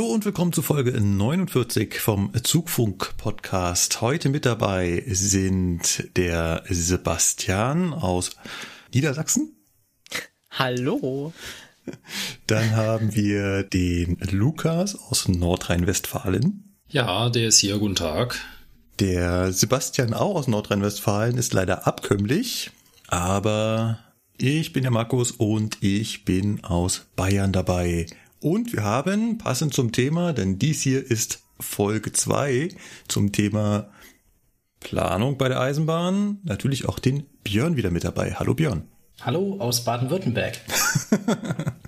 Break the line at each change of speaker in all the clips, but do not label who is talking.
Hallo und willkommen zu Folge 49 vom Zugfunk-Podcast. Heute mit dabei sind der Sebastian aus Niedersachsen.
Hallo.
Dann haben wir den Lukas aus Nordrhein-Westfalen.
Ja, der ist hier. Guten Tag.
Der Sebastian auch aus Nordrhein-Westfalen ist leider abkömmlich, aber ich bin der Markus und ich bin aus Bayern dabei. Und wir haben, passend zum Thema, denn dies hier ist Folge 2 zum Thema Planung bei der Eisenbahn, natürlich auch den Björn wieder mit dabei. Hallo Björn.
Hallo aus Baden-Württemberg.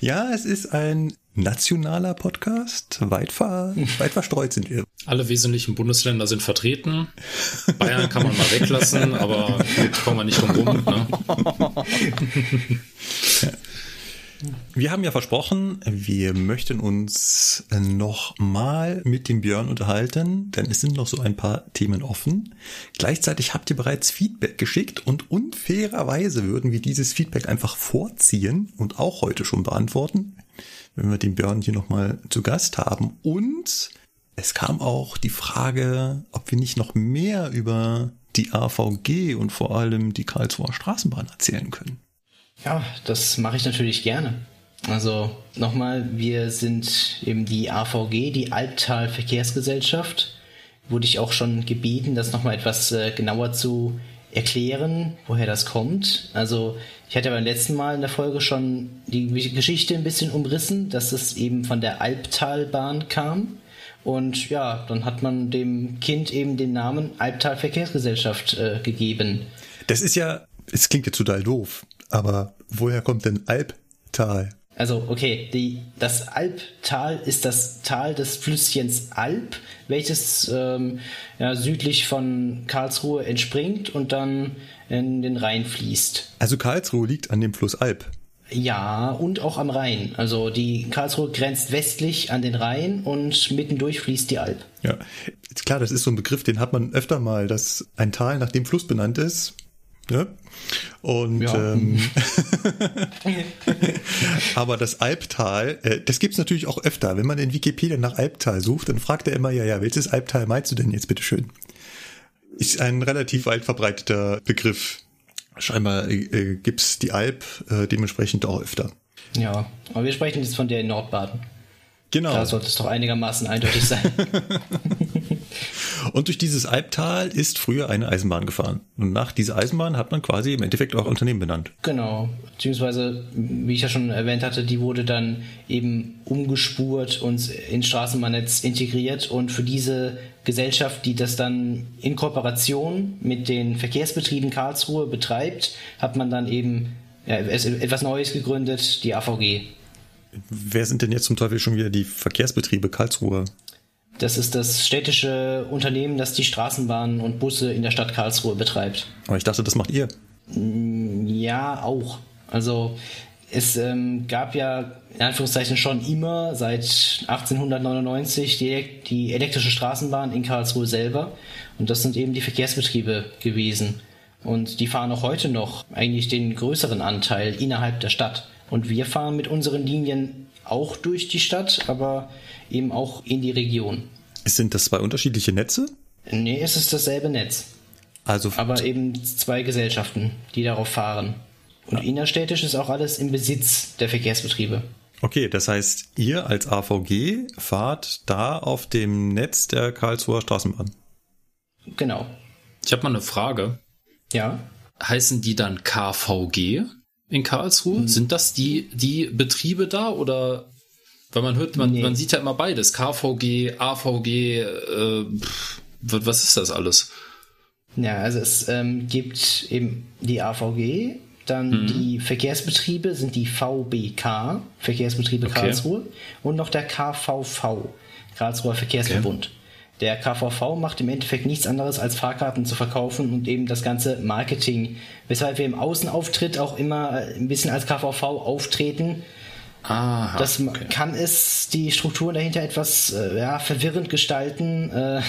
ja, es ist ein nationaler Podcast. Weit, ver weit verstreut sind wir.
Alle wesentlichen Bundesländer sind vertreten. Bayern kann man mal weglassen, aber kommen wir nicht drum rum. Ne?
Wir haben ja versprochen, wir möchten uns noch mal mit dem Björn unterhalten, denn es sind noch so ein paar Themen offen. Gleichzeitig habt ihr bereits Feedback geschickt und unfairerweise würden wir dieses Feedback einfach vorziehen und auch heute schon beantworten, wenn wir den Björn hier noch mal zu Gast haben. Und es kam auch die Frage, ob wir nicht noch mehr über die AVG und vor allem die Karlsruher Straßenbahn erzählen können.
Ja, das mache ich natürlich gerne. Also nochmal, wir sind eben die AVG, die Albtal Verkehrsgesellschaft. Wurde ich auch schon gebeten, das nochmal etwas äh, genauer zu erklären, woher das kommt. Also ich hatte beim letzten Mal in der Folge schon die Geschichte ein bisschen umrissen, dass es eben von der Albtalbahn kam. Und ja, dann hat man dem Kind eben den Namen Albtal Verkehrsgesellschaft äh, gegeben.
Das ist ja, es klingt jetzt total doof. Aber woher kommt denn Albtal?
Also, okay, die, das Albtal ist das Tal des Flüsschens Alb, welches ähm, ja, südlich von Karlsruhe entspringt und dann in den Rhein fließt.
Also Karlsruhe liegt an dem Fluss Alb.
Ja, und auch am Rhein. Also die Karlsruhe grenzt westlich an den Rhein und mittendurch fließt die Alb.
Ja, klar, das ist so ein Begriff, den hat man öfter mal, dass ein Tal nach dem Fluss benannt ist. Ne? Und ja. ähm, aber das Albtal, äh, das gibt's natürlich auch öfter. Wenn man in Wikipedia nach Albtal sucht, dann fragt er immer, ja, ja, welches Albtal meinst du denn jetzt bitte schön? Ist ein relativ weit verbreiteter Begriff. Scheinbar äh, äh, gibt's die Alp äh, dementsprechend auch öfter.
Ja, aber wir sprechen jetzt von der in Nordbaden.
Genau.
Da sollte es doch einigermaßen eindeutig sein.
Und durch dieses Albtal ist früher eine Eisenbahn gefahren. Und nach dieser Eisenbahn hat man quasi im Endeffekt auch Unternehmen benannt.
Genau. Beziehungsweise, wie ich ja schon erwähnt hatte, die wurde dann eben umgespurt und ins Straßenbahnnetz integriert. Und für diese Gesellschaft, die das dann in Kooperation mit den Verkehrsbetrieben Karlsruhe betreibt, hat man dann eben ja, etwas Neues gegründet, die AVG.
Wer sind denn jetzt zum Teufel schon wieder die Verkehrsbetriebe Karlsruhe?
Das ist das städtische Unternehmen, das die Straßenbahnen und Busse in der Stadt Karlsruhe betreibt.
Aber ich dachte, das macht ihr.
Mm, ja, auch. Also es ähm, gab ja in Anführungszeichen schon immer seit 1899 die, die elektrische Straßenbahn in Karlsruhe selber. Und das sind eben die Verkehrsbetriebe gewesen. Und die fahren auch heute noch eigentlich den größeren Anteil innerhalb der Stadt. Und wir fahren mit unseren Linien auch durch die Stadt, aber eben auch in die Region.
Sind das zwei unterschiedliche Netze?
Nee, es ist dasselbe Netz.
Also
aber eben zwei Gesellschaften, die darauf fahren. Und ja. innerstädtisch ist auch alles im Besitz der Verkehrsbetriebe.
Okay, das heißt, ihr als AVG fahrt da auf dem Netz der Karlsruher Straßenbahn.
Genau.
Ich habe mal eine Frage.
Ja.
Heißen die dann KVG in Karlsruhe? Hm. Sind das die, die Betriebe da oder weil man hört, man, nee. man sieht ja immer beides. KVG, AVG, äh, was ist das alles?
Ja, also es ähm, gibt eben die AVG, dann mhm. die Verkehrsbetriebe sind die VBK, Verkehrsbetriebe okay. Karlsruhe, und noch der KVV, Karlsruher Verkehrsverbund. Okay. Der KVV macht im Endeffekt nichts anderes als Fahrkarten zu verkaufen und eben das ganze Marketing, weshalb wir im Außenauftritt auch immer ein bisschen als KVV auftreten. Aha, das okay. kann es die Strukturen dahinter etwas äh, ja, verwirrend gestalten, äh,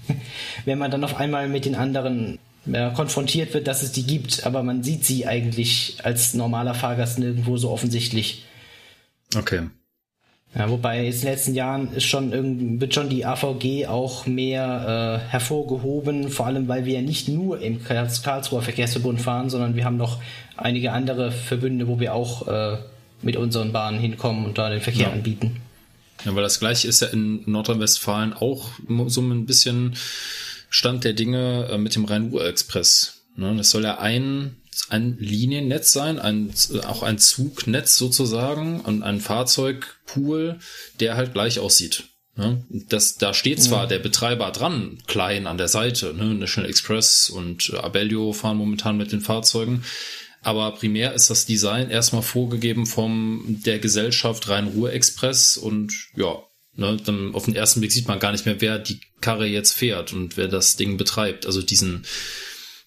wenn man dann auf einmal mit den anderen ja, konfrontiert wird, dass es die gibt, aber man sieht sie eigentlich als normaler Fahrgast nirgendwo so offensichtlich.
Okay.
Ja, wobei in den letzten Jahren ist schon wird schon die AVG auch mehr äh, hervorgehoben, vor allem weil wir ja nicht nur im Karlsruher Verkehrsverbund fahren, sondern wir haben noch einige andere Verbünde, wo wir auch äh, mit unseren Bahnen hinkommen und da den Verkehr ja. anbieten.
Ja, weil das gleiche ist ja in Nordrhein-Westfalen auch so ein bisschen Stand der Dinge äh, mit dem Rhein-Ruhr-Express. Ne? Das soll ja ein, ein Liniennetz sein, ein, auch ein Zugnetz sozusagen und ein Fahrzeugpool, der halt gleich aussieht. Ne? Das, da steht zwar ja. der Betreiber dran, klein an der Seite, ne? National Express und Abellio fahren momentan mit den Fahrzeugen, aber primär ist das Design erstmal vorgegeben vom der Gesellschaft Rhein-Ruhr-Express und ja, Ne, dann auf den ersten Blick sieht man gar nicht mehr, wer die Karre jetzt fährt und wer das Ding betreibt. Also diesen,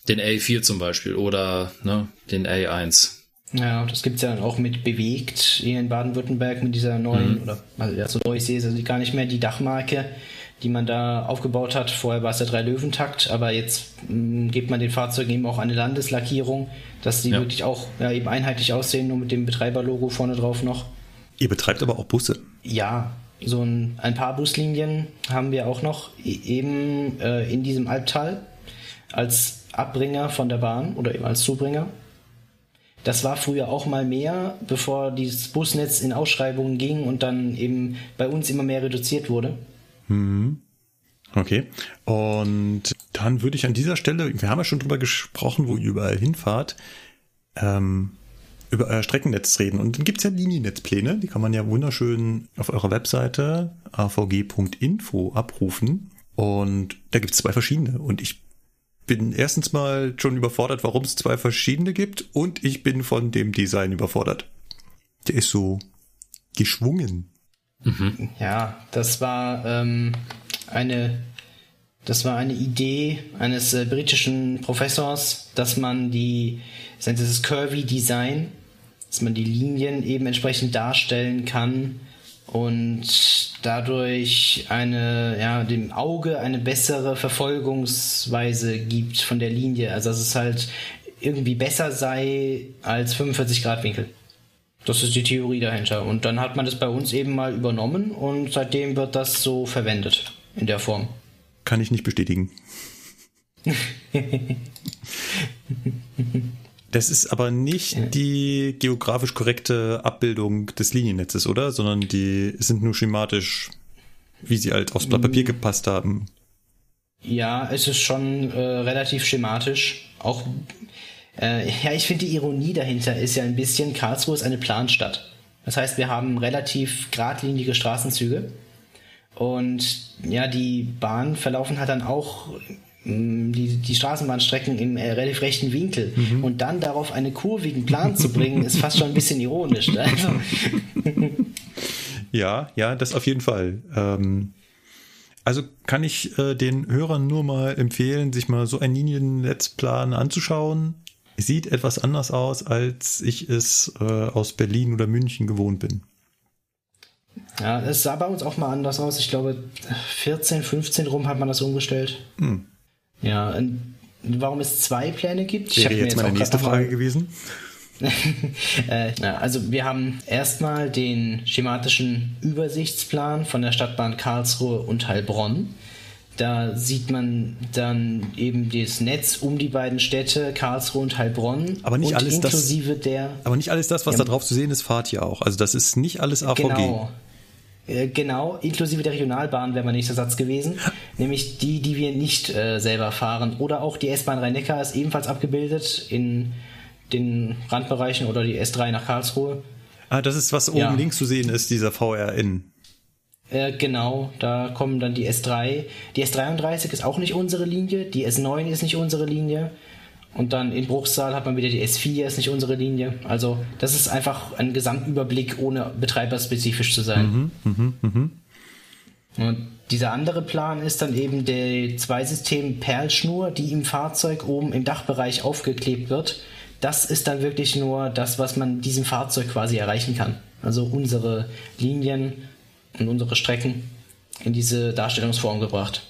den A4 zum Beispiel oder ne, den A1.
Ja, das gibt's ja dann auch mit bewegt hier in Baden-Württemberg mit dieser neuen, mhm. oder also ja, so neu ist also gar nicht mehr die Dachmarke, die man da aufgebaut hat. Vorher war es der Drei-Löwentakt, aber jetzt mh, mm, gibt man den Fahrzeugen eben auch eine Landeslackierung, dass die ja. wirklich auch ja, eben einheitlich aussehen, nur mit dem Betreiberlogo vorne drauf noch.
Ihr betreibt aber auch Busse.
Ja, so ein, ein paar Buslinien haben wir auch noch e, eben äh, in diesem Albtal als Abbringer von der Bahn oder eben als Zubringer. Das war früher auch mal mehr, bevor dieses Busnetz in Ausschreibungen ging und dann eben bei uns immer mehr reduziert wurde.
Mhm. Okay. Und dann würde ich an dieser Stelle, wir haben ja schon drüber gesprochen, wo ihr überall hinfahrt. Ähm, über euer Streckennetz reden. Und dann gibt's ja Liniennetzpläne, die kann man ja wunderschön auf eurer Webseite avg.info abrufen. Und da gibt's zwei verschiedene. Und ich bin erstens mal schon überfordert, warum es zwei verschiedene gibt. Und ich bin von dem Design überfordert. Der ist so geschwungen.
Mhm. Ja, das war ähm, eine das war eine Idee eines äh, britischen Professors, dass man die, das Curvy Design dass man die Linien eben entsprechend darstellen kann und dadurch eine, ja, dem Auge eine bessere Verfolgungsweise gibt von der Linie. Also dass es halt irgendwie besser sei als 45 Grad Winkel. Das ist die Theorie dahinter. Und dann hat man das bei uns eben mal übernommen und seitdem wird das so verwendet in der Form.
Kann ich nicht bestätigen. Das ist aber nicht die geografisch korrekte Abbildung des Liniennetzes, oder? Sondern die sind nur schematisch, wie sie halt aufs Blatt Papier mm. gepasst haben.
Ja, es ist schon äh, relativ schematisch. Auch, äh, ja, ich finde die Ironie dahinter ist ja ein bisschen, Karlsruhe ist eine Planstadt. Das heißt, wir haben relativ geradlinige Straßenzüge. Und ja, die Bahnen verlaufen halt dann auch die, die Straßenbahnstrecken im äh, relativ rechten Winkel mhm. und dann darauf einen kurvigen Plan zu bringen, ist fast schon ein bisschen ironisch. Also.
ja, ja, das auf jeden Fall. Ähm, also kann ich äh, den Hörern nur mal empfehlen, sich mal so einen Liniennetzplan anzuschauen. Sieht etwas anders aus, als ich es äh, aus Berlin oder München gewohnt bin.
Ja, es sah bei uns auch mal anders aus. Ich glaube, 14, 15 rum hat man das umgestellt. Hm. Ja, warum es zwei Pläne gibt?
Wäre jetzt, jetzt meine nächste Frage gewesen.
äh, ja, also wir haben erstmal den schematischen Übersichtsplan von der Stadtbahn Karlsruhe und Heilbronn. Da sieht man dann eben das Netz um die beiden Städte Karlsruhe und Heilbronn.
Aber nicht alles
inklusive
das,
der.
Aber nicht alles das, was ja, da drauf zu sehen ist, fahrt hier auch. Also das ist nicht alles AVG.
Genau. Äh, genau, inklusive der Regionalbahn wäre mein nächster Satz gewesen. nämlich die, die wir nicht äh, selber fahren. Oder auch die S-Bahn Rhein-Neckar ist ebenfalls abgebildet in den Randbereichen oder die S3 nach Karlsruhe.
Ah, das ist, was oben ja. links zu sehen ist, dieser VRN.
Äh, genau, da kommen dann die S3. Die S33 ist auch nicht unsere Linie, die S9 ist nicht unsere Linie. Und dann in Bruchsal hat man wieder die S4, ist nicht unsere Linie. Also das ist einfach ein Gesamtüberblick, ohne betreiberspezifisch zu sein. Mhm, mh, mh. Und dieser andere Plan ist dann eben der Zwei-System Perlschnur, die im Fahrzeug oben im Dachbereich aufgeklebt wird. Das ist dann wirklich nur das, was man diesem Fahrzeug quasi erreichen kann. Also unsere Linien und unsere Strecken in diese Darstellungsform gebracht.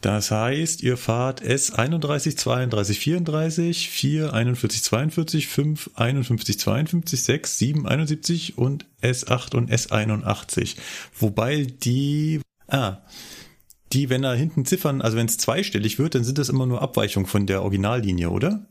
Das heißt, ihr fahrt S 31, 32, 34, 4, 41, 42, 5, 51, 52, 6, 7, 71 und S8 und S81. Wobei die, ah, die, wenn da hinten Ziffern, also wenn es zweistellig wird, dann sind das immer nur Abweichungen von der Originallinie, oder?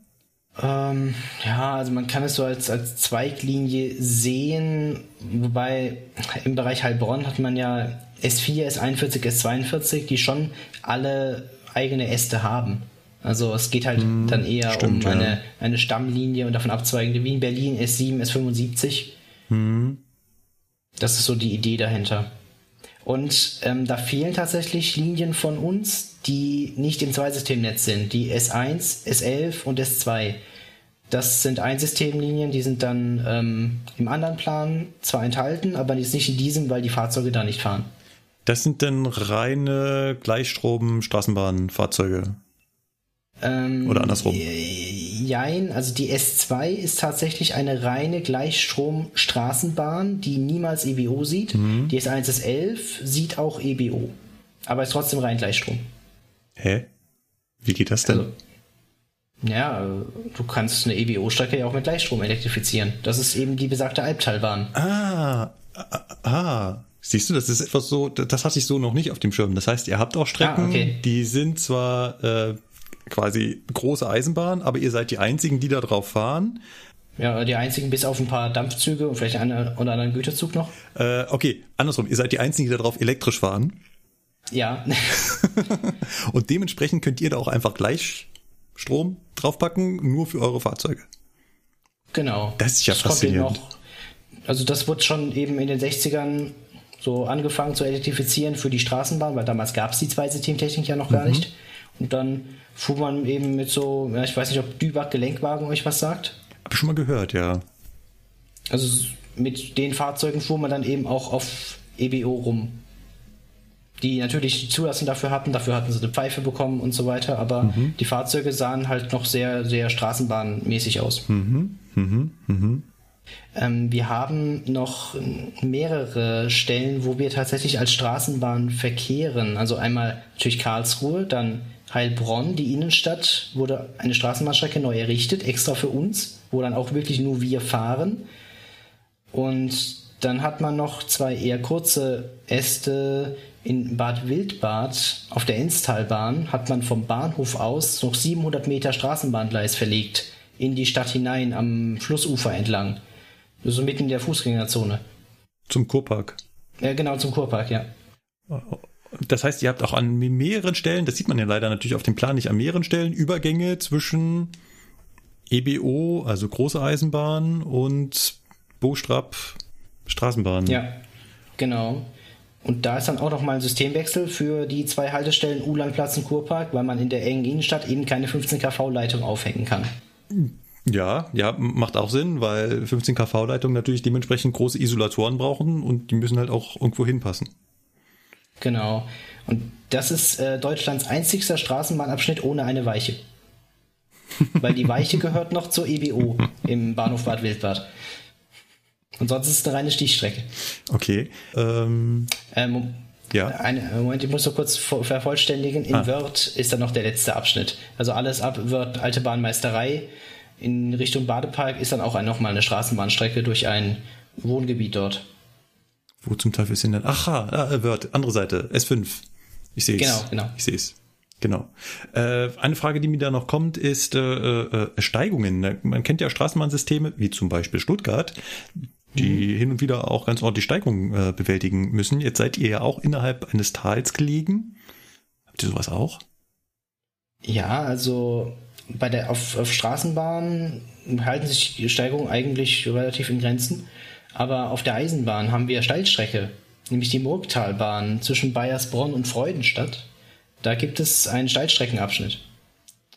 Ähm, ja, also man kann es so als, als Zweiglinie sehen, wobei im Bereich Heilbronn hat man ja S4, S41, S42, die schon alle eigene Äste haben. Also es geht halt hm, dann eher stimmt, um eine, ja. eine Stammlinie und davon abzweigende, wie in Berlin S7, S75. Hm. Das ist so die Idee dahinter. Und ähm, da fehlen tatsächlich Linien von uns, die nicht im Zweisystemnetz sind. Die S1, S11 und S2. Das sind Einsystemlinien, die sind dann ähm, im anderen Plan zwar enthalten, aber jetzt nicht in diesem, weil die Fahrzeuge da nicht fahren.
Das sind dann reine Gleichstrom-Straßenbahnfahrzeuge. Ähm, Oder andersrum?
Jein, also die S2 ist tatsächlich eine reine Gleichstrom-Straßenbahn, die niemals EBO sieht. Mhm. Die S1 S11 sieht auch EBO, aber ist trotzdem rein Gleichstrom.
Hä? Wie geht das denn? Also,
ja, du kannst eine EBO-Strecke ja auch mit Gleichstrom elektrifizieren. Das ist eben die besagte Albtalbahn.
Ah, ah, ah. Siehst du, das ist etwas so, das hatte ich so noch nicht auf dem Schirm. Das heißt, ihr habt auch Strecken, ah, okay. die sind zwar äh, quasi große Eisenbahn, aber ihr seid die einzigen, die da drauf fahren.
Ja, die einzigen bis auf ein paar Dampfzüge und vielleicht einen oder anderen Güterzug noch.
Äh, okay, andersrum, ihr seid die einzigen, die da drauf elektrisch fahren.
Ja.
und dementsprechend könnt ihr da auch einfach Gleichstrom draufpacken, nur für eure Fahrzeuge.
Genau.
Das ist ja das faszinierend. Noch,
also das wird schon eben in den 60ern so angefangen zu elektrifizieren für die Straßenbahn, weil damals gab es die Zweisystemtechnik ja noch gar mhm. nicht. Und dann fuhr man eben mit so, ja, ich weiß nicht, ob Dübach Gelenkwagen euch was sagt.
Hab ich schon mal gehört, ja.
Also mit den Fahrzeugen fuhr man dann eben auch auf EBO rum. Die natürlich die Zulassung dafür hatten, dafür hatten sie eine Pfeife bekommen und so weiter, aber mhm. die Fahrzeuge sahen halt noch sehr, sehr straßenbahnmäßig aus. Mhm. Mhm. Mhm. Ähm, wir haben noch mehrere Stellen, wo wir tatsächlich als Straßenbahn verkehren. Also einmal natürlich Karlsruhe, dann Heilbronn, die Innenstadt, wurde eine Straßenbahnstrecke neu errichtet, extra für uns, wo dann auch wirklich nur wir fahren. Und dann hat man noch zwei eher kurze Äste in Bad Wildbad auf der Enstalbahn hat man vom Bahnhof aus noch 700 Meter Straßenbahngleis verlegt in die Stadt hinein am Flussufer entlang. So mitten in der Fußgängerzone.
Zum Kurpark.
Ja, genau, zum Kurpark, ja.
Das heißt, ihr habt auch an mehreren Stellen, das sieht man ja leider natürlich auf dem Plan nicht, an mehreren Stellen Übergänge zwischen EBO, also große Eisenbahn, und Bostrap Straßenbahn.
Ja, genau. Und da ist dann auch nochmal ein Systemwechsel für die zwei Haltestellen Ulandplatz und Kurpark, weil man in der engen Innenstadt eben keine 15 kV-Leitung aufhängen kann.
Ja, ja, macht auch Sinn, weil 15 kV-Leitungen natürlich dementsprechend große Isolatoren brauchen und die müssen halt auch irgendwo hinpassen.
Genau. Und das ist äh, Deutschlands einzigster Straßenbahnabschnitt ohne eine Weiche. weil die Weiche gehört noch zur EBO im Bahnhof Bad Wildbad. Und sonst ist es eine reine Stichstrecke.
Okay. Ähm,
ähm, ja. Eine, Moment, ich muss noch kurz vervollständigen. In ah. Wörth ist dann noch der letzte Abschnitt. Also alles ab Wörth, alte Bahnmeisterei in Richtung Badepark ist dann auch ein, nochmal eine Straßenbahnstrecke durch ein Wohngebiet dort.
Wo zum Teufel sind denn? Aha, äh, Word, andere Seite, S5. Ich sehe es.
Genau, genau.
Ich sehe es. Genau. Äh, eine Frage, die mir da noch kommt, ist äh, äh, Steigungen. Man kennt ja Straßenbahnsysteme, wie zum Beispiel Stuttgart, die mhm. hin und wieder auch ganz ordentlich Steigungen äh, bewältigen müssen. Jetzt seid ihr ja auch innerhalb eines Tals gelegen. Habt ihr sowas auch?
Ja, also bei der, auf, auf Straßenbahnen halten sich die Steigungen eigentlich relativ in Grenzen. Aber auf der Eisenbahn haben wir Steilstrecke. nämlich die Murgtalbahn zwischen Bayersbronn und Freudenstadt. Da gibt es einen Steilstreckenabschnitt.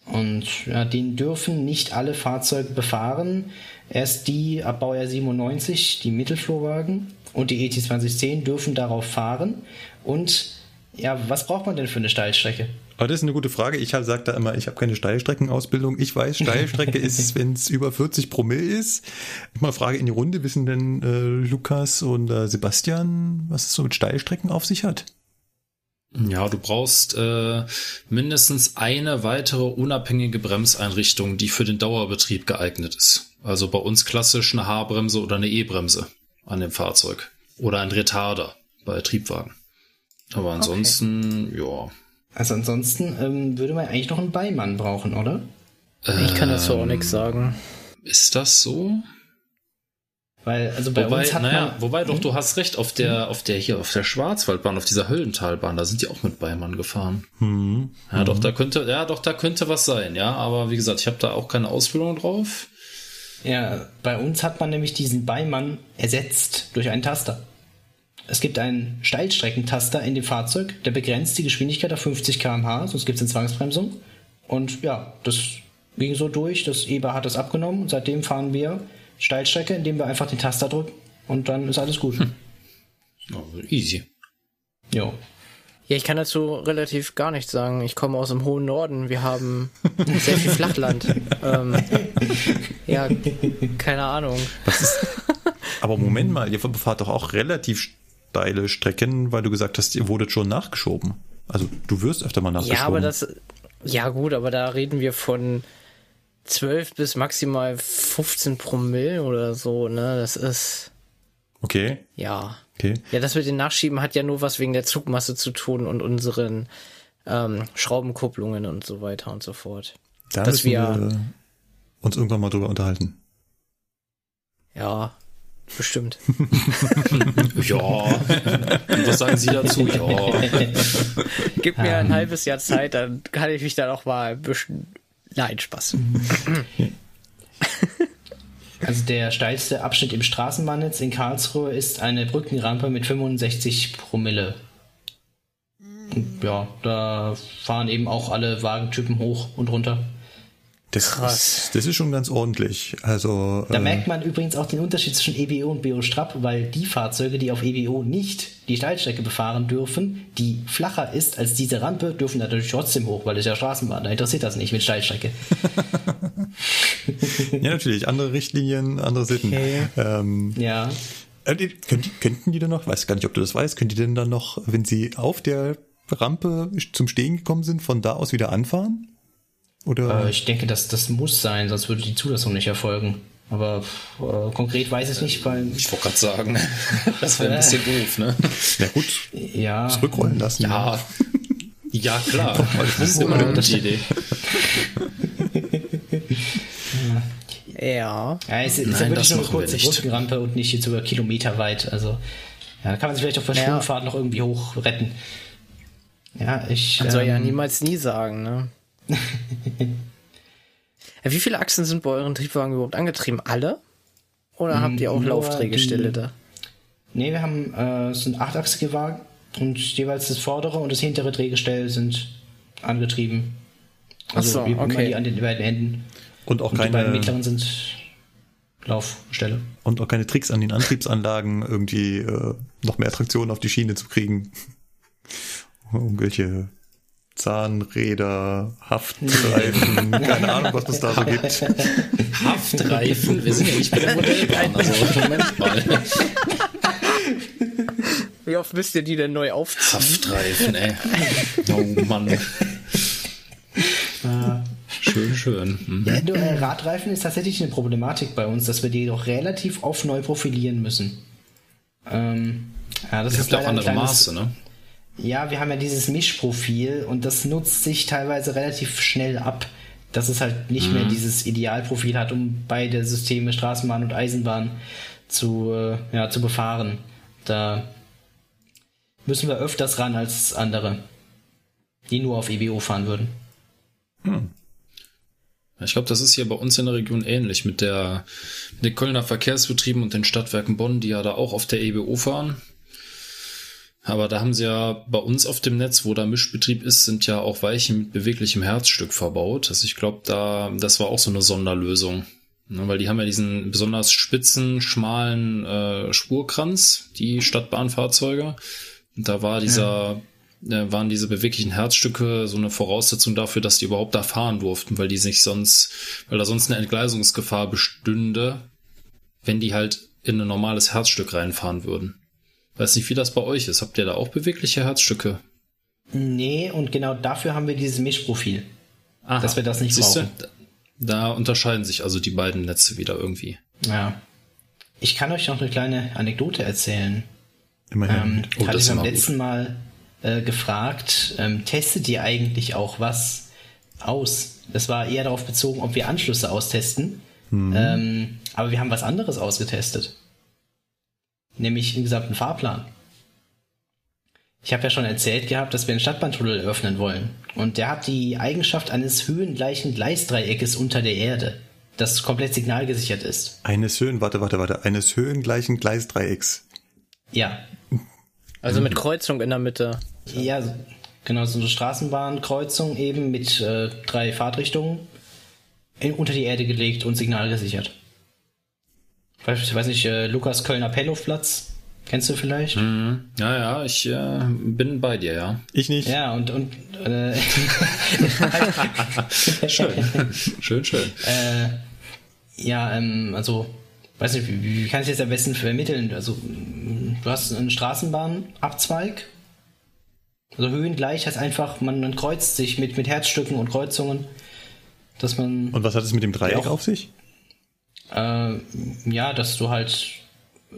Und ja, den dürfen nicht alle Fahrzeuge befahren. Erst die ab Baujahr 97, die Mittelflurwagen und die ET 2010 dürfen darauf fahren. Und ja, was braucht man denn für eine Steilstrecke?
Aber das ist eine gute Frage. Ich sage da immer, ich habe keine Steilstreckenausbildung. Ich weiß, Steilstrecke ist, wenn es über 40 Promille ist. Mal Frage in die Runde, wissen denn äh, Lukas und äh, Sebastian, was es so mit Steilstrecken auf sich hat?
Ja, du brauchst äh, mindestens eine weitere unabhängige Bremseinrichtung, die für den Dauerbetrieb geeignet ist. Also bei uns klassisch eine H-Bremse oder eine E-Bremse an dem Fahrzeug. Oder ein Retarder bei Triebwagen. Aber ansonsten, okay. ja.
Also ansonsten ähm, würde man eigentlich noch einen Beimann brauchen, oder?
Ich kann dazu auch nichts sagen.
Ist das so?
Weil, also bei
wobei,
uns hat
naja,
man,
wobei doch,
hm?
du hast recht, auf der, auf der, hier, auf der Schwarzwaldbahn, auf dieser Höllentalbahn, da sind die auch mit Beimann gefahren.
Hm.
Ja,
hm.
doch, da könnte, ja, doch, da könnte was sein, ja, aber wie gesagt, ich habe da auch keine Ausbildung drauf.
Ja, bei uns hat man nämlich diesen Beimann ersetzt durch einen Taster. Es gibt einen Steilstreckentaster in dem Fahrzeug, der begrenzt die Geschwindigkeit auf 50 km/h, sonst gibt es eine Zwangsbremsung. Und ja, das ging so durch, das EBA hat das abgenommen und seitdem fahren wir Steilstrecke, indem wir einfach den Taster drücken und dann ist alles gut. Hm.
Oh, easy.
Jo.
Ja, ich kann dazu relativ gar nichts sagen. Ich komme aus dem hohen Norden. Wir haben sehr viel Flachland. ähm, ja, keine Ahnung.
Aber Moment mal, ihr fahrt doch auch relativ steile Strecken, weil du gesagt hast, ihr wurdet schon nachgeschoben. Also du wirst öfter mal nachgeschoben.
Ja, aber das, ja gut, aber da reden wir von 12 bis maximal 15 Promille oder so, ne? Das ist.
Okay.
Ja.
Okay.
Ja, das mit den Nachschieben hat ja nur was wegen der Zugmasse zu tun und unseren ähm, Schraubenkupplungen und so weiter und so fort.
Da
Dass wir,
wir uns irgendwann mal drüber unterhalten.
Ja, bestimmt.
ja. Und was sagen Sie dazu? Ja.
Gib mir ein halbes Jahr Zeit, dann kann ich mich dann auch mal ein bisschen. Nein, Spaß.
Also der steilste Abschnitt im Straßenbahnnetz in Karlsruhe ist eine Brückenrampe mit 65 Promille. Ja, da fahren eben auch alle Wagentypen hoch und runter.
Das,
Krass.
Ist, das ist schon ganz ordentlich. Also
Da
äh,
merkt man übrigens auch den Unterschied zwischen EBO und BO Strapp, weil die Fahrzeuge, die auf EBO nicht die Steilstrecke befahren dürfen, die flacher ist als diese Rampe, dürfen natürlich trotzdem hoch, weil es ja Straßenbahn, da interessiert das nicht mit Steilstrecke.
ja natürlich andere Richtlinien, andere Sitten.
Okay.
Ähm,
Ja.
äh, könnten, könnten die denn noch? Weiß gar nicht, ob du das weißt. Können die denn dann noch, wenn sie auf der Rampe zum Stehen gekommen sind, von da aus wieder anfahren? Oder?
Äh, ich denke, das, das muss sein, sonst würde die Zulassung nicht erfolgen. Aber äh, konkret weiß ich nicht, weil
Ich wollte gerade sagen, das wäre ein bisschen doof, ne?
Na gut,
ja.
zurückrollen lassen.
Ja. Ja, klar. Das ist immer eine gute Idee.
Ja.
Ja, es ist
Nein,
ja wirklich
das
nur eine kurze. Brückenrampe und nicht jetzt über Kilometer weit. Also, ja, da kann man sich vielleicht auf der
Naja.
Schwungfahrt noch irgendwie hoch retten. Ja, ich.
Man soll ja
ähm,
niemals nie sagen, ne? Wie viele Achsen sind bei euren Triebwagen überhaupt angetrieben? Alle? Oder habt ihr auch
nur
Laufdrehgestelle
die-
da?
Nee, wir haben äh, es sind achtachsige Wagen und jeweils das vordere und das hintere Drehgestell sind angetrieben. Also
Ach so, okay.
die an den beiden Händen.
Und auch
Und die beiden
keine,
mittleren sind Laufgestelle.
und auch keine Tricks an den Antriebsanlagen, irgendwie äh, noch mehr Traktion auf die Schiene zu kriegen. Irgendwelche Zahnräder, Haftreifen, keine Ahnung, was es da so gibt.
Haftreifen? Wir sind ja nicht bei der Modellbahn. Also, Moment mal.
Wie oft müsst ihr die denn neu aufziehen?
Haftreifen, ey. Oh Mann. Schön, schön. Mhm.
Ja, du, äh, Radreifen ist tatsächlich eine Problematik bei uns, dass wir die doch relativ oft neu profilieren müssen. Ähm, ja, das
Es
ist
auch andere
kleines-
Maße, ne?
Ja, wir haben ja dieses Mischprofil und das nutzt sich teilweise relativ schnell ab, dass es halt nicht
Mhm.
mehr dieses Idealprofil hat, um beide Systeme Straßenbahn und Eisenbahn zu, äh, ja, zu befahren. Da müssen wir öfters ran als andere, die nur auf EBO fahren würden.
Ich glaube, das ist hier bei uns in der Region ähnlich mit der mit den Kölner Verkehrsbetrieben und den Stadtwerken Bonn, die ja da auch auf der EBO fahren. Aber da haben sie ja bei uns auf dem Netz, wo da Mischbetrieb ist, sind ja auch Weichen mit beweglichem Herzstück verbaut. Also ich glaube, da, das war auch so eine Sonderlösung. Ne, weil die haben ja diesen besonders spitzen, schmalen äh, Spurkranz, die Stadtbahnfahrzeuge. Und da war dieser, ja. äh, waren diese beweglichen Herzstücke so eine Voraussetzung dafür, dass die überhaupt da fahren durften, weil die sich sonst, weil da sonst eine Entgleisungsgefahr bestünde, wenn die halt in ein normales Herzstück reinfahren würden. Weiß nicht, wie das bei euch ist. Habt ihr da auch bewegliche Herzstücke?
Nee, und genau dafür haben wir dieses Mischprofil. Aha. Dass wir das nicht Siehst brauchen. Du?
Da unterscheiden sich also die beiden Netze wieder irgendwie.
Ja. Ich kann euch noch eine kleine Anekdote erzählen.
Immerhin.
Ähm, oh, hatte ich beim letzten Mal äh, gefragt, ähm, testet ihr eigentlich auch was aus? Das war eher darauf bezogen, ob wir Anschlüsse austesten. Mhm. Ähm, aber wir haben was anderes ausgetestet. Nämlich den gesamten Fahrplan. Ich habe ja schon erzählt gehabt, dass wir einen Stadtbahntunnel eröffnen wollen. Und der hat die Eigenschaft eines höhengleichen Gleisdreieckes unter der Erde, das komplett signalgesichert ist.
Eines Höhen, warte, warte, warte, eines höhengleichen Gleisdreiecks.
Ja.
Also mit Kreuzung in der Mitte.
Ja, genau, so eine Straßenbahnkreuzung eben mit äh, drei Fahrtrichtungen in, unter die Erde gelegt und signalgesichert. Ich weiß nicht, äh, Lukas Kölner Pellhofplatz Kennst du vielleicht?
Mhm. Ja, ja, ich äh, bin bei dir, ja.
Ich nicht.
Ja, und, und äh,
schön. schön, schön.
Äh, ja, ähm, also, weiß nicht, wie, wie kann ich das am besten vermitteln? Also, du hast einen Straßenbahnabzweig. Also höhengleich heißt einfach, man, man kreuzt sich mit, mit Herzstücken und Kreuzungen, dass man.
Und was hat es mit dem Dreieck auf sich?
Äh, ja, dass du halt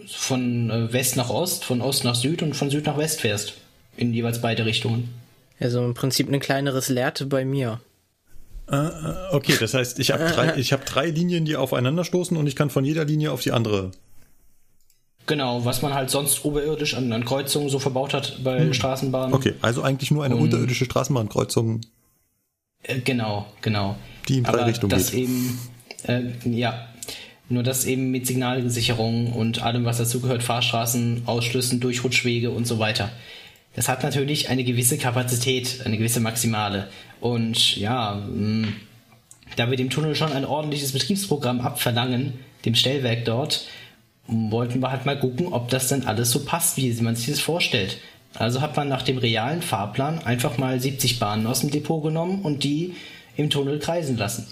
von äh, West nach Ost, von Ost nach Süd und von Süd nach West fährst. In jeweils beide Richtungen.
Also im Prinzip ein kleineres Leerte bei mir.
Äh, äh, okay, das heißt, ich habe drei, hab drei Linien, die aufeinander stoßen und ich kann von jeder Linie auf die andere.
Genau, was man halt sonst oberirdisch an, an Kreuzungen so verbaut hat bei hm. Straßenbahnen.
Okay, also eigentlich nur eine und, unterirdische Straßenbahnkreuzung.
Äh, genau, genau.
Die in drei
Aber
Richtungen
das
geht.
eben, äh, ja, nur das eben mit Signalsicherung und allem, was dazugehört, Fahrstraßen, Ausschlüssen, Durchrutschwege und so weiter. Das hat natürlich eine gewisse Kapazität, eine gewisse Maximale. Und ja, mh, da wir dem Tunnel schon ein ordentliches Betriebsprogramm abverlangen, dem Stellwerk dort, wollten wir halt mal gucken, ob das dann alles so passt, wie man sich das vorstellt. Also hat man nach dem realen Fahrplan einfach mal 70 Bahnen aus dem Depot genommen und die im Tunnel kreisen lassen.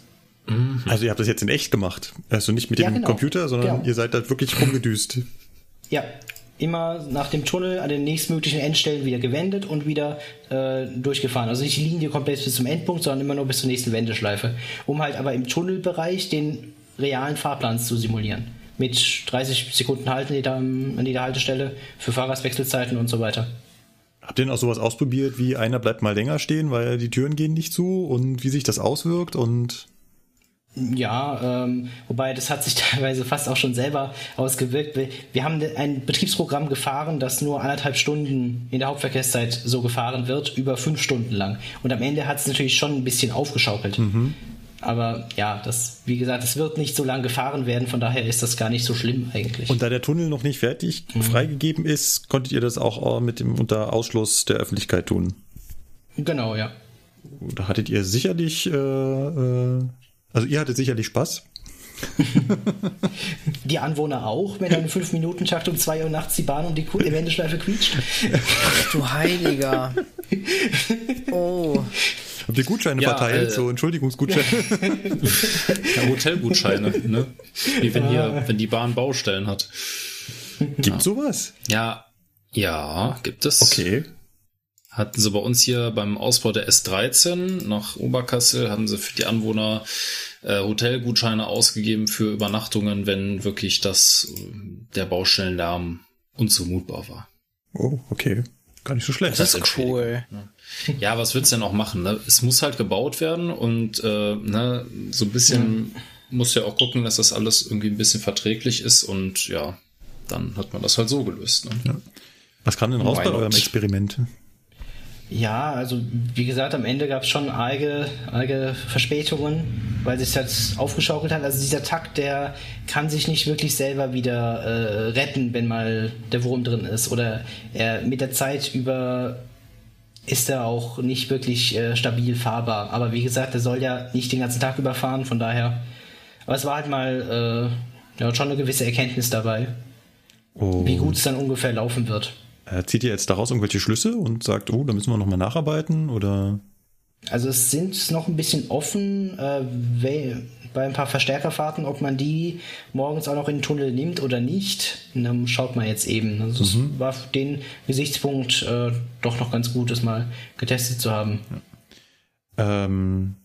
Mhm. Also ihr habt das jetzt in echt gemacht. Also nicht mit ja, dem genau. Computer, sondern genau. ihr seid da wirklich rumgedüst.
Ja, immer nach dem Tunnel an den nächstmöglichen Endstellen wieder gewendet und wieder äh, durchgefahren. Also nicht die Linie komplett bis zum Endpunkt, sondern immer nur bis zur nächsten Wendeschleife. Um halt aber im Tunnelbereich den realen Fahrplan zu simulieren. Mit 30 Sekunden Halten an jeder Haltestelle für Fahrgastwechselzeiten und so weiter.
Habt ihr denn auch sowas ausprobiert, wie einer bleibt mal länger stehen, weil die Türen gehen nicht zu und wie sich das auswirkt und
ja, ähm, wobei das hat sich teilweise fast auch schon selber ausgewirkt. Wir haben ein Betriebsprogramm gefahren, das nur anderthalb Stunden in der Hauptverkehrszeit so gefahren wird, über fünf Stunden lang. Und am Ende hat es natürlich schon ein bisschen aufgeschaukelt. Mhm. Aber ja, das, wie gesagt, es wird nicht so lang gefahren werden, von daher ist das gar nicht so schlimm eigentlich.
Und da der Tunnel noch nicht fertig mhm. freigegeben ist, konntet ihr das auch mit dem unter Ausschluss der Öffentlichkeit tun?
Genau, ja.
Da hattet ihr sicherlich äh, äh also ihr hattet sicherlich Spaß.
die Anwohner auch, wenn dann 5 Minuten Takt um 2 Uhr nachts die Bahn und die Wendeschleife quietscht.
du Heiliger. Oh.
Habt ihr Gutscheine ja, verteilt? Äh, so Entschuldigungsgutscheine?
ja, Hotelgutscheine, ne? Wie wenn hier, wenn die Bahn Baustellen hat.
Gibt ja. sowas?
Ja, ja, gibt es.
Okay
hatten sie bei uns hier beim Ausbau der S13 nach Oberkassel, haben sie für die Anwohner äh, Hotelgutscheine ausgegeben für Übernachtungen, wenn wirklich das der Baustellenlärm unzumutbar war.
Oh, okay. Gar nicht so schlecht.
Das ist cool.
Ja, was willst du denn auch machen? Ne? Es muss halt gebaut werden und äh, ne, so ein bisschen mhm. muss ja auch gucken, dass das alles irgendwie ein bisschen verträglich ist und ja, dann hat man das halt so gelöst. Ne? Ja.
Was kam denn raus Why bei eurem Experiment?
Ja, also wie gesagt, am Ende gab es schon arge, arge Verspätungen, weil sich das aufgeschaukelt hat. Also dieser Takt, der kann sich nicht wirklich selber wieder äh, retten, wenn mal der Wurm drin ist. Oder er mit der Zeit über ist er auch nicht wirklich äh, stabil fahrbar. Aber wie gesagt, er soll ja nicht den ganzen Tag überfahren, von daher. Aber es war halt mal äh, ja, schon eine gewisse Erkenntnis dabei,
Oh.
wie gut es dann ungefähr laufen wird.
Äh, Zieht ihr jetzt daraus irgendwelche Schlüsse und sagt, oh, da müssen wir nochmal nacharbeiten? Oder
Also es sind noch ein bisschen offen äh, bei ein paar Verstärkerfahrten, ob man die morgens auch noch in den Tunnel nimmt oder nicht. Und dann schaut man jetzt eben. Also es war für den Gesichtspunkt äh, doch noch ganz gut, das mal getestet zu haben.
ähm,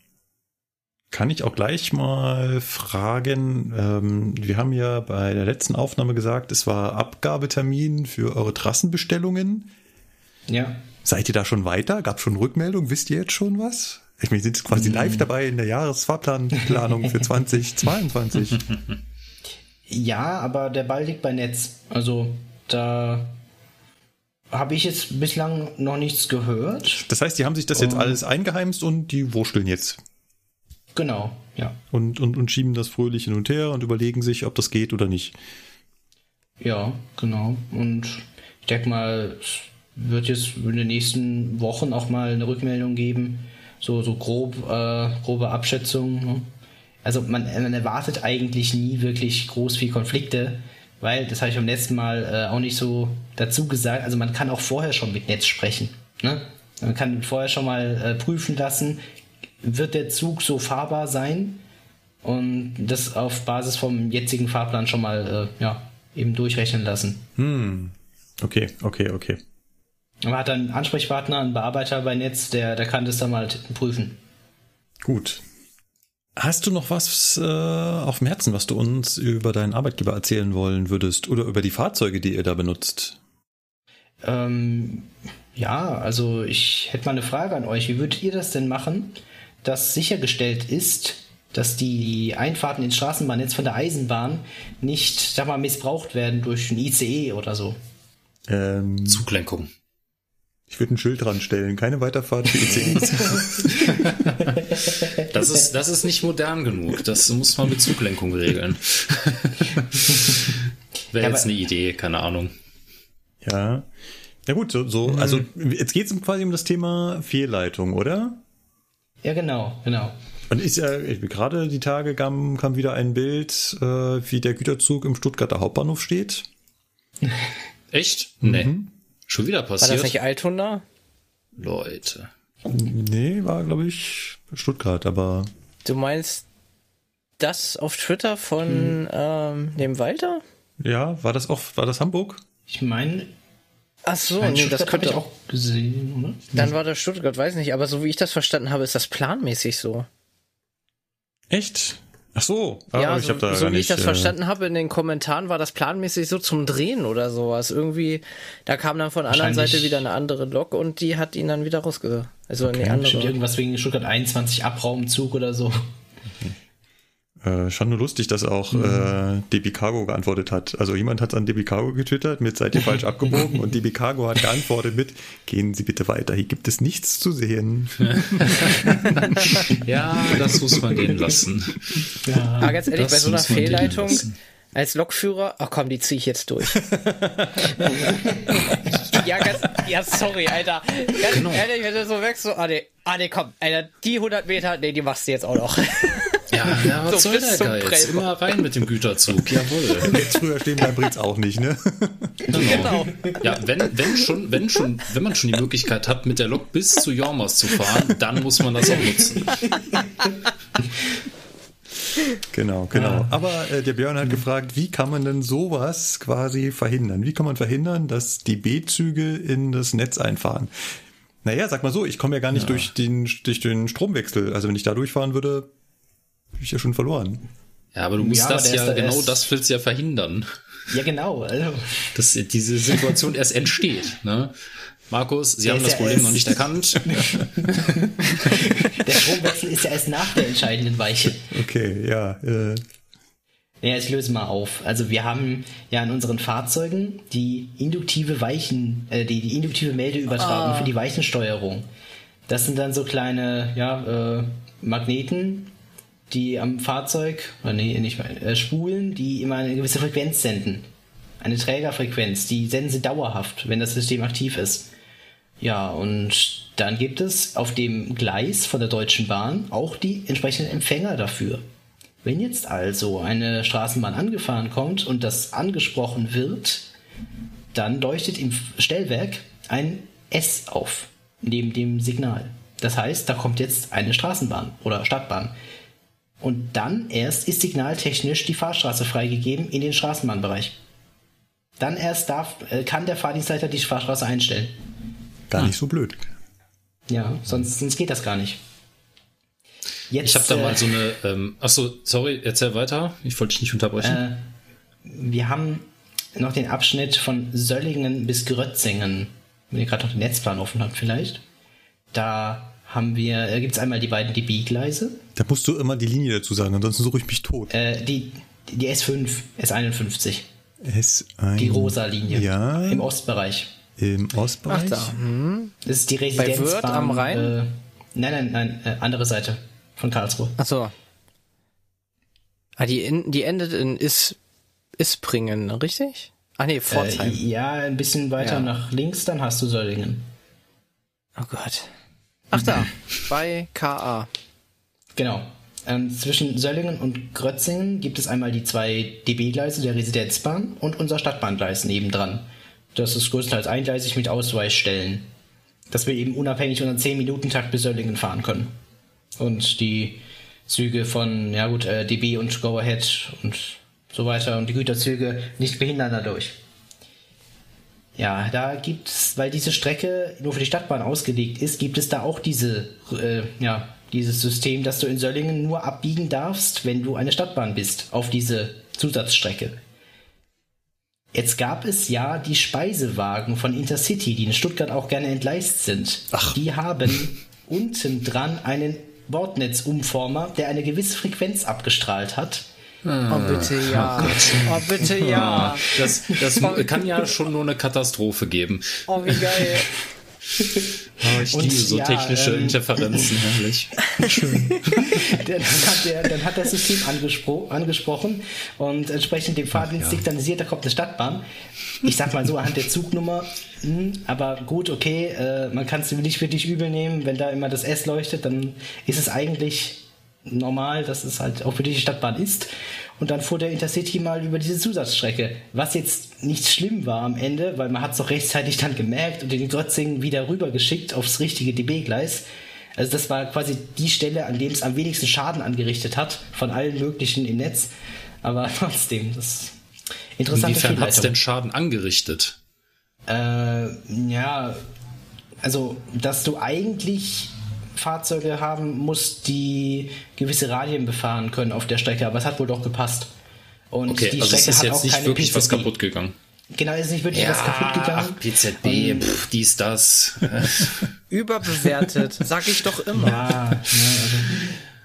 kann ich auch gleich mal fragen, ähm, wir haben ja bei der letzten Aufnahme gesagt, es war Abgabetermin für eure Trassenbestellungen.
Ja.
Seid ihr da schon weiter? Gab schon Rückmeldung? Wisst ihr jetzt schon was? Ich meine, sind quasi live dabei in der Jahresfahrplanplanung für 2022.
Ja, aber der Ball liegt bei Netz. Also da habe ich jetzt bislang noch nichts gehört.
Das heißt, die haben sich das jetzt alles eingeheimst und die wursteln jetzt
Genau, ja.
und, und, und schieben das fröhlich hin und her und überlegen sich, ob das geht oder nicht.
Ja, genau. Und ich denke mal, es wird jetzt in den nächsten Wochen auch mal eine Rückmeldung geben. So, so grob, äh, grobe Abschätzung. Ne? Also man, man erwartet eigentlich nie wirklich groß viel Konflikte, weil, das habe ich beim letzten Mal äh, auch nicht so dazu gesagt, also man kann auch vorher schon mit Netz sprechen. Ne? Man kann vorher schon mal äh, prüfen lassen, wird der Zug so fahrbar sein? Und das auf Basis vom jetzigen Fahrplan schon mal äh, ja, eben durchrechnen lassen.
Hm. Okay, okay, okay.
Aber hat einen Ansprechpartner, einen Bearbeiter bei Netz, der, der kann das dann mal prüfen.
Gut. Hast du noch was äh, auf dem Herzen, was du uns über deinen Arbeitgeber erzählen wollen würdest oder über die Fahrzeuge, die ihr da benutzt?
Ähm, ja, also ich hätte mal eine Frage an euch. Wie würdet ihr das denn machen, dass sichergestellt ist, dass die Einfahrten ins Straßenbahnnetz von der Eisenbahn nicht, sag mal, missbraucht werden durch ein ICE oder so?
Ähm,
Zuglenkung.
ich würde ein Schild dran stellen, keine Weiterfahrt für ICEs.
Das ist, das ist nicht modern genug. Das muss man mit Zuglenkung regeln. Wäre
Ja,
jetzt eine Idee, keine Ahnung.
ja. Na gut, so, so also jetzt geht es quasi um das Thema Fehlleitung, oder?
Ja, genau, genau.
Und ist ja, ich- gerade die Tage kam, kam wieder ein Bild, äh, wie der Güterzug im Stuttgarter Hauptbahnhof steht.
Echt? Nee. Schon wieder
War das
passiert?
nicht Altona?
Leute.
Nee, war, glaube ich, Stuttgart, aber
Du meinst das auf Twitter von ähm, dem Walter?
ja, war das auch, war das Hamburg?
Ich meine,
Ach so, nee, das
hab
könnte
ich auch gesehen, oder?
Dann war das Stuttgart, weiß nicht, aber so wie ich das verstanden habe, ist das planmäßig so.
Echt? Ach so, ah,
ja,
ich
so,
habe da
so
gar
wie
nicht,
ich das
äh,
verstanden habe in den Kommentaren, war das planmäßig so zum Drehen oder sowas. Irgendwie, da kam dann von der anderen Seite wieder eine andere Lok und die hat ihn dann wieder rausge... Also in die andere.
irgendwas wegen Stuttgart 21 Abraumzug oder so.
Äh, schon nur lustig, dass auch
Mhm.
äh, DB Cargo geantwortet hat. Also jemand hat an DB Cargo getwittert mit seid ihr falsch abgebogen und DB Cargo hat geantwortet mit gehen Sie bitte weiter, hier gibt es nichts zu sehen.
Ja, das muss man denen lassen.
Aber ganz ehrlich, bei so einer Fehlleitung als Lokführer, ach komm, die ziehe ich jetzt durch. ja, ganz, ja, sorry, Alter. Ganz
Genau.
ehrlich, wenn du so wächst, so, ah nee, ah nee, komm, Alter, die 100 Meter, nee, die machst du jetzt auch noch.
Ja, ja was
So
soll der Geiz? Immer rein mit dem Güterzug, jawohl.
Jetzt früher stehen bleiben bringt's auch nicht, ne?
genau.
Ja, wenn, wenn schon, wenn schon, wenn man schon die Möglichkeit hat, mit der Lok bis zu Jormas zu fahren, dann muss man das auch nutzen.
Genau, genau. Aber äh, der Björn hat gefragt, wie kann man denn sowas quasi verhindern? Wie kann man verhindern, dass die B-Züge in das Netz einfahren? Naja, sag mal so, ich komme ja gar nicht durch, den, durch den Stromwechsel. Also wenn ich da durchfahren würde, bin ich ja schon verloren.
Ja, aber du musst
Ja,
das ja,
da
genau das willst du ja verhindern,
Ja, genau. Also,
dass diese Situation erst entsteht. Ne? Markus, Sie
Der
haben das Problem noch nicht erkannt.
der Stromwechsel ist ja erst nach der entscheidenden Weiche.
Okay, ja. Äh,
Ja, ich löse mal auf. Also wir haben ja in unseren Fahrzeugen die induktive Weichen, äh, die, die induktive Meldeübertragung
Ah.
für die Weichensteuerung. Das sind dann so kleine, ja, äh, Magneten, die am Fahrzeug, oder nee, nicht mal, äh, spulen, die immer eine gewisse Frequenz senden. Eine Trägerfrequenz, die senden sie dauerhaft, wenn das System aktiv ist. Ja, und dann gibt es auf dem Gleis von der Deutschen Bahn auch die entsprechenden Empfänger dafür. Wenn jetzt also eine Straßenbahn angefahren kommt und das angesprochen wird, dann leuchtet im Stellwerk ein S auf, neben dem Signal. Das heißt, da kommt jetzt eine Straßenbahn oder Stadtbahn. Und dann erst ist signaltechnisch die Fahrstraße freigegeben in den Straßenbahnbereich. Dann erst darf, äh, kann der Fahrdienstleiter die Fahrstraße einstellen.
Gar nicht so blöd.
Ja, sonst, sonst geht das gar nicht. Jetzt,
Ich habe da
äh,
mal so eine. Ähm, achso, sorry, erzähl weiter. Ich wollte dich nicht unterbrechen.
Äh, wir haben noch den Abschnitt von Söllingen bis Grötzingen. Wenn ihr gerade noch den Netzplan offen habt, vielleicht. Da haben wir, äh, gibt es einmal die beiden DB-Gleise.
Da musst du immer die Linie dazu sagen, ansonsten suche ich mich tot.
Äh, die, die S5, S51.
S1.
Die rosa Linie.
Ja.
Im Ostbereich.
Im
Ach
Ostbereich.
da. Hm.
Das ist die
Bei
Residenzbahn.
Wörth am Rhein?
Äh, nein, nein, nein, äh, andere Seite von Karlsruhe.
Ach so. Ah, die, in, die endet in Is, Ispringen, richtig? Ah nee, Pforzheim.
Äh, ja, ein bisschen weiter
Ja.
nach links, dann hast du Söllingen.
oh Gott. Ach da, bei KA.
Genau. Ähm, zwischen Söllingen und Grötzingen gibt es einmal die zwei DB-Gleise der Residenzbahn und unser Stadtbahngleis nebendran. Das ist größtenteils eingleisig mit Ausweichstellen. Dass wir eben unabhängig unseren 10-Minuten-Takt bis Söllingen fahren können. Und die Züge von, ja gut, äh, DB und Go Ahead und so weiter und die Güterzüge nicht behindern dadurch. Ja, da gibt es, weil diese Strecke nur für die Stadtbahn ausgelegt ist, gibt es da auch diese, äh, ja, dieses System, dass du in Söllingen nur abbiegen darfst, wenn du eine Stadtbahn bist, auf diese Zusatzstrecke. Jetzt gab es ja die Speisewagen von Intercity, die in Stuttgart auch gerne entgleist sind.
Ach.
Die haben unten dran einen Bordnetzumformer, der eine gewisse Frequenz abgestrahlt hat.
Oh bitte ja. Oh bitte ja.
Das, das kann ja schon nur eine Katastrophe geben.
Oh wie geil.
Oh, ich
Und
liebe so
ja,
technische
ähm,
Interferenzen, herrlich.
dann, hat der, dann hat das System angespro angesprochen und entsprechend dem Fahrdienst signalisiert, da kommt eine Stadtbahn. Ich sag mal so anhand der Zugnummer, hm, aber gut, okay, äh, man kann es nicht wirklich übel nehmen, wenn da immer das S leuchtet, dann ist es eigentlich normal, dass es halt auch für die Stadtbahn ist. Und dann fuhr der Intercity mal über diese Zusatzstrecke, was jetzt nicht schlimm war am Ende, weil man hat es doch rechtzeitig dann gemerkt und den Grötzing wieder rübergeschickt aufs richtige DB-Gleis. Also das war quasi die Stelle, an dem es am wenigsten Schaden angerichtet hat, von allen möglichen im Netz. Aber trotzdem, das ist interessante
Inwiefern hat es denn Schaden angerichtet?
Äh, ja, also, dass du eigentlich Fahrzeuge haben musst, die gewisse Radien befahren können auf der Strecke, aber es hat wohl doch gepasst. Und
Okay,
die
also es
Strecke
ist
hat
jetzt
auch
nicht
keine
wirklich was
PZB.
kaputt gegangen.
Genau, es ist nicht wirklich was kaputt gegangen.
ach, PZB,
Und-
pff, dies, das.
Überbewertet, sag ich doch immer.
Ja, ne, also,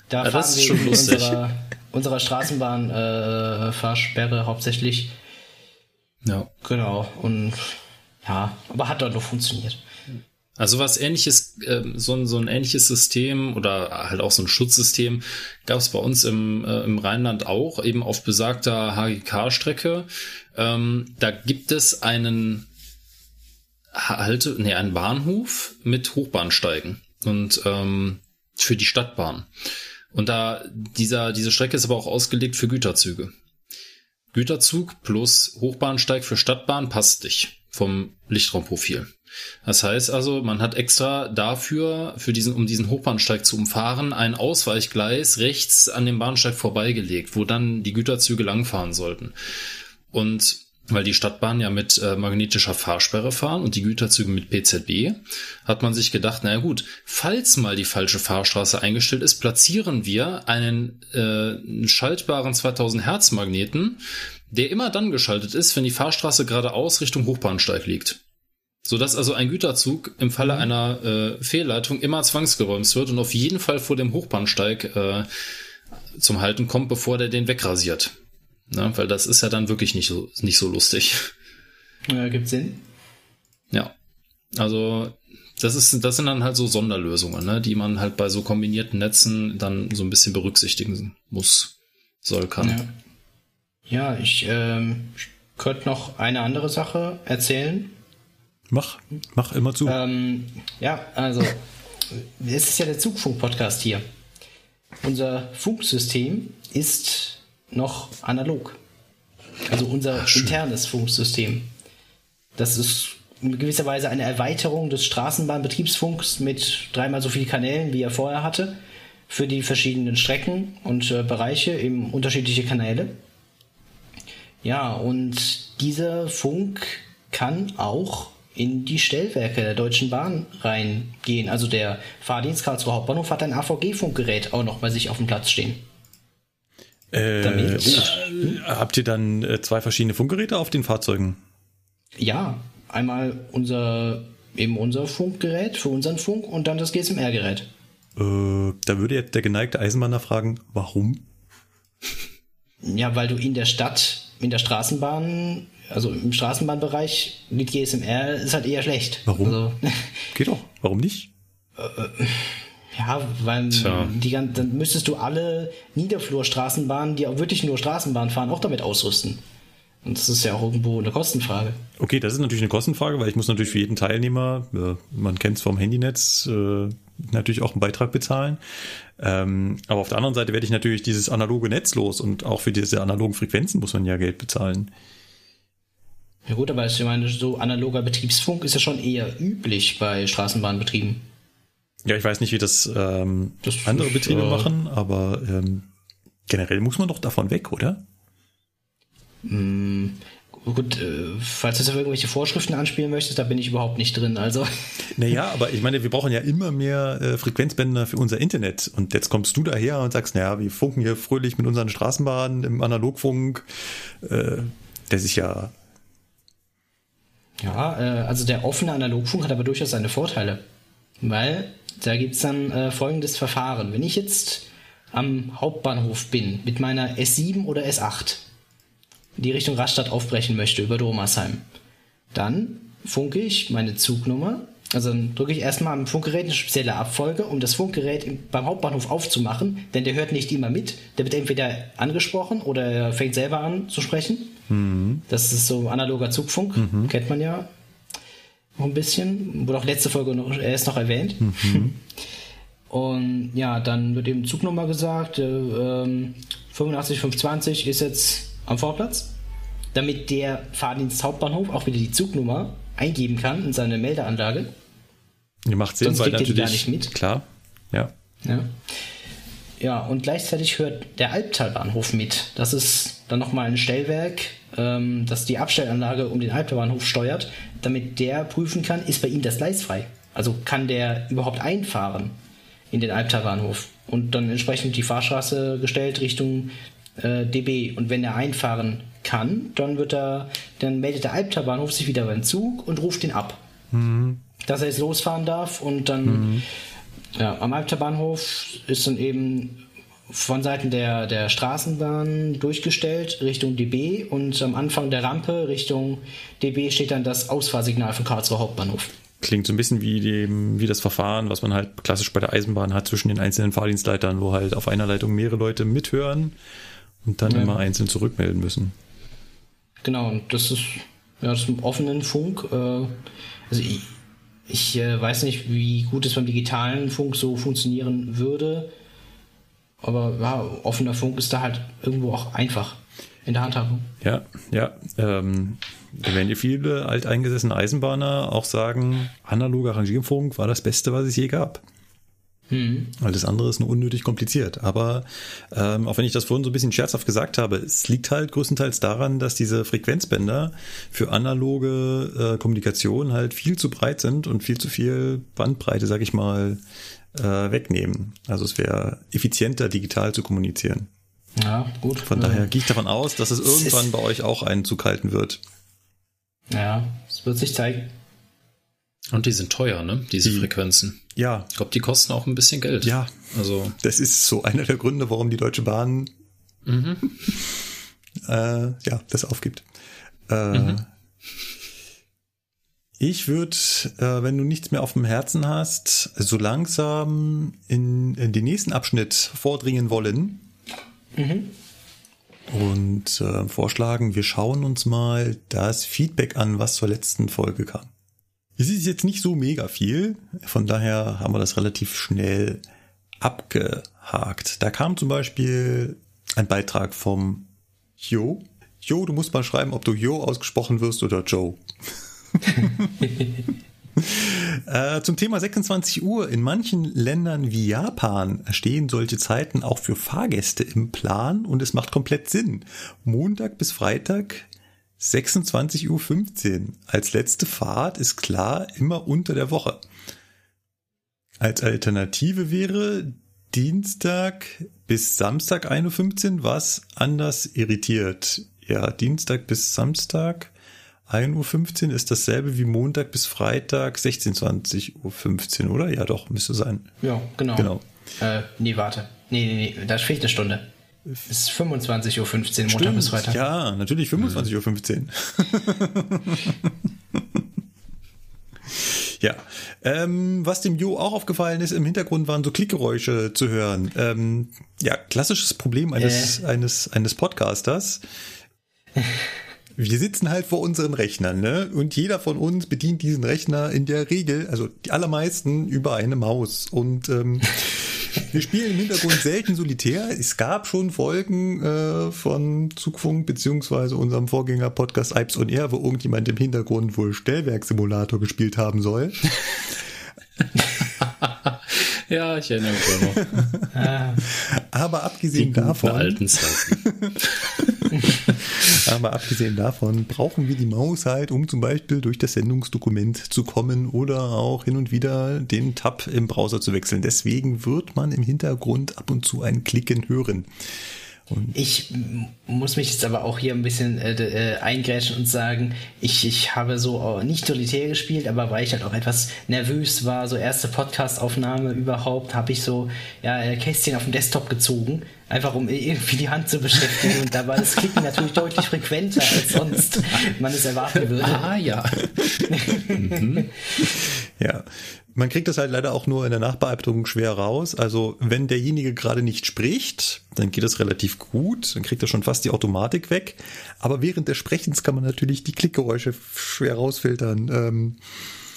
da
Ja,
fahren
das ist
wir
schon
mit
lustig.
unserer, unserer Straßenbahn-Fahrsperre äh, Fahrsperre hauptsächlich.
Ja.
Genau, und ja, aber hat dann doch funktioniert.
Also was ähnliches, ähm, so, ein, so ein ähnliches System oder halt auch so ein Schutzsystem gab es bei uns im, äh, im Rheinland auch, eben auf besagter HGK-Strecke. Ähm, da gibt es einen Halte, nee, einen Bahnhof mit Hochbahnsteigen und ähm, für die Stadtbahn. Und da dieser, diese Strecke ist aber auch ausgelegt für Güterzüge. Güterzug plus Hochbahnsteig für Stadtbahn passt nicht vom Lichtraumprofil. Das heißt also, man hat extra dafür, für diesen, um diesen Hochbahnsteig zu umfahren, ein Ausweichgleis rechts an dem Bahnsteig vorbeigelegt, wo dann die Güterzüge langfahren sollten. Und weil die Stadtbahn ja mit äh, magnetischer Fahrsperre fahren und die Güterzüge mit PZB, hat man sich gedacht, naja gut, falls mal die falsche Fahrstraße eingestellt ist, platzieren wir einen, äh, schaltbaren 2000 Hertz Magneten, der immer dann geschaltet ist, wenn die Fahrstraße geradeaus Richtung Hochbahnsteig liegt. Sodass also ein Güterzug im Falle einer äh, Fehlleitung immer zwangsgeräumt wird und auf jeden Fall vor dem Hochbahnsteig äh, zum Halten kommt, bevor der den wegrasiert. Ne? Weil das ist ja dann wirklich nicht so, nicht so lustig.
Ja, gibt Sinn.
Ja. Also, das ist, das sind dann halt so Sonderlösungen, ne, die man halt bei so kombinierten Netzen dann so ein bisschen berücksichtigen muss, soll, kann.
Ja, ja ich, ähm, ich könnte noch eine andere Sache erzählen.
Mach, mach immer zu.
Ähm, ja, also, es ist ja der Zugfunk-Podcast hier. Unser Funksystem ist noch analog. Also unser Ach, internes Funksystem. Das ist in gewisser Weise eine Erweiterung des Straßenbahnbetriebsfunks mit dreimal so vielen Kanälen, wie er vorher hatte, für die verschiedenen Strecken und äh, Bereiche, eben unterschiedliche Kanäle. Ja, und dieser Funk kann auch in die Stellwerke der Deutschen Bahn reingehen. Also der Fahrdienst Karlsruhe Hauptbahnhof hat ein AVG-Funkgerät auch noch bei sich auf dem Platz stehen.
Äh, Damit, äh, habt ihr dann äh, zwei verschiedene Funkgeräte auf den Fahrzeugen?
Ja, einmal unser eben unser Funkgerät für unseren Funk und dann das GSMR-Gerät.
Äh, da würde jetzt der geneigte Eisenbahner fragen, warum?
Ja, weil du in der Stadt, in der Straßenbahn also im Straßenbahnbereich mit GSMR ist halt eher schlecht.
Warum?
Also,
Geht doch. Warum nicht?
Ja, weil die, dann müsstest du alle Niederflurstraßenbahnen, die auch wirklich nur Straßenbahn fahren, auch damit ausrüsten. Und das ist ja auch irgendwo eine Kostenfrage.
Okay, das ist natürlich eine Kostenfrage, weil ich muss natürlich für jeden Teilnehmer, äh, man kennt es vom Handynetz, äh, natürlich auch einen Beitrag bezahlen. Ähm, aber auf der anderen Seite werde ich natürlich dieses analoge Netz los und auch für diese analogen Frequenzen muss man ja Geld bezahlen.
Ja gut, aber ich meine, so analoger Betriebsfunk ist ja schon eher üblich bei Straßenbahnbetrieben.
Ja, ich weiß nicht, wie das, ähm, das andere ist, Betriebe äh, machen, aber ähm, generell muss man doch davon weg, oder?
Mm, gut, äh, falls du auf irgendwelche Vorschriften anspielen möchtest, da bin ich überhaupt nicht drin. Also.
Naja, aber ich meine, wir brauchen ja immer mehr äh, Frequenzbänder für unser Internet. Und jetzt kommst du daher und sagst, naja, wir funken hier fröhlich mit unseren Straßenbahnen im Analogfunk. Äh, das ist ja
ja, äh, also der offene Analogfunk hat aber durchaus seine Vorteile. Weil da gibt es dann äh, folgendes Verfahren. Wenn ich jetzt am Hauptbahnhof bin mit meiner S7 oder S8 die Richtung Rastatt aufbrechen möchte über Domersheim, dann funke ich meine Zugnummer. Also dann drücke ich erstmal am Funkgerät eine spezielle Abfolge, um das Funkgerät im, beim Hauptbahnhof aufzumachen, denn der hört nicht immer mit. Der wird entweder angesprochen oder er fängt selber an zu sprechen. Mhm. Das ist so analoger Zugfunk, mhm. kennt man ja noch ein bisschen. Wurde auch letzte Folge noch, erst noch erwähnt. Mhm. Und ja, dann wird eben Zugnummer gesagt, äh, 85520 ist jetzt am Vorplatz, damit der Fahrdienst Hauptbahnhof auch wieder die Zugnummer eingeben kann in seine Meldeanlage.
Ja, macht Sinn,
Sonst weil natürlich gar nicht mit.
Klar, ja.
ja. Ja, und gleichzeitig hört der Albtalbahnhof mit. Das ist dann nochmal ein Stellwerk, ähm, das die Abstellanlage um den Albtalbahnhof steuert, damit der prüfen kann, ist bei ihm das Gleis frei. Also kann der überhaupt einfahren in den Albtalbahnhof und dann entsprechend die Fahrstraße gestellt Richtung äh, DB. Und wenn er einfahren kann, dann wird er, dann meldet der Albtalbahnhof sich wieder beim Zug und ruft ihn ab. Mhm. Dass er jetzt losfahren darf und dann mhm ja, am Albterbahnhof ist dann eben von Seiten der, der Straßenbahn durchgestellt Richtung DB und am Anfang der Rampe Richtung DB steht dann das Ausfahrsignal von Karlsruhe Hauptbahnhof.
Klingt so ein bisschen wie, dem, wie das Verfahren, was man halt klassisch bei der Eisenbahn hat zwischen den einzelnen Fahrdienstleitern, wo halt auf einer Leitung mehrere Leute mithören und dann ja. immer einzeln zurückmelden müssen.
Genau, und das ist ja das ist ein offenen Funk. Äh, also ich, ich äh, weiß nicht, wie gut es beim digitalen Funk so funktionieren würde. Aber ja, offener Funk ist da halt irgendwo auch einfach in der Handhabung.
Ja, ja. Ähm, da werden dir viele alteingesessene Eisenbahner auch sagen, analoger Rangierfunk war das Beste, was es je gab. Mhm. Alles andere ist nur unnötig kompliziert. Aber ähm, auch wenn ich das vorhin so ein bisschen scherzhaft gesagt habe, es liegt halt größtenteils daran, dass diese Frequenzbänder für analoge äh, Kommunikation halt viel zu breit sind und viel zu viel Bandbreite, sag ich mal, äh, wegnehmen. Also es wäre effizienter, digital zu kommunizieren.
Ja, gut.
Von ja. daher gehe ich davon aus, dass es irgendwann bei euch auch einen Zug halten wird.
Ja, es wird sich zeigen.
Und die sind teuer, ne? Diese die, Frequenzen.
Ja.
Ich glaube, die kosten auch ein bisschen Geld.
Ja. Also. Das ist so einer der Gründe, warum die Deutsche Bahn mhm. äh, ja, das aufgibt. Äh, mhm. Ich würde, äh, wenn du nichts mehr auf dem Herzen hast, so langsam in, in den nächsten Abschnitt vordringen wollen. Mhm. Und äh, vorschlagen, wir schauen uns mal das Feedback an, was zur letzten Folge kam. Es ist jetzt nicht so mega viel, von daher haben wir das relativ schnell abgehakt. Da kam zum Beispiel ein Beitrag vom Jo. Jo, du musst mal schreiben, ob du Jo ausgesprochen wirst oder Joe. äh, zum Thema 26 Uhr. In manchen Ländern wie Japan stehen solche Zeiten auch für Fahrgäste im Plan und es macht komplett Sinn. Montag bis Freitag 26.15 Uhr. Als letzte Fahrt ist klar immer unter der Woche. Als Alternative wäre Dienstag bis Samstag 1.15 Uhr, was anders irritiert. Ja, Dienstag bis Samstag 1.15 Uhr ist dasselbe wie Montag bis Freitag 16.20 Uhr, oder? Ja, doch, müsste sein.
Ja, genau. genau. Äh, nee, warte. Nee, nee, nee, da fehlt eine Stunde. Es ist 25.15 Uhr, Montag Stimmt, bis Freitag.
Ja, natürlich 25.15 Uhr. ja. Ähm, was dem Jo auch aufgefallen ist, im Hintergrund waren so Klickgeräusche zu hören. Ähm, ja, klassisches Problem eines, äh. eines, eines Podcasters wir sitzen halt vor unseren Rechnern, ne? Und jeder von uns bedient diesen Rechner in der Regel, also die allermeisten über eine Maus. Und ähm, wir spielen im Hintergrund selten solitär. Es gab schon Folgen äh, von Zugfunk beziehungsweise unserem Vorgänger Podcast Ipes on Air, wo irgendjemand im Hintergrund wohl Stellwerksimulator gespielt haben soll.
ja, ich erinnere mich noch.
Aber abgesehen davon.
Alten Zeiten.
Aber abgesehen davon brauchen wir die Maus halt, um zum Beispiel durch das Sendungsdokument zu kommen oder auch hin und wieder den Tab im Browser zu wechseln. Deswegen wird man im Hintergrund ab und zu ein Klicken hören.
Und ich muss mich jetzt aber auch hier ein bisschen äh, äh, eingrätschen und sagen, ich, ich habe so nicht solitär gespielt, aber weil ich halt auch etwas nervös war, so erste Podcast-Aufnahme überhaupt, habe ich so ja, äh, Kästchen auf dem Desktop gezogen, einfach um irgendwie die Hand zu beschäftigen. Und da war das Klicken natürlich deutlich frequenter, als sonst man es erwarten würde.
Ah ja.
mhm. Ja, man kriegt das halt leider auch nur in der Nachbearbeitung schwer raus. Also wenn derjenige gerade nicht spricht, dann geht das relativ gut, dann kriegt er schon fast die Automatik weg. Aber während des Sprechens kann man natürlich die Klickgeräusche schwer rausfiltern. Ähm,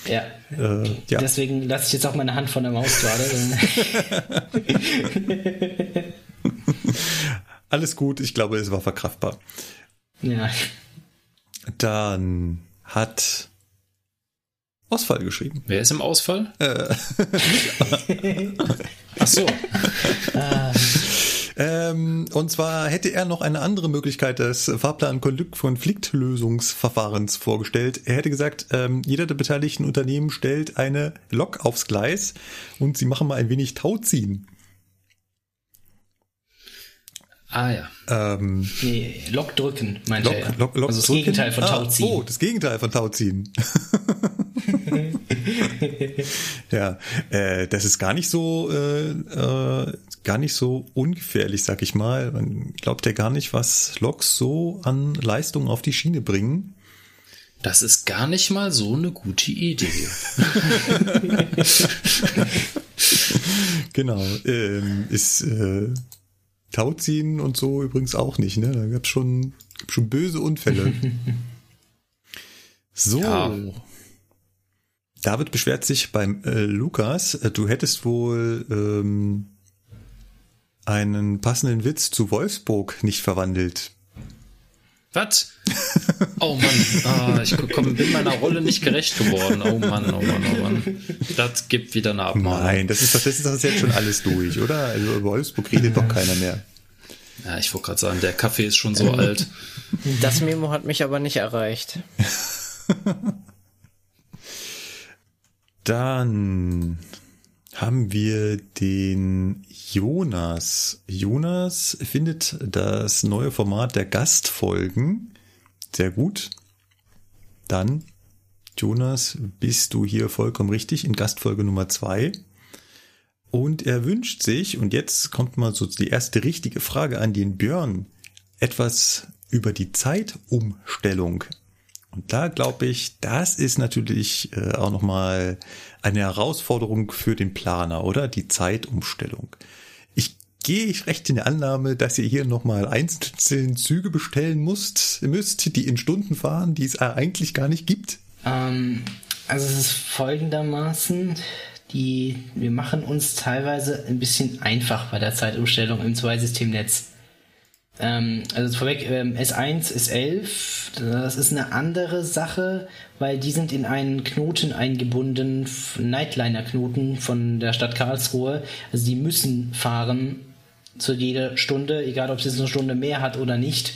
ja. Äh, ja. Deswegen lasse ich jetzt auch meine Hand von der Maus gerade.
Alles gut, ich glaube, es war verkraftbar.
Ja.
Dann hat Ausfall geschrieben.
Wer ist im Ausfall?
Äh.
Ach so.
ähm, und zwar hätte er noch eine andere Möglichkeit des Fahrplan-Konfliktlösungsverfahrens vorgestellt. Er hätte gesagt, ähm, jeder der beteiligten Unternehmen stellt eine Lok aufs Gleis und sie machen mal ein wenig Tauziehen.
Ah ja.
Ähm, nee, Lok drücken, meinte Lok, er. Lok, Lok also das drücken? Gegenteil von ah, Tauziehen.
Oh, das Gegenteil von Tauziehen. ja, äh, das ist gar nicht so äh, äh, gar nicht so ungefährlich, sag ich mal. Man glaubt ja gar nicht, was Loks so an Leistung auf die Schiene bringen.
Das ist gar nicht mal so eine gute Idee.
genau, ähm, ist äh, Tauziehen und so übrigens auch nicht, ne? Da gab's schon, schon böse Unfälle. so. Ja. David beschwert sich beim äh, Lukas, äh, du hättest wohl ähm, einen passenden Witz zu Wolfsburg nicht verwandelt.
Was? Oh Mann, ah, ich komm, bin meiner Rolle nicht gerecht geworden. Oh Mann, oh Mann, oh Mann. Das gibt wieder eine Abmahnung.
Nein, das ist doch, das ist doch jetzt schon alles durch, oder? Also über Wolfsburg redet doch keiner mehr.
Ja, ich wollte gerade sagen, der Kaffee ist schon so ähm, alt.
Das Memo hat mich aber nicht erreicht.
Dann haben wir den Jonas. Jonas findet das neue Format der Gastfolgen sehr gut. Dann, Jonas, bist du hier vollkommen richtig in Gastfolge Nummer zwei. Und er wünscht sich, und jetzt kommt mal so die erste richtige Frage an den Björn, etwas über die Zeitumstellung. Und da glaube ich, das ist natürlich äh, auch nochmal eine Herausforderung für den Planer, oder? Die Zeitumstellung. Ich gehe ich recht in der Annahme, dass ihr hier nochmal einzelne Züge bestellen müsst, müsst, die in Stunden fahren, die es eigentlich gar nicht gibt?
Ähm, also es ist folgendermaßen, die, wir machen uns teilweise ein bisschen einfach bei der Zeitumstellung im Zweisystemnetz. Ähm, also vorweg, ähm, S1, S11, das ist eine andere Sache, weil die sind in einen Knoten eingebunden, Nightliner-Knoten von der Stadt Karlsruhe. Also die müssen fahren zu jeder Stunde, egal ob es jetzt eine Stunde mehr hat oder nicht.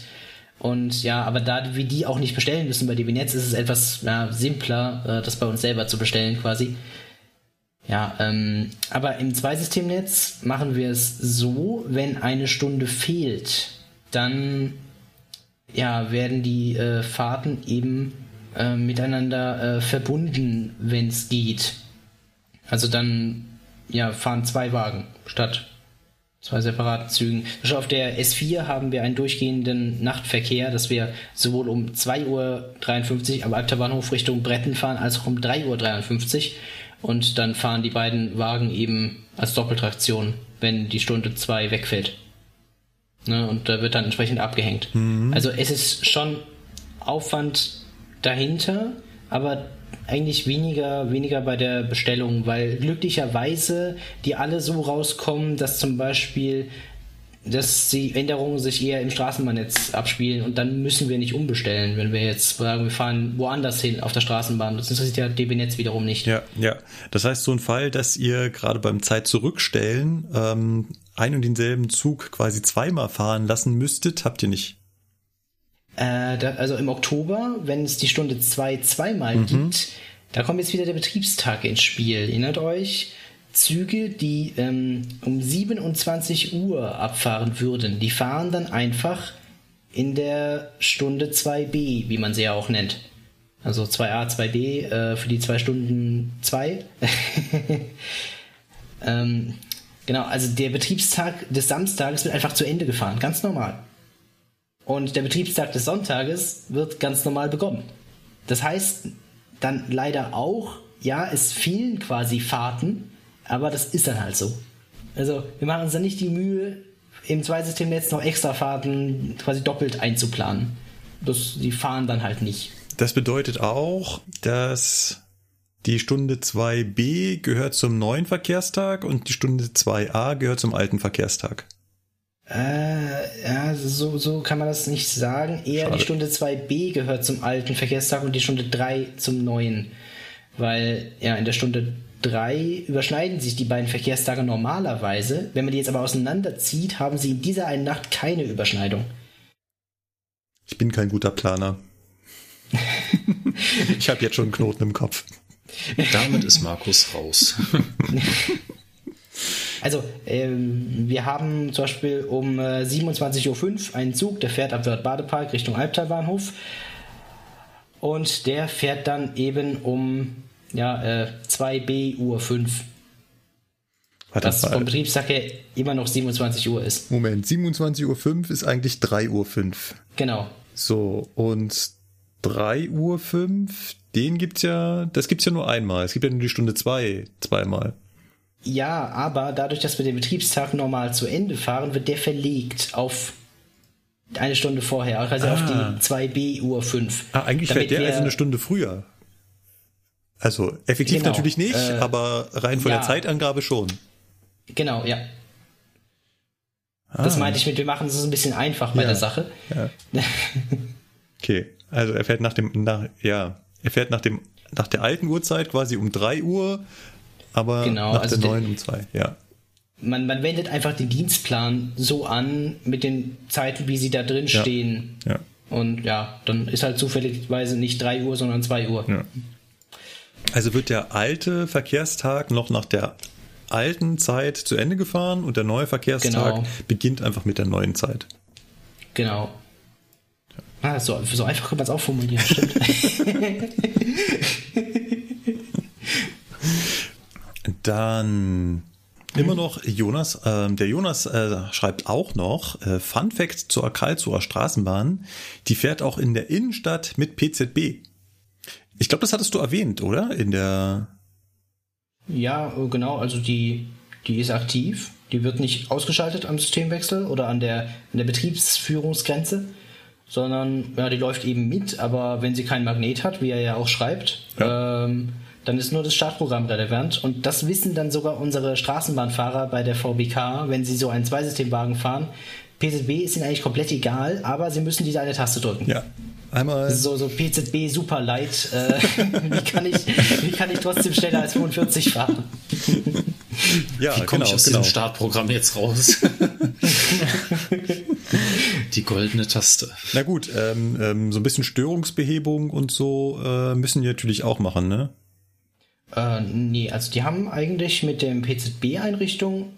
Und ja, aber da wir die auch nicht bestellen müssen bei DB Netz, ist es etwas ja, simpler, äh, das bei uns selber zu bestellen quasi. Ja, ähm, aber im Zweisystemnetz machen wir es so, wenn eine Stunde fehlt, dann ja, werden die äh, Fahrten eben äh, miteinander äh, verbunden, wenn es geht. Also dann ja, fahren zwei Wagen statt zwei separaten Zügen. Auf der S4 haben wir einen durchgehenden Nachtverkehr, dass wir sowohl um 2.53 Uhr am Alpterbahnhof Richtung Bretten fahren, als auch um 3.53 Uhr. Und dann fahren die beiden Wagen eben als Doppeltraktion, wenn die Stunde 2 wegfällt. Ne, und da wird dann entsprechend abgehängt. Mhm. Also es ist schon Aufwand dahinter, aber eigentlich weniger, weniger bei der Bestellung, weil glücklicherweise die alle so rauskommen, dass zum Beispiel dass die Änderungen sich eher im Straßenbahnnetz abspielen und dann müssen wir nicht umbestellen, wenn wir jetzt sagen, wir fahren woanders hin auf der Straßenbahn. Das interessiert ja DB Netz wiederum nicht.
Ja, ja. Das heißt, so ein Fall, dass ihr gerade beim Zeit zurückstellen ähm, ein und denselben Zug quasi zweimal fahren lassen müsstet, habt ihr nicht.
Äh, da, also im Oktober, wenn es die Stunde 2 zwei, zweimal mhm. gibt, da kommt jetzt wieder der Betriebstag ins Spiel. Erinnert euch? Züge, die ähm, um 27 Uhr abfahren würden, die fahren dann einfach in der Stunde 2b, wie man sie ja auch nennt. Also 2a, 2b äh, für die zwei Stunden 2. ähm, genau, also der Betriebstag des Samstages wird einfach zu Ende gefahren, ganz normal. Und der Betriebstag des Sonntages wird ganz normal begonnen. Das heißt dann leider auch, ja, es fehlen quasi Fahrten, aber das ist dann halt so. Also wir machen uns dann nicht die Mühe, im Zweisystemnetz noch extra Fahrten quasi doppelt einzuplanen. Das, die fahren dann halt nicht.
Das bedeutet auch, dass die Stunde 2b gehört zum neuen Verkehrstag und die Stunde 2a gehört zum alten Verkehrstag.
Äh, ja, so, so kann man das nicht sagen. Eher Schade. die Stunde 2b gehört zum alten Verkehrstag und die Stunde 3 zum neuen. Weil, ja, in der Stunde 3 überschneiden sich die beiden Verkehrstage normalerweise. Wenn man die jetzt aber auseinanderzieht, haben sie in dieser einen Nacht keine Überschneidung.
Ich bin kein guter Planer. ich habe jetzt schon einen Knoten im Kopf.
Damit ist Markus raus.
Also, ähm, wir haben zum Beispiel um äh, 27.05 Uhr einen Zug, der fährt ab Wörth Badepark Richtung Albtalbahnhof. Und der fährt dann eben um ja, äh, 2b Uhr 5. Warte, was vom Betriebstag her immer noch 27 Uhr ist.
Moment, 27.05 Uhr 5 ist eigentlich 3 Uhr 5.
Genau.
So, und 3 Uhr 5, den gibt's ja, das gibt's ja nur einmal. Es gibt ja nur die Stunde 2 zweimal.
Ja, aber dadurch, dass wir den Betriebstag normal zu Ende fahren, wird der verlegt auf eine Stunde vorher, also ah. auf die 2b Uhr 5.
Ah, eigentlich fährt der also eine Stunde früher. Also effektiv genau, natürlich nicht, äh, aber rein von ja. der Zeitangabe schon.
Genau, ja. Ah. Das meinte ich mit, wir machen es ein bisschen einfach bei ja. der Sache. Ja.
okay, also er fährt nach dem, nach, ja, er fährt nach dem, nach der alten Uhrzeit quasi um 3 Uhr aber genau, nach also der neuen um zwei, ja.
Man, man wendet einfach den Dienstplan so an mit den Zeiten, wie sie da drin stehen. Ja. ja. Und ja, dann ist halt zufälligweise nicht 3 Uhr, sondern 2 Uhr. Ja.
Also wird der alte Verkehrstag noch nach der alten Zeit zu Ende gefahren und der neue Verkehrstag genau. beginnt einfach mit der neuen Zeit.
Genau. Ah, so, so einfach kann man es auch formulieren, stimmt.
Dann Immer noch Jonas. Ähm, der Jonas äh, schreibt auch noch, äh, Fun Fact zur Karlsruher Straßenbahn, die fährt auch in der Innenstadt mit PZB. Ich glaube, das hattest du erwähnt, oder? In der
Ja, äh, genau, also die, die ist aktiv. Die wird nicht ausgeschaltet am Systemwechsel oder an der, an der Betriebsführungsgrenze, sondern ja, die läuft eben mit, aber wenn sie kein Magnet hat, wie er ja auch schreibt,
Ja.
ähm, dann ist nur das Startprogramm relevant. Und das wissen dann sogar unsere Straßenbahnfahrer bei der VBK, wenn sie so einen Zweisystemwagen fahren. PZB ist ihnen eigentlich komplett egal, aber sie müssen diese eine Taste drücken.
Ja. Einmal.
So, so PZB super light. Äh, wie, kann ich, wie kann ich trotzdem schneller als 45 fahren?
Ja,
Wie komme
genau,
ich aus
genau.
diesem Startprogramm jetzt raus? Die goldene Taste.
Na gut, ähm, ähm, so ein bisschen Störungsbehebung und so äh, müssen die natürlich auch machen, ne?
Äh, nee, also die haben eigentlich mit dem PZB-Einrichtung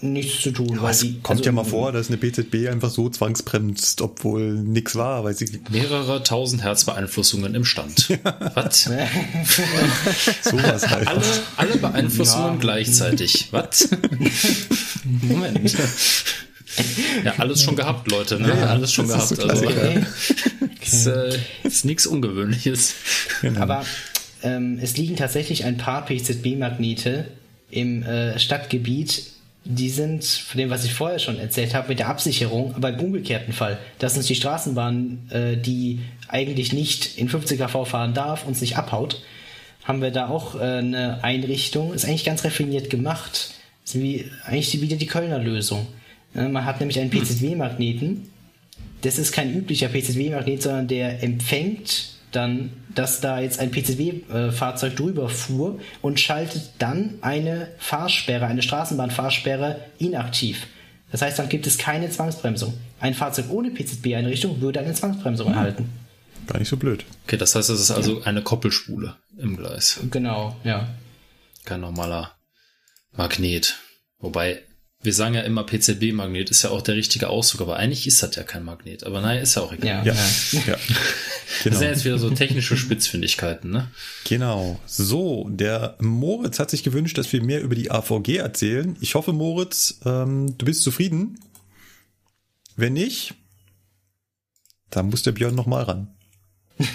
nichts zu tun.
Aber
weil
es
die,
kommt
also,
ja mal vor, dass eine BZB einfach so zwangsbremst, obwohl nix war, weil sie
Mehrere tausend Hertz Beeinflussungen im Stand. Was?
sowas halt.
Alle, alle Beeinflussungen gleichzeitig. Was? Moment. Ja, alles schon gehabt, Leute. Ne?
Ja, ja,
alles schon
das ist
gehabt.
so
also,
Klassiker.
ist, äh, ist nichts Ungewöhnliches.
Aber ähm, es liegen tatsächlich ein paar PZB-Magnete im äh, Stadtgebiet. Die sind, von dem, was ich vorher schon erzählt habe, mit der Absicherung, aber im umgekehrten Fall, dass uns die Straßenbahn, äh, die eigentlich nicht in 50 kV fahren darf, uns nicht abhaut, haben wir da auch äh, eine Einrichtung. Ist eigentlich ganz raffiniert gemacht. Ist wie, eigentlich die- wieder die Kölner Lösung. Man hat nämlich einen PZW-Magneten, das ist kein üblicher PZW-Magnet, sondern der empfängt dann, dass da jetzt ein PZW-Fahrzeug drüber fuhr und schaltet dann eine Fahrsperre, eine Straßenbahnfahrsperre inaktiv. Das heißt, dann gibt es keine Zwangsbremsung. Ein Fahrzeug ohne PZB-Einrichtung würde eine Zwangsbremsung erhalten.
Gar nicht so blöd.
Okay, das heißt, es ist also eine Koppelspule im Gleis.
Genau, ja.
Kein normaler Magnet. Wobei, wir sagen ja immer, PCB-Magnet ist ja auch der richtige Ausdruck, aber eigentlich ist das ja kein Magnet. Aber naja, ist ja auch egal.
Ja.
Ja, ja.
Das
Genau.
sind jetzt wieder so technische Spitzfindigkeiten, ne?
Genau. So, der Moritz hat sich gewünscht, dass wir mehr über die AVG erzählen. Ich hoffe, Moritz, ähm, du bist zufrieden. Wenn nicht, dann muss der Björn noch mal ran.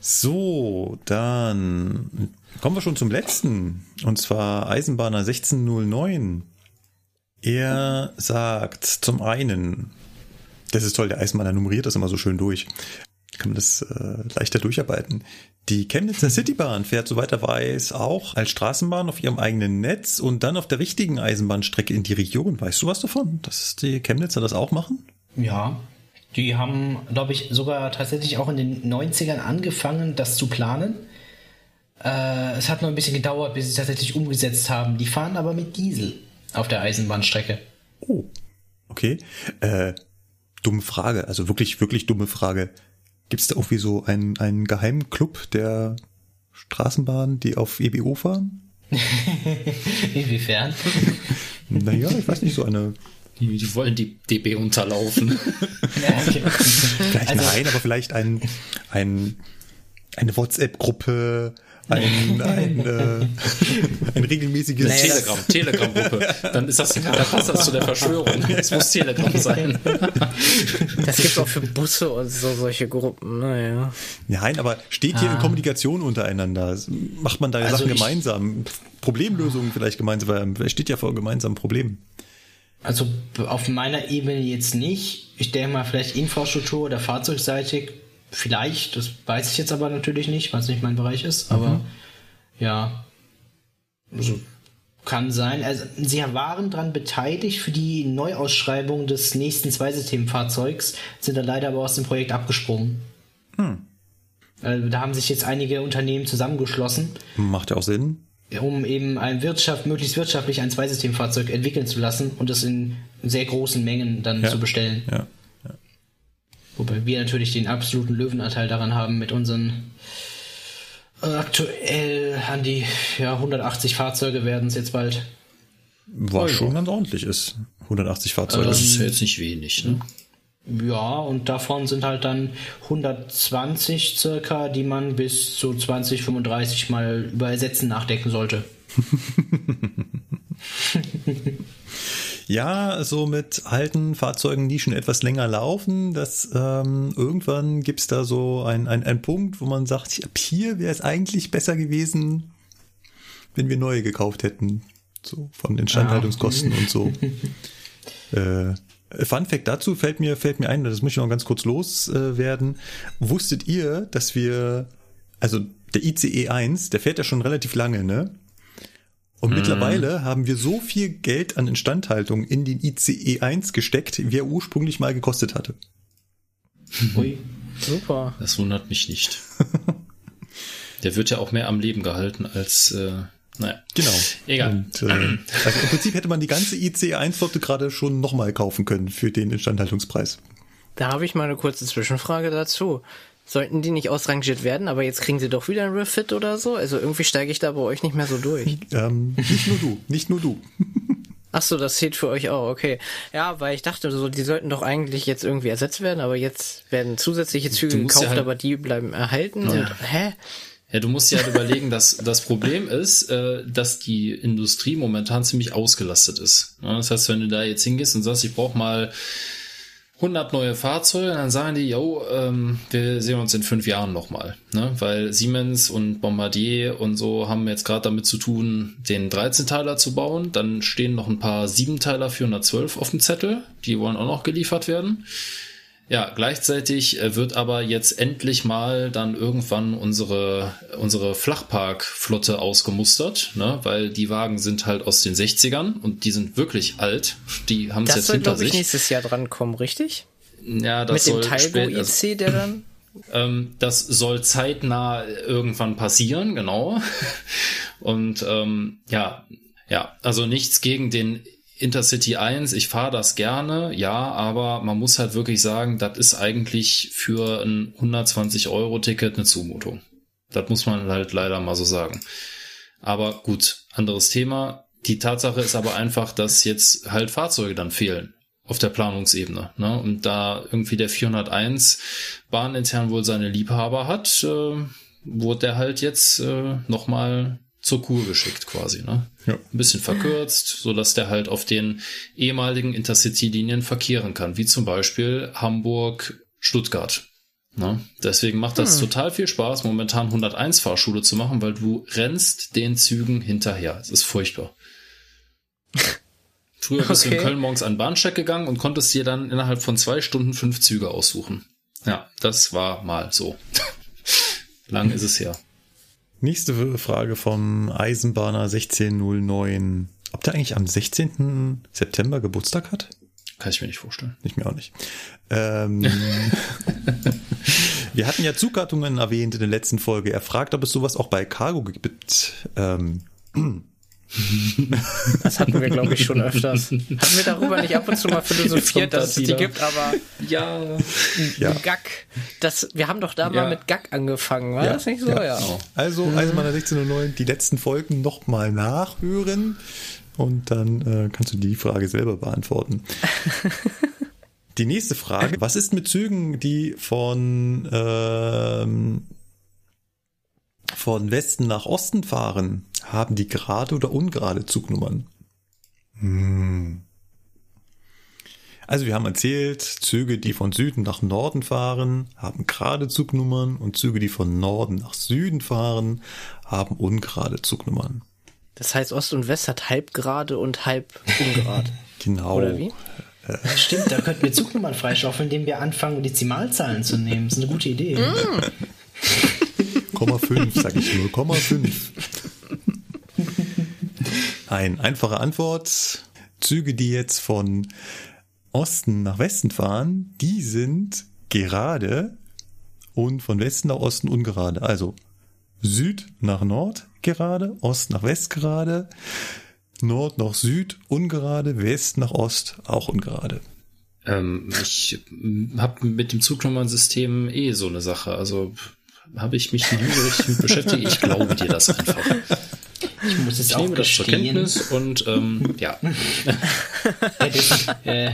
so, dann kommen wir schon zum letzten. Und zwar Eisenbahner 1609. Er sagt zum einen, das ist toll, der Eisenbahner nummeriert das immer so schön durch. Kann man das äh, leichter durcharbeiten. Die Chemnitzer Citybahn fährt, soweit er weiß, auch als Straßenbahn auf ihrem eigenen Netz und dann auf der richtigen Eisenbahnstrecke in die Region. Weißt du was davon, dass die Chemnitzer das auch machen?
Ja. Die haben, glaube ich, sogar tatsächlich auch in den 90ern angefangen, das zu planen. Äh, es hat noch ein bisschen gedauert, bis sie es tatsächlich umgesetzt haben. Die fahren aber mit Diesel auf der Eisenbahnstrecke.
Oh, okay. Äh, dumme Frage, also wirklich, wirklich dumme Frage. Gibt es da auch wie so einen, einen geheimen Club der Straßenbahnen, die auf EBO fahren?
Inwiefern?
Naja, ich weiß nicht, so eine
Die, die wollen die DB unterlaufen.
ja, okay.
Vielleicht
Also-
nein, aber vielleicht ein, ein, eine WhatsApp-Gruppe, ein, ein, äh, ein regelmäßiges
Naja, das-
Telegram, Telegram-Gruppe. Dann ist das, dann passt das zu der Verschwörung. Es muss Telegram sein.
Das gibt's auch für Busse und so solche Gruppen, naja.
Nein, aber steht hier in Kommunikation untereinander? Macht man da
Also
Sachen gemeinsam? Problemlösungen vielleicht gemeinsam, weil er steht ja vor gemeinsamen Problemen.
Also auf meiner Ebene jetzt nicht. Ich denke mal, vielleicht Infrastruktur oder fahrzeugseitig. Vielleicht, das weiß ich jetzt aber natürlich nicht, weil es nicht mein Bereich ist. Aber ja, also kann sein. Also, sie waren daran beteiligt für die Neuausschreibung des nächsten Zweisystemfahrzeugs, sind dann leider aber aus dem Projekt abgesprungen. Also, da haben sich jetzt einige Unternehmen zusammengeschlossen
Macht ja auch Sinn.
um eben ein Wirtschaft, möglichst wirtschaftlich ein Zweisystemfahrzeug entwickeln zu lassen und das in sehr großen Mengen dann
Ja.
zu bestellen.
Ja.
Wobei wir natürlich den absoluten Löwenanteil daran haben mit unseren äh, aktuell an die ja, 180 Fahrzeuge werden es jetzt bald.
Was schon ganz ordentlich ist. 180 Fahrzeuge.
Das ist ja jetzt nicht wenig, ne?
Ja, und davon sind halt dann 120 circa, die man bis zu 2035 mal über Ersetzen nachdenken sollte.
Ja, so mit alten Fahrzeugen, die schon etwas länger laufen, dass ähm, irgendwann gibt's da so einen ein Punkt, wo man sagt, ab hier wäre es eigentlich besser gewesen, wenn wir neue gekauft hätten. So von Instandhaltungskosten und so. äh, Fun Fact dazu fällt mir, fällt mir ein, das muss ich noch ganz kurz loswerden. Äh, Wusstet ihr, dass wir, also der ICE 1, der fährt ja schon relativ lange, ne? Und mhm. mittlerweile haben wir so viel Geld an Instandhaltung in den ICE 1 gesteckt, wie er ursprünglich mal gekostet hatte.
Ui. Super. Das wundert mich nicht. Der wird ja auch mehr am Leben gehalten als, äh, naja.
Genau. Egal. Und, äh, also Im Prinzip hätte man die ganze ICE 1 Flotte gerade schon nochmal kaufen können für den Instandhaltungspreis.
Da habe ich mal eine kurze Zwischenfrage dazu. Sollten die nicht ausrangiert werden, aber jetzt kriegen sie doch wieder ein Refit oder so? Also irgendwie steige ich da bei euch nicht mehr so durch.
ähm, nicht nur du, nicht nur du.
Ach so, das zählt für euch auch, okay. Ja, weil ich dachte so, die sollten doch eigentlich jetzt irgendwie ersetzt werden, aber jetzt werden zusätzliche Züge gekauft, ja halt aber die bleiben erhalten ja. und hä?
Ja, du musst ja halt überlegen, dass das Problem ist, äh, dass die Industrie momentan ziemlich ausgelastet ist. Das heißt, wenn du da jetzt hingehst und sagst, ich brauche mal 100 neue Fahrzeuge, dann sagen die, yo, ähm, wir sehen uns in fünf Jahren nochmal. Ne? Weil Siemens und Bombardier und so haben jetzt gerade damit zu tun, den 13-Teiler zu bauen. Dann stehen noch ein paar 7-Teiler 412 auf dem Zettel. Die wollen auch noch geliefert werden. Ja, gleichzeitig äh, wird aber jetzt endlich mal dann irgendwann unsere, unsere Flachparkflotte ausgemustert, ne? weil die Wagen sind halt aus den 60ern und die sind wirklich alt. Die haben es jetzt soll, hinter sich. Das soll
nächstes Jahr dran kommen, richtig?
Ja, das
Mit
soll
dem Talgo IC, der dann
ähm, das soll zeitnah irgendwann passieren, genau. Und ähm, ja, ja, also nichts gegen den Intercity 1, ich fahre das gerne, ja, aber man muss halt wirklich sagen, das ist eigentlich für ein 120-Euro-Ticket eine Zumutung. Das muss man halt leider mal so sagen. Aber gut, anderes Thema. Die Tatsache ist aber einfach, dass jetzt halt Fahrzeuge dann fehlen auf der Planungsebene. Ne? Und da irgendwie der 401 bahnintern wohl seine Liebhaber hat, äh, wurde der halt jetzt äh, nochmal zur Kur geschickt quasi, ne? Ja. Ein bisschen verkürzt, so dass der halt auf den ehemaligen Intercity-Linien verkehren kann, wie zum Beispiel Hamburg-Stuttgart. Ne? Deswegen macht das hm. total viel Spaß, momentan 101 Fahrschule zu machen, weil du rennst den Zügen hinterher. Es ist furchtbar. Früher bist okay. du in Köln morgens an Bahncheck gegangen und konntest dir dann innerhalb von zwei Stunden fünf Züge aussuchen. Ja, das war mal so. Lang ist es her.
Nächste Frage vom Eisenbahner 1609. Ob der eigentlich am 16. September Geburtstag hat?
Kann ich mir nicht vorstellen.
Ich mir auch nicht. Ähm, wir hatten ja Zugattungen erwähnt in der letzten Folge. Er fragt, ob es sowas auch bei Cargo gibt. Ähm,
das hatten wir, glaube ich, schon öfters. Hatten wir darüber nicht ab und zu mal philosophiert, dass es die gibt, aber
ja,
ja. Gag. Das, wir haben doch da ja. mal mit Gag angefangen, war ja. das nicht so? Ja. ja.
Also, Eisenbahner 1609, die letzten Folgen nochmal nachhören und dann äh, kannst du die Frage selber beantworten. die nächste Frage, was ist mit Zügen, die von ähm, von Westen nach Osten fahren, haben die gerade oder ungerade Zugnummern? Hm. Also wir haben erzählt, Züge, die von Süden nach Norden fahren, haben gerade Zugnummern und Züge, die von Norden nach Süden fahren, haben ungerade Zugnummern.
Das heißt, Ost und West hat halb gerade und halb ungerade.
genau.
Oder wie?
Ja, stimmt, da könnten wir Zugnummern freischaufeln, indem wir anfangen, Dezimalzahlen zu nehmen. Das ist eine gute Idee. Mm.
0,5, sag ich 0,5. Ein einfache Antwort. Züge, die jetzt von Osten nach Westen fahren, die sind gerade und von Westen nach Osten ungerade. Also Süd nach Nord gerade, Ost nach West gerade, Nord nach Süd ungerade, West nach Ost auch ungerade.
Ähm, ich habe mit dem Zugnummernsystem eh so eine Sache. Also habe ich mich nie so richtig mit beschäftigt. Ich glaube dir das einfach.
Ich muss es
ich
auch
nehme das zur Kenntnis und ähm, ja.
äh,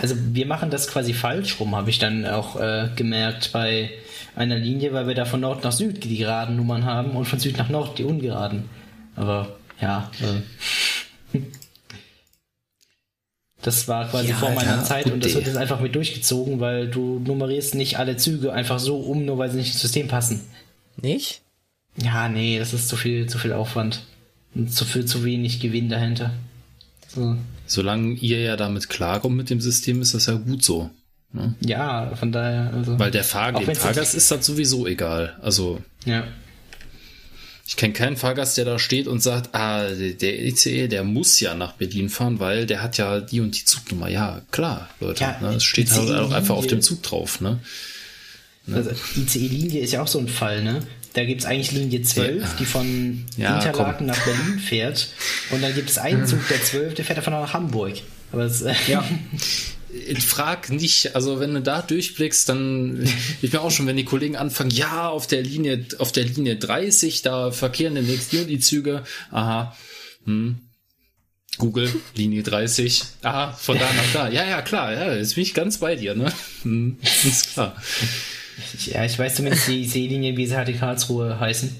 also wir machen das quasi falsch rum, habe ich dann auch äh, gemerkt bei einer Linie, weil wir da von Nord nach Süd die geraden Nummern haben und von Süd nach Nord die ungeraden. Aber ja. Äh. Das war quasi
Ja,
vor meiner
ja,
Zeit und das wird jetzt einfach mit durchgezogen, weil du nummerierst nicht alle Züge einfach so um, nur weil sie nicht ins System passen.
Nicht?
Ja, nee, das ist zu viel, zu viel Aufwand. Und zu viel, zu wenig Gewinn dahinter. So.
Solange ihr ja damit klarkommt mit dem System, ist das ja gut so.
Ja, von daher, also.
Weil der Fahr dem Fahrgast ist das sowieso egal. Also
Ja.
Ich kenne keinen Fahrgast, der da steht und sagt, ah, der ICE, der muss ja nach Berlin fahren, weil der hat ja die und die Zugnummer. Ja, klar, Leute.
Ja,
ne? Es steht halt auch einfach auf dem Zug drauf. Ne?
Also ICE-Linie ist ja auch so ein Fall, ne? Da gibt es eigentlich Linie 12,
Ja.
die von
Ja,
Interlaken nach Berlin fährt. Und dann gibt es einen Zug, der 12, der fährt davon nach Hamburg. Aber es, äh,
Ja.
Ich frag nicht, also wenn du da durchblickst, dann ich bin auch schon, wenn die Kollegen anfangen, ja, auf der Linie, auf der Linie 30, da verkehren demnächst und die Züge. Aha. Hm. Google, Linie 30. Aha, von da nach da. Ja, ja, klar, ja, jetzt bin ich ganz bei dir, ne? Hm, ist klar.
ja, ich weiß zumindest die ICE-Linien, wie sie halt in Karlsruhe heißen.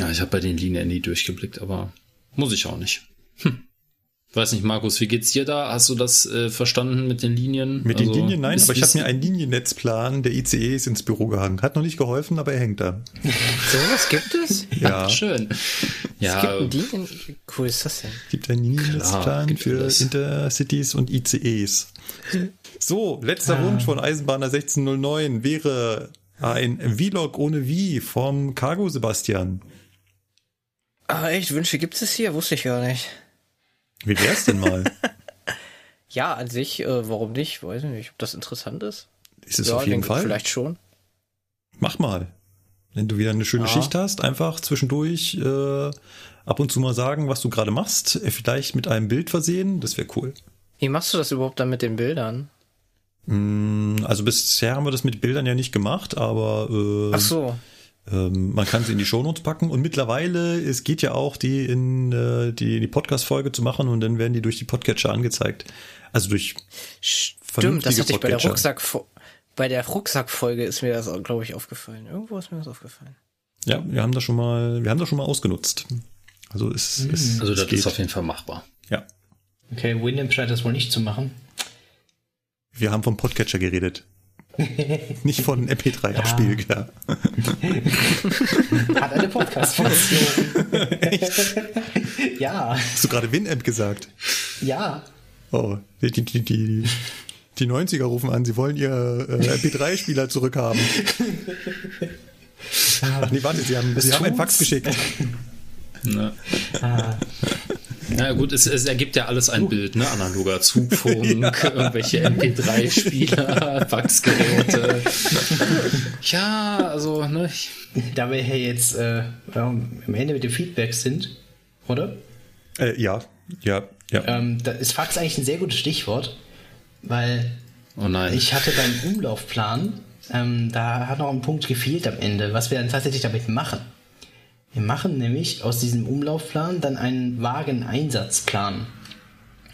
Ja, ich habe bei den Linien nie durchgeblickt, aber muss ich auch nicht. Hm. Weiß nicht, Markus, wie geht's dir da? Hast du das äh, verstanden mit den Linien?
Mit den
Also,
Linien nein,
ist-
aber ich habe mir einen Liniennetzplan der ICEs ins Büro gehangen. Hat noch nicht geholfen, aber er hängt da.
So was gibt es?
Ja,
Schön. Ja,
Es gibt einen Linien. Cool ist das denn?
gibt einen Liniennetzplan für
alles.
Intercities und ICEs. So, letzter Wunsch von Eisenbahner 1609 wäre ein Vlog ohne Wie vom Cargo Sebastian.
Ah, echt? Wünsche gibt es hier? Wusste ich gar nicht.
Wie wär's denn mal?
Ja, an sich, äh, warum nicht? Weiß ich nicht, ob das interessant ist.
Ist es
ja,
auf jeden Fall?
Vielleicht schon.
Mach mal. Wenn du wieder eine schöne
Ja.
Schicht hast, einfach zwischendurch äh, ab und zu mal sagen, was du gerade machst. Äh, Vielleicht mit einem Bild versehen, das wäre cool.
Wie machst du das überhaupt dann mit den Bildern?
Mm, Also bisher haben wir das mit Bildern ja nicht gemacht, aber äh,
Ach so.
Ähm, man kann sie in die Shownotes packen und mittlerweile, es geht ja auch, die in äh, die, die Podcast-Folge zu machen und dann werden die durch die Podcatcher angezeigt. Also durch
Stimmt, das hatte ich bei der. Rucksack bei der Rucksackfolge ist mir das, glaube ich, aufgefallen. Irgendwo ist mir das aufgefallen.
Ja, wir haben das schon mal, wir haben das schon mal ausgenutzt. Also es, es,
also
es
das
geht.
ist auf jeden Fall machbar.
ja.
Okay, Windham scheint das wohl nicht zu machen.
Wir haben vom Podcatcher geredet. Nicht von MP3-Abspiel, ja.
Hat eine Podcast-Funktion. ja,
Hast du gerade Winamp gesagt?
ja.
Oh, die, die, die, die, die 90er rufen an, sie wollen ihr äh, MP3-Spieler zurückhaben. Ach nee, warte, sie haben, sie haben einen Fax geschickt.
Ne?
Ah,
Na gut, es, es ergibt ja alles ein Bild, ne? Analoger Zugfunk, irgendwelche MP3-Spieler, Faxgeräte. ja, also, ne?
da wir hier jetzt äh, am Ende mit dem Feedback sind, oder?
Äh, ja, ja, ja.
Ähm, da ist Fax eigentlich ein sehr gutes Stichwort, weil
Oh nein.
ich hatte beim Umlaufplan, ähm, da hat noch ein Punkt gefehlt am Ende, was wir dann tatsächlich damit machen. Wir machen nämlich aus diesem Umlaufplan dann einen Wageneinsatzplan.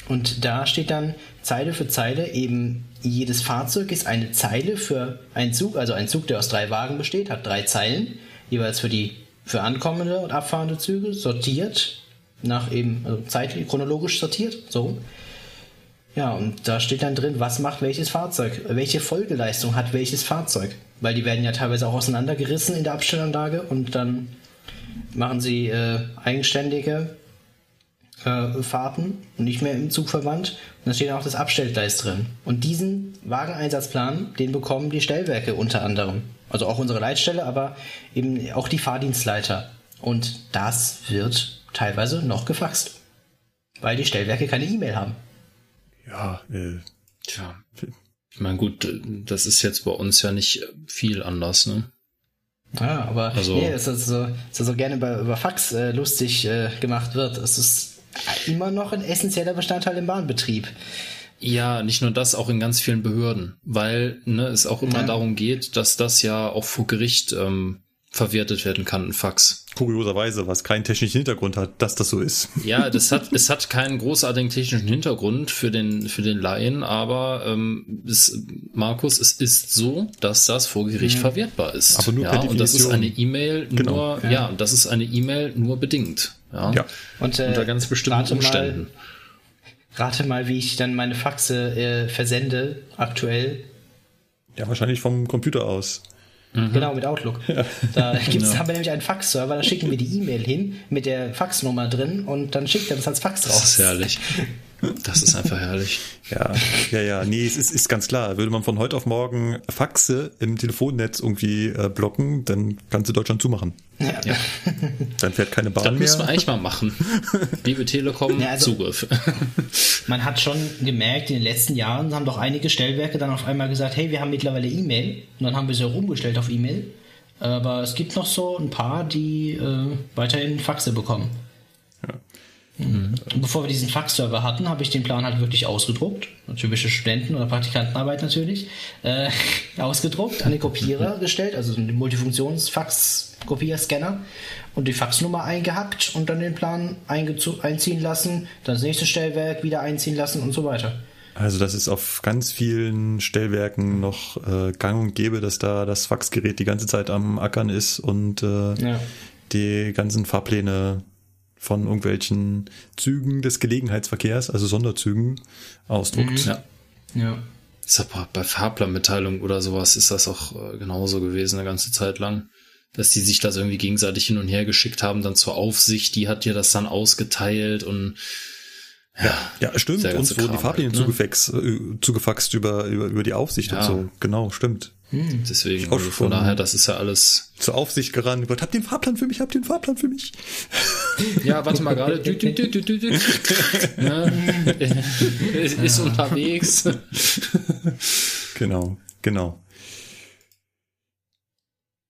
Und da steht dann Zeile für Zeile eben jedes Fahrzeug ist eine Zeile für einen Zug, also ein Zug, der aus drei Wagen besteht, hat drei Zeilen, jeweils für die für ankommende und abfahrende Züge, sortiert, nach eben, also zeitlich, chronologisch sortiert, so. Ja, und da steht dann drin, was macht welches Fahrzeug, welche Folgeleistung hat welches Fahrzeug. Weil die werden ja teilweise auch auseinandergerissen in der Abstellanlage und dann machen sie äh, eigenständige äh, Fahrten und nicht mehr im Zugverband. Und da steht auch das Abstellgleis drin. Und diesen Wageneinsatzplan, den bekommen die Stellwerke unter anderem. Also auch unsere Leitstelle, aber eben auch die Fahrdienstleiter. Und das wird teilweise noch gefaxt. Weil die Stellwerke keine E-Mail haben.
Ja, äh,
Tja. Ich meine, gut, das ist jetzt bei uns ja nicht viel anders, ne?
Ja, aber
Also-
nee, es ist so, es ist so gerne über, über Fax äh, lustig äh, gemacht wird. Es ist immer noch ein essentieller Bestandteil im Bahnbetrieb.
Ja, nicht nur das, auch in ganz vielen Behörden, weil ne, es auch immer
Ja.
darum geht, dass das ja auch vor Gericht ähm, verwertet werden kann, ein Fax.
kurioserweise, was keinen technischen Hintergrund hat, dass das so ist.
Ja, das hat, es hat keinen großartigen technischen Hintergrund für den, für den Laien, aber ähm, es, Markus, es ist so, dass das vor Gericht verwertbar ist.
Aber nur
ja,
per
und das ist eine E-Mail
Genau.
nur, ja. und das ist eine E-Mail nur bedingt. Ja.
Ja.
Und, äh,
Unter ganz bestimmten
rate mal-
Umständen.
Rate mal, wie ich dann meine Faxe äh, versende, aktuell.
Ja, wahrscheinlich vom Computer aus.
Genau, mit Outlook. Da gibt's, haben wir nämlich einen Faxserver, da schicken wir die E-Mail hin mit der Faxnummer drin und dann schickt er das als Fax
Das ist
raus.
herrlich. Das ist einfach herrlich.
Ja, ja, ja. Nee, es ist, ist ganz klar. Würde man von heute auf morgen Faxe im Telefonnetz irgendwie äh, blocken, dann kannst du Deutschland zumachen.
Ja.
Dann fährt keine
Das
Bahn
müssen wir
mehr.
eigentlich mal machen. Liebe Telekom,
Ja, also-
Zugriff.
Man hat schon gemerkt, in den letzten Jahren haben doch einige Stellwerke dann auf einmal gesagt, hey, wir haben mittlerweile E-Mail. Und dann haben wir sie auch umgestellt auf E-Mail. Aber es gibt noch so ein paar, die äh, weiterhin Faxe bekommen. Und bevor wir diesen Faxserver hatten, habe ich den Plan halt wirklich ausgedruckt. Typische Studenten- oder Praktikantenarbeit natürlich. Äh, ausgedruckt, an den Kopierer gestellt, also den Multifunktions-Fax-Kopierscanner und die Faxnummer eingehackt und dann den Plan einziehen lassen, dann das nächste Stellwerk wieder einziehen lassen und so weiter.
Also das ist auf ganz vielen Stellwerken noch äh, gang und gäbe, dass da das Faxgerät die ganze Zeit am Ackern ist und äh,
Ja.
die ganzen Fahrpläne von irgendwelchen Zügen des Gelegenheitsverkehrs, also Sonderzügen, ausdruckt.
Ja.
Ja.
Ist aber bei Fahrplanmitteilung oder sowas ist das auch äh, genauso gewesen eine ganze Zeit lang. Dass die sich das irgendwie gegenseitig hin und her geschickt haben, dann zur Aufsicht, die hat dir das dann ausgeteilt und ja,
Ja, stimmt. Uns
ganze
wurden die
Kram
Fahrpläne
halt, ne?
zugefaxt, äh, zugefaxt über, über, über die Aufsicht und
Ja.
so. Genau, stimmt.
Deswegen,
Auch
also von daher, das ist ja alles.
Zur Aufsicht gerannt. Gott, habt ihr einen Fahrplan für mich? Habt ihr einen Fahrplan für mich?
Ja, warte mal gerade. Dü, dü, dü. Ne? ist, ist unterwegs.
Genau, genau.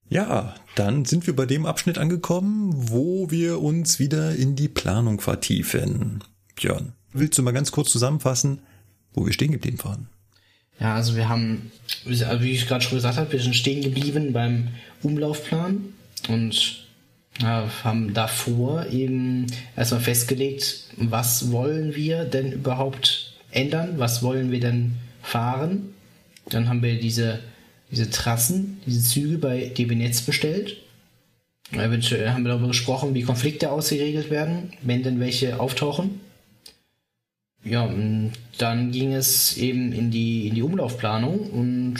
Ja, dann sind wir bei dem Abschnitt angekommen, wo wir uns wieder in die Planung vertiefen. Björn, willst du mal ganz kurz zusammenfassen, wo wir stehen geblieben waren?
Ja, also wir haben, wie ich gerade schon gesagt habe, wir sind stehen geblieben beim Umlaufplan und ja, haben davor eben erstmal festgelegt, was wollen wir denn überhaupt ändern, was wollen wir denn fahren. Dann haben wir diese, diese Trassen, diese Züge bei DB Netz bestellt. Eventuell haben wir darüber gesprochen, wie Konflikte ausgeregelt werden, wenn denn welche auftauchen. Ja, und dann ging es eben in die, in die Umlaufplanung und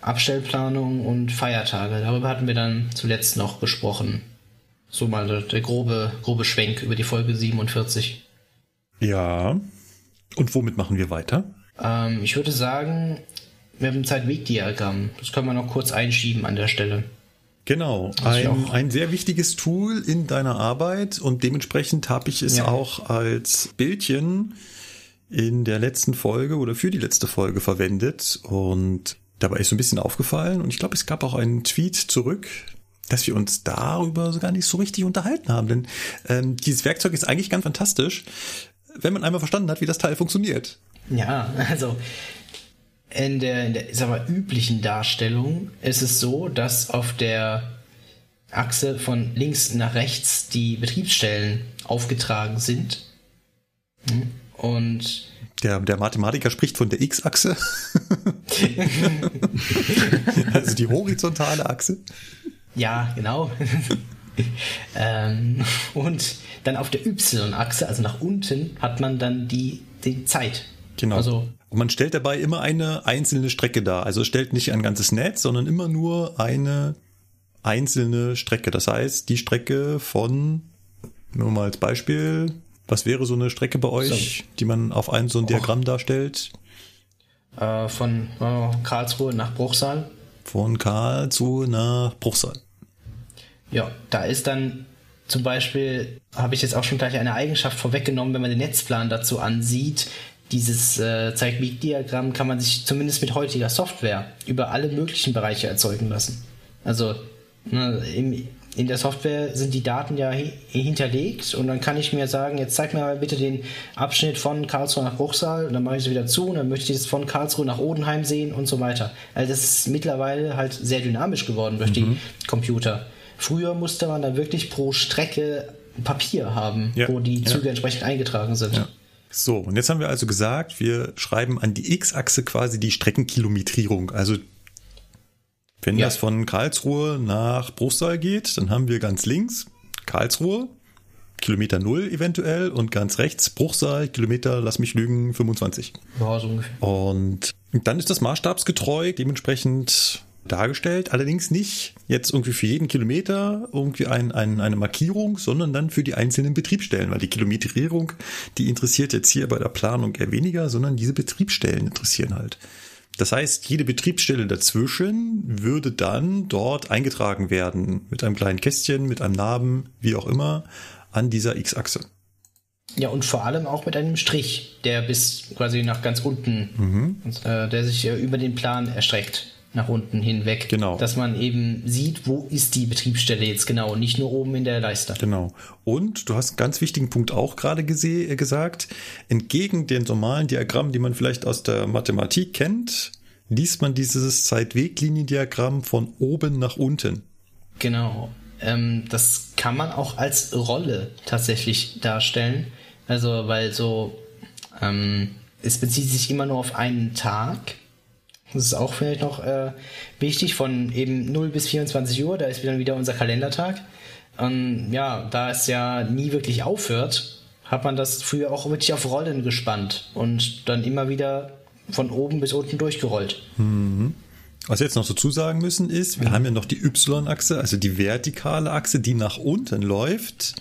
Abstellplanung und Feiertage. Darüber hatten wir dann zuletzt noch gesprochen. So mal der, der grobe, grobe Schwenk über die Folge 47.
Ja. Und womit machen wir weiter?
Ähm, ich würde sagen, wir haben ein Zeitwegdiagramm. Das können wir noch kurz einschieben an der Stelle.
Genau, ein, ein sehr wichtiges Tool in deiner Arbeit und dementsprechend habe ich es
Ja.
auch als Bildchen in der letzten Folge oder für die letzte Folge verwendet und dabei ist so ein bisschen aufgefallen und ich glaube, es gab auch einen Tweet zurück, dass wir uns darüber gar nicht so richtig unterhalten haben, denn ähm, dieses Werkzeug ist eigentlich ganz fantastisch, wenn man einmal verstanden hat, wie das Teil funktioniert.
Ja, also in der, in der ich sag mal, üblichen Darstellung ist es so, dass auf der Achse von links nach rechts die Betriebsstellen aufgetragen sind. Hm. Und
Der, der Mathematiker spricht von der X-Achse. also die horizontale Achse.
ja, genau. ähm, und dann auf der Y-Achse, also nach unten, hat man dann die, die Zeit.
Genau.
Also
man stellt dabei immer eine einzelne Strecke dar. Also es stellt nicht ein ganzes Netz, sondern immer nur eine einzelne Strecke. Das heißt, die Strecke von, nur mal als Beispiel, was wäre so eine Strecke bei euch, die man auf ein so ein Diagramm darstellt?
äh, von äh, Karlsruhe nach Bruchsal.
Von Karlsruhe nach Bruchsal.
Ja, da ist dann zum Beispiel, habe ich jetzt auch schon gleich eine Eigenschaft vorweggenommen, wenn man den Netzplan dazu ansieht. Dieses äh, Zeitweg-Diagramm kann man sich zumindest mit heutiger Software über alle möglichen Bereiche erzeugen lassen. Also ne, im, in der Software sind die Daten ja hi hinterlegt und dann kann ich mir sagen, jetzt zeig mir mal bitte den Abschnitt von Karlsruhe nach Bruchsal und dann mache ich es wieder zu und dann möchte ich es von Karlsruhe nach Odenheim sehen und so weiter. Also das ist mittlerweile halt sehr dynamisch geworden durch die Computer. Früher musste man da wirklich pro Strecke Papier haben,
Ja,
wo die
ja.
Züge entsprechend eingetragen sind.
So, und jetzt haben wir also gesagt, wir schreiben an die X-Achse quasi die Streckenkilometrierung. Also wenn
Ja.
das von Karlsruhe nach Bruchsal geht, dann haben wir ganz links Karlsruhe Kilometer null eventuell und ganz rechts Bruchsal, Kilometer, lass mich lügen, 25.
Ja, so ungefähr.
Und dann ist das maßstabsgetreu dementsprechend dargestellt, allerdings nicht jetzt irgendwie für jeden Kilometer irgendwie ein, ein, eine Markierung, sondern dann für die einzelnen Betriebsstellen, weil die Kilometrierung, die interessiert jetzt hier bei der Planung eher weniger, sondern diese Betriebsstellen interessieren halt. Das heißt, jede Betriebsstelle dazwischen würde dann dort eingetragen werden mit einem kleinen Kästchen, mit einem Namen, wie auch immer, an dieser X-Achse.
Ja, und vor allem auch mit einem Strich, der bis quasi nach ganz unten, äh, der sich äh, über den Plan erstreckt, nach unten hinweg.
Genau.
Dass man eben sieht, wo ist die Betriebsstelle jetzt genau, nicht nur oben in der Leiste.
Genau. Und du hast einen ganz wichtigen Punkt auch gerade äh, gesagt. Entgegen den normalen Diagrammen, die man vielleicht aus der Mathematik kennt, liest man dieses Zeitwegliniendiagramm von oben nach unten.
Genau. Ähm, das kann man auch als Rolle tatsächlich darstellen. Also, weil so, ähm, es bezieht sich immer nur auf einen Tag. Das ist auch vielleicht noch äh, wichtig, von eben 0 bis 24 Uhr, da ist dann wieder unser Kalendertag. Und ja, da es ja nie wirklich aufhört, hat man das früher auch wirklich auf Rollen gespannt und dann immer wieder von oben bis unten durchgerollt.
Was wir jetzt noch dazu sagen müssen ist, wir haben ja noch die Y-Achse, also die vertikale Achse, die nach unten läuft.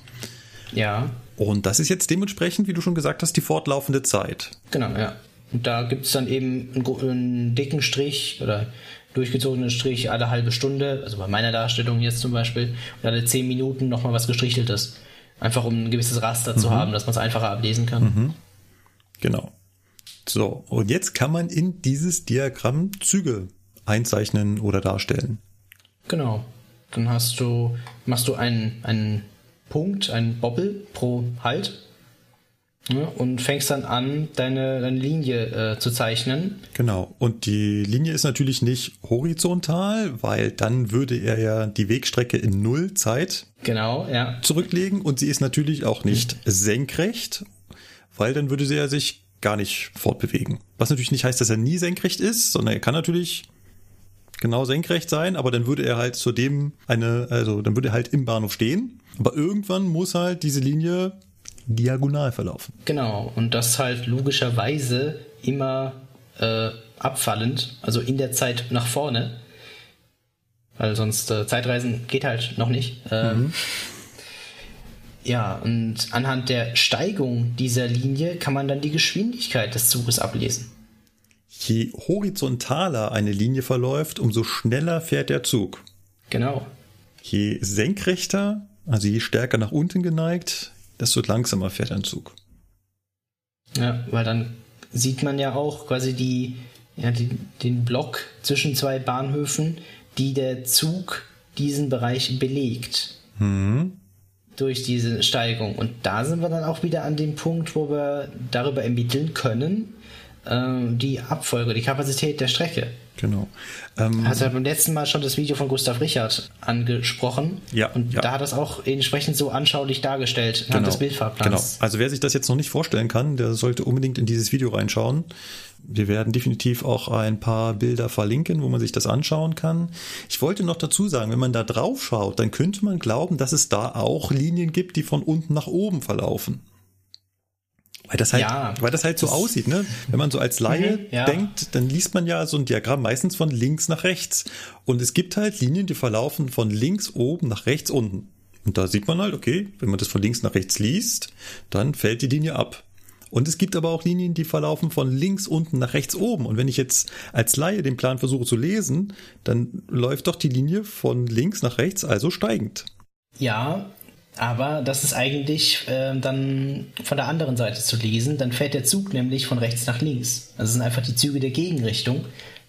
Ja,
Und das ist jetzt dementsprechend, wie du schon gesagt hast, die fortlaufende Zeit.
Genau, ja. Und da gibt es dann eben einen, einen dicken Strich oder durchgezogenen Strich alle halbe Stunde, also bei meiner Darstellung jetzt zum Beispiel, und alle zehn Minuten nochmal was gestricheltes. Einfach um ein gewisses Raster zu haben, dass man es einfacher ablesen kann.
Genau. So, und jetzt kann man in dieses Diagramm Züge einzeichnen oder darstellen.
Genau. Dann hast du, machst du einen, einen Punkt, einen Bobbel pro Halt ne, und fängst dann an, deine, deine Linie äh, zu zeichnen.
Genau. Und die Linie ist natürlich nicht horizontal, weil dann würde er ja die Wegstrecke in Null Zeit
Genau, ja.
zurücklegen und sie ist natürlich auch nicht senkrecht, weil dann würde sie ja sich gar nicht fortbewegen. Was natürlich nicht heißt, dass er nie senkrecht ist, sondern er kann natürlich genau senkrecht sein, aber dann würde er halt zu dem eine, also dann würde er halt im Bahnhof stehen. Aber irgendwann muss halt diese Linie diagonal verlaufen.
Genau, und das halt logischerweise immer äh, abfallend, also in der Zeit nach vorne. Weil sonst äh, Zeitreisen geht halt noch nicht. Ähm, Ja, und anhand der Steigung dieser Linie kann man dann die Geschwindigkeit des Zuges ablesen.
Je horizontaler eine Linie verläuft, umso schneller fährt der Zug.
Genau.
Je senkrechter, also je stärker nach unten geneigt, desto langsamer fährt ein Zug.
Ja, weil dann sieht man ja auch quasi die, ja, die, den Block zwischen zwei Bahnhöfen, die der Zug diesen Bereich belegt. Durch diese Steigung. Und da sind wir dann auch wieder an dem Punkt, wo wir darüber ermitteln können, ähm, die Abfolge, die Kapazität der Strecke.
Genau. Ähm,
Hast ja beim letzten Mal schon das Video von Gustav Richard angesprochen.
Ja,
Und
ja.
da hat er es auch entsprechend so anschaulich dargestellt, anhand des Bildfahrplans.
Genau. Also wer sich das jetzt noch nicht vorstellen kann, der sollte unbedingt in dieses Video reinschauen. Wir werden definitiv auch ein paar Bilder verlinken, wo man sich das anschauen kann. Ich wollte noch dazu sagen, wenn man da drauf schaut, dann könnte man glauben, dass es da auch Linien gibt, die von unten nach oben verlaufen. Weil das halt,
Ja,
weil das halt so
das-
aussieht, ne? Wenn man so als Laie
Mhm, ja.
denkt, dann liest man ja so ein Diagramm meistens von links nach rechts. Und es gibt halt Linien, die verlaufen von links oben nach rechts unten. Und da sieht man halt, okay, wenn man das von links nach rechts liest, dann fällt die Linie ab. Und es gibt aber auch Linien, die verlaufen von links unten nach rechts oben. Und wenn ich jetzt als Laie den Plan versuche zu lesen, dann läuft doch die Linie von links nach rechts, also steigend.
Ja, aber das ist eigentlich äh, dann von der anderen Seite zu lesen. Dann fährt der Zug nämlich von rechts nach links. Also sind einfach die Züge der Gegenrichtung,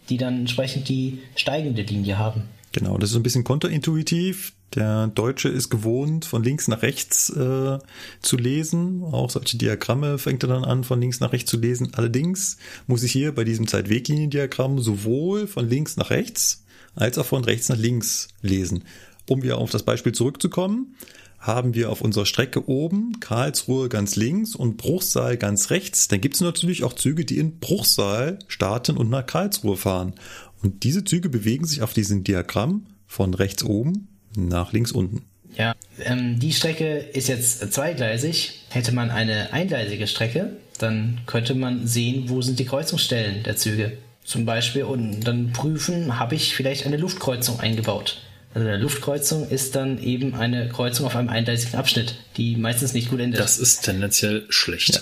die dann entsprechend die steigende Linie haben.
Genau, das ist ein bisschen konterintuitiv. Der Deutsche ist gewohnt, von links nach rechts äh, zu lesen. Auch solche Diagramme fängt er dann an, von links nach rechts zu lesen. Allerdings muss ich hier bei diesem Zeitwegliniendiagramm sowohl von links nach rechts als auch von rechts nach links lesen. Um wieder auf das Beispiel zurückzukommen, haben wir auf unserer Strecke oben Karlsruhe ganz links und Bruchsal ganz rechts. Dann gibt es natürlich auch Züge, die in Bruchsal starten und nach Karlsruhe fahren. Und diese Züge bewegen sich auf diesem Diagramm von rechts oben nach links unten.
Ja, ähm, die Strecke ist jetzt zweigleisig. Hätte man eine eingleisige Strecke, dann könnte man sehen, wo sind die Kreuzungsstellen der Züge. Zum Beispiel und dann prüfen, habe ich vielleicht eine Luftkreuzung eingebaut. Also eine Luftkreuzung ist dann eben eine Kreuzung auf einem eingleisigen Abschnitt, die meistens nicht gut endet.
Das ist tendenziell schlecht.
Ja.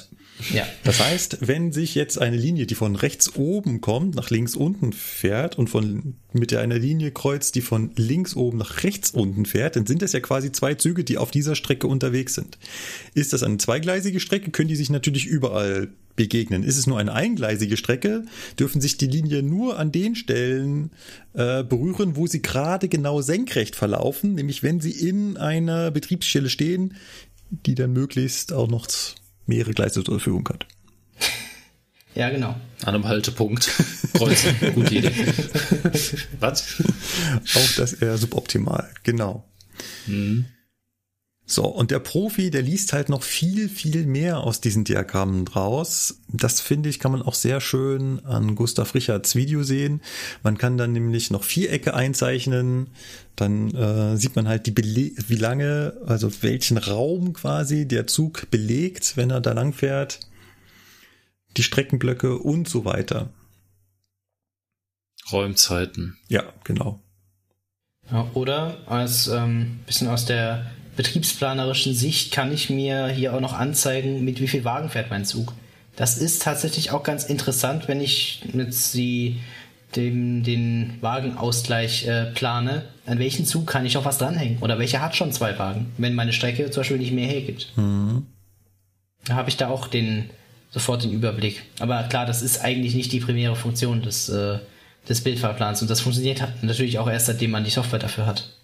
Ja.
Das heißt, wenn sich jetzt eine Linie, die von rechts oben kommt, nach links unten fährt und von mit einer Linie kreuzt, die von links oben nach rechts unten fährt, dann sind das ja quasi zwei Züge, die auf dieser Strecke unterwegs sind. Ist das eine zweigleisige Strecke, können die sich natürlich überall begegnen. Ist es nur eine eingleisige Strecke, dürfen sich die Linien nur an den Stellen äh, berühren, wo sie gerade genau senkrecht verlaufen, nämlich wenn sie in einer Betriebsstelle stehen, die dann möglichst auch noch mehrere Gleise zur Verfügung hat.
Ja, genau.
An einem Haltepunkt. Kreuzen. Gute Idee. Was?
Auch das eher suboptimal, genau. Mhm. So, und der Profi, der liest halt noch viel, viel mehr aus diesen Diagrammen draus. Das finde ich, kann man auch sehr schön an Gustav Richards Video sehen. Man kann dann nämlich noch Vierecke einzeichnen. Dann äh, sieht man halt die Bele wie lange, also welchen Raum quasi der Zug belegt, wenn er da lang fährt. Die Streckenblöcke und so weiter.
Räumzeiten.
Ja, genau.
Ja, oder als ähm, bisschen aus der betriebsplanerischen Sicht kann ich mir hier auch noch anzeigen, mit wie viel Wagen fährt mein Zug. Das ist tatsächlich auch ganz interessant, wenn ich jetzt die, dem, den Wagenausgleich äh, plane. An welchen Zug kann ich noch was dranhängen? Oder welcher hat schon zwei Wagen, wenn meine Strecke zum Beispiel nicht mehr hergibt? Mhm. Da habe ich da auch den, sofort den Überblick. Aber klar, das ist eigentlich nicht die primäre Funktion des, äh, des Bildfahrplans und das funktioniert natürlich auch erst, seitdem man die Software dafür hat.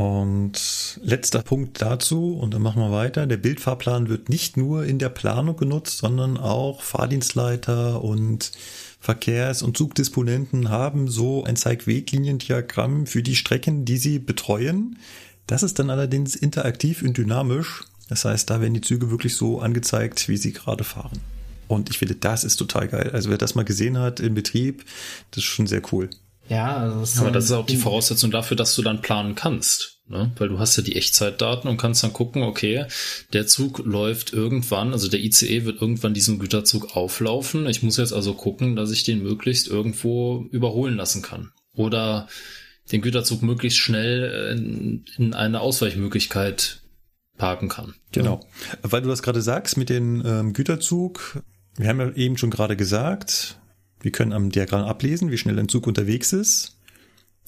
Und letzter Punkt dazu, und dann machen wir weiter. Der Bildfahrplan wird nicht nur in der Planung genutzt, sondern auch Fahrdienstleiter und Verkehrs- und Zugdisponenten haben so ein Zeigwegliniendiagramm für die Strecken, die sie betreuen. Das ist dann allerdings interaktiv und dynamisch. Das heißt, da werden die Züge wirklich so angezeigt, wie sie gerade fahren. Und ich finde, das ist total geil. Also wer das mal gesehen hat im Betrieb, das ist schon sehr cool.
Ja, also das
aber das ist auch die Voraussetzung dafür, dass du dann planen kannst. Ne? Weil du hast ja die Echtzeitdaten und kannst dann gucken, okay, der Zug läuft irgendwann, also der ICE wird irgendwann diesen Güterzug auflaufen. Ich muss jetzt also gucken, dass ich den möglichst irgendwo überholen lassen kann. Oder den Güterzug möglichst schnell in, in eine Ausweichmöglichkeit parken kann.
Genau. Weil du das gerade sagst mit dem ähm, Güterzug, wir haben ja eben schon gerade gesagt, wir können am Diagramm ablesen, wie schnell ein Zug unterwegs ist.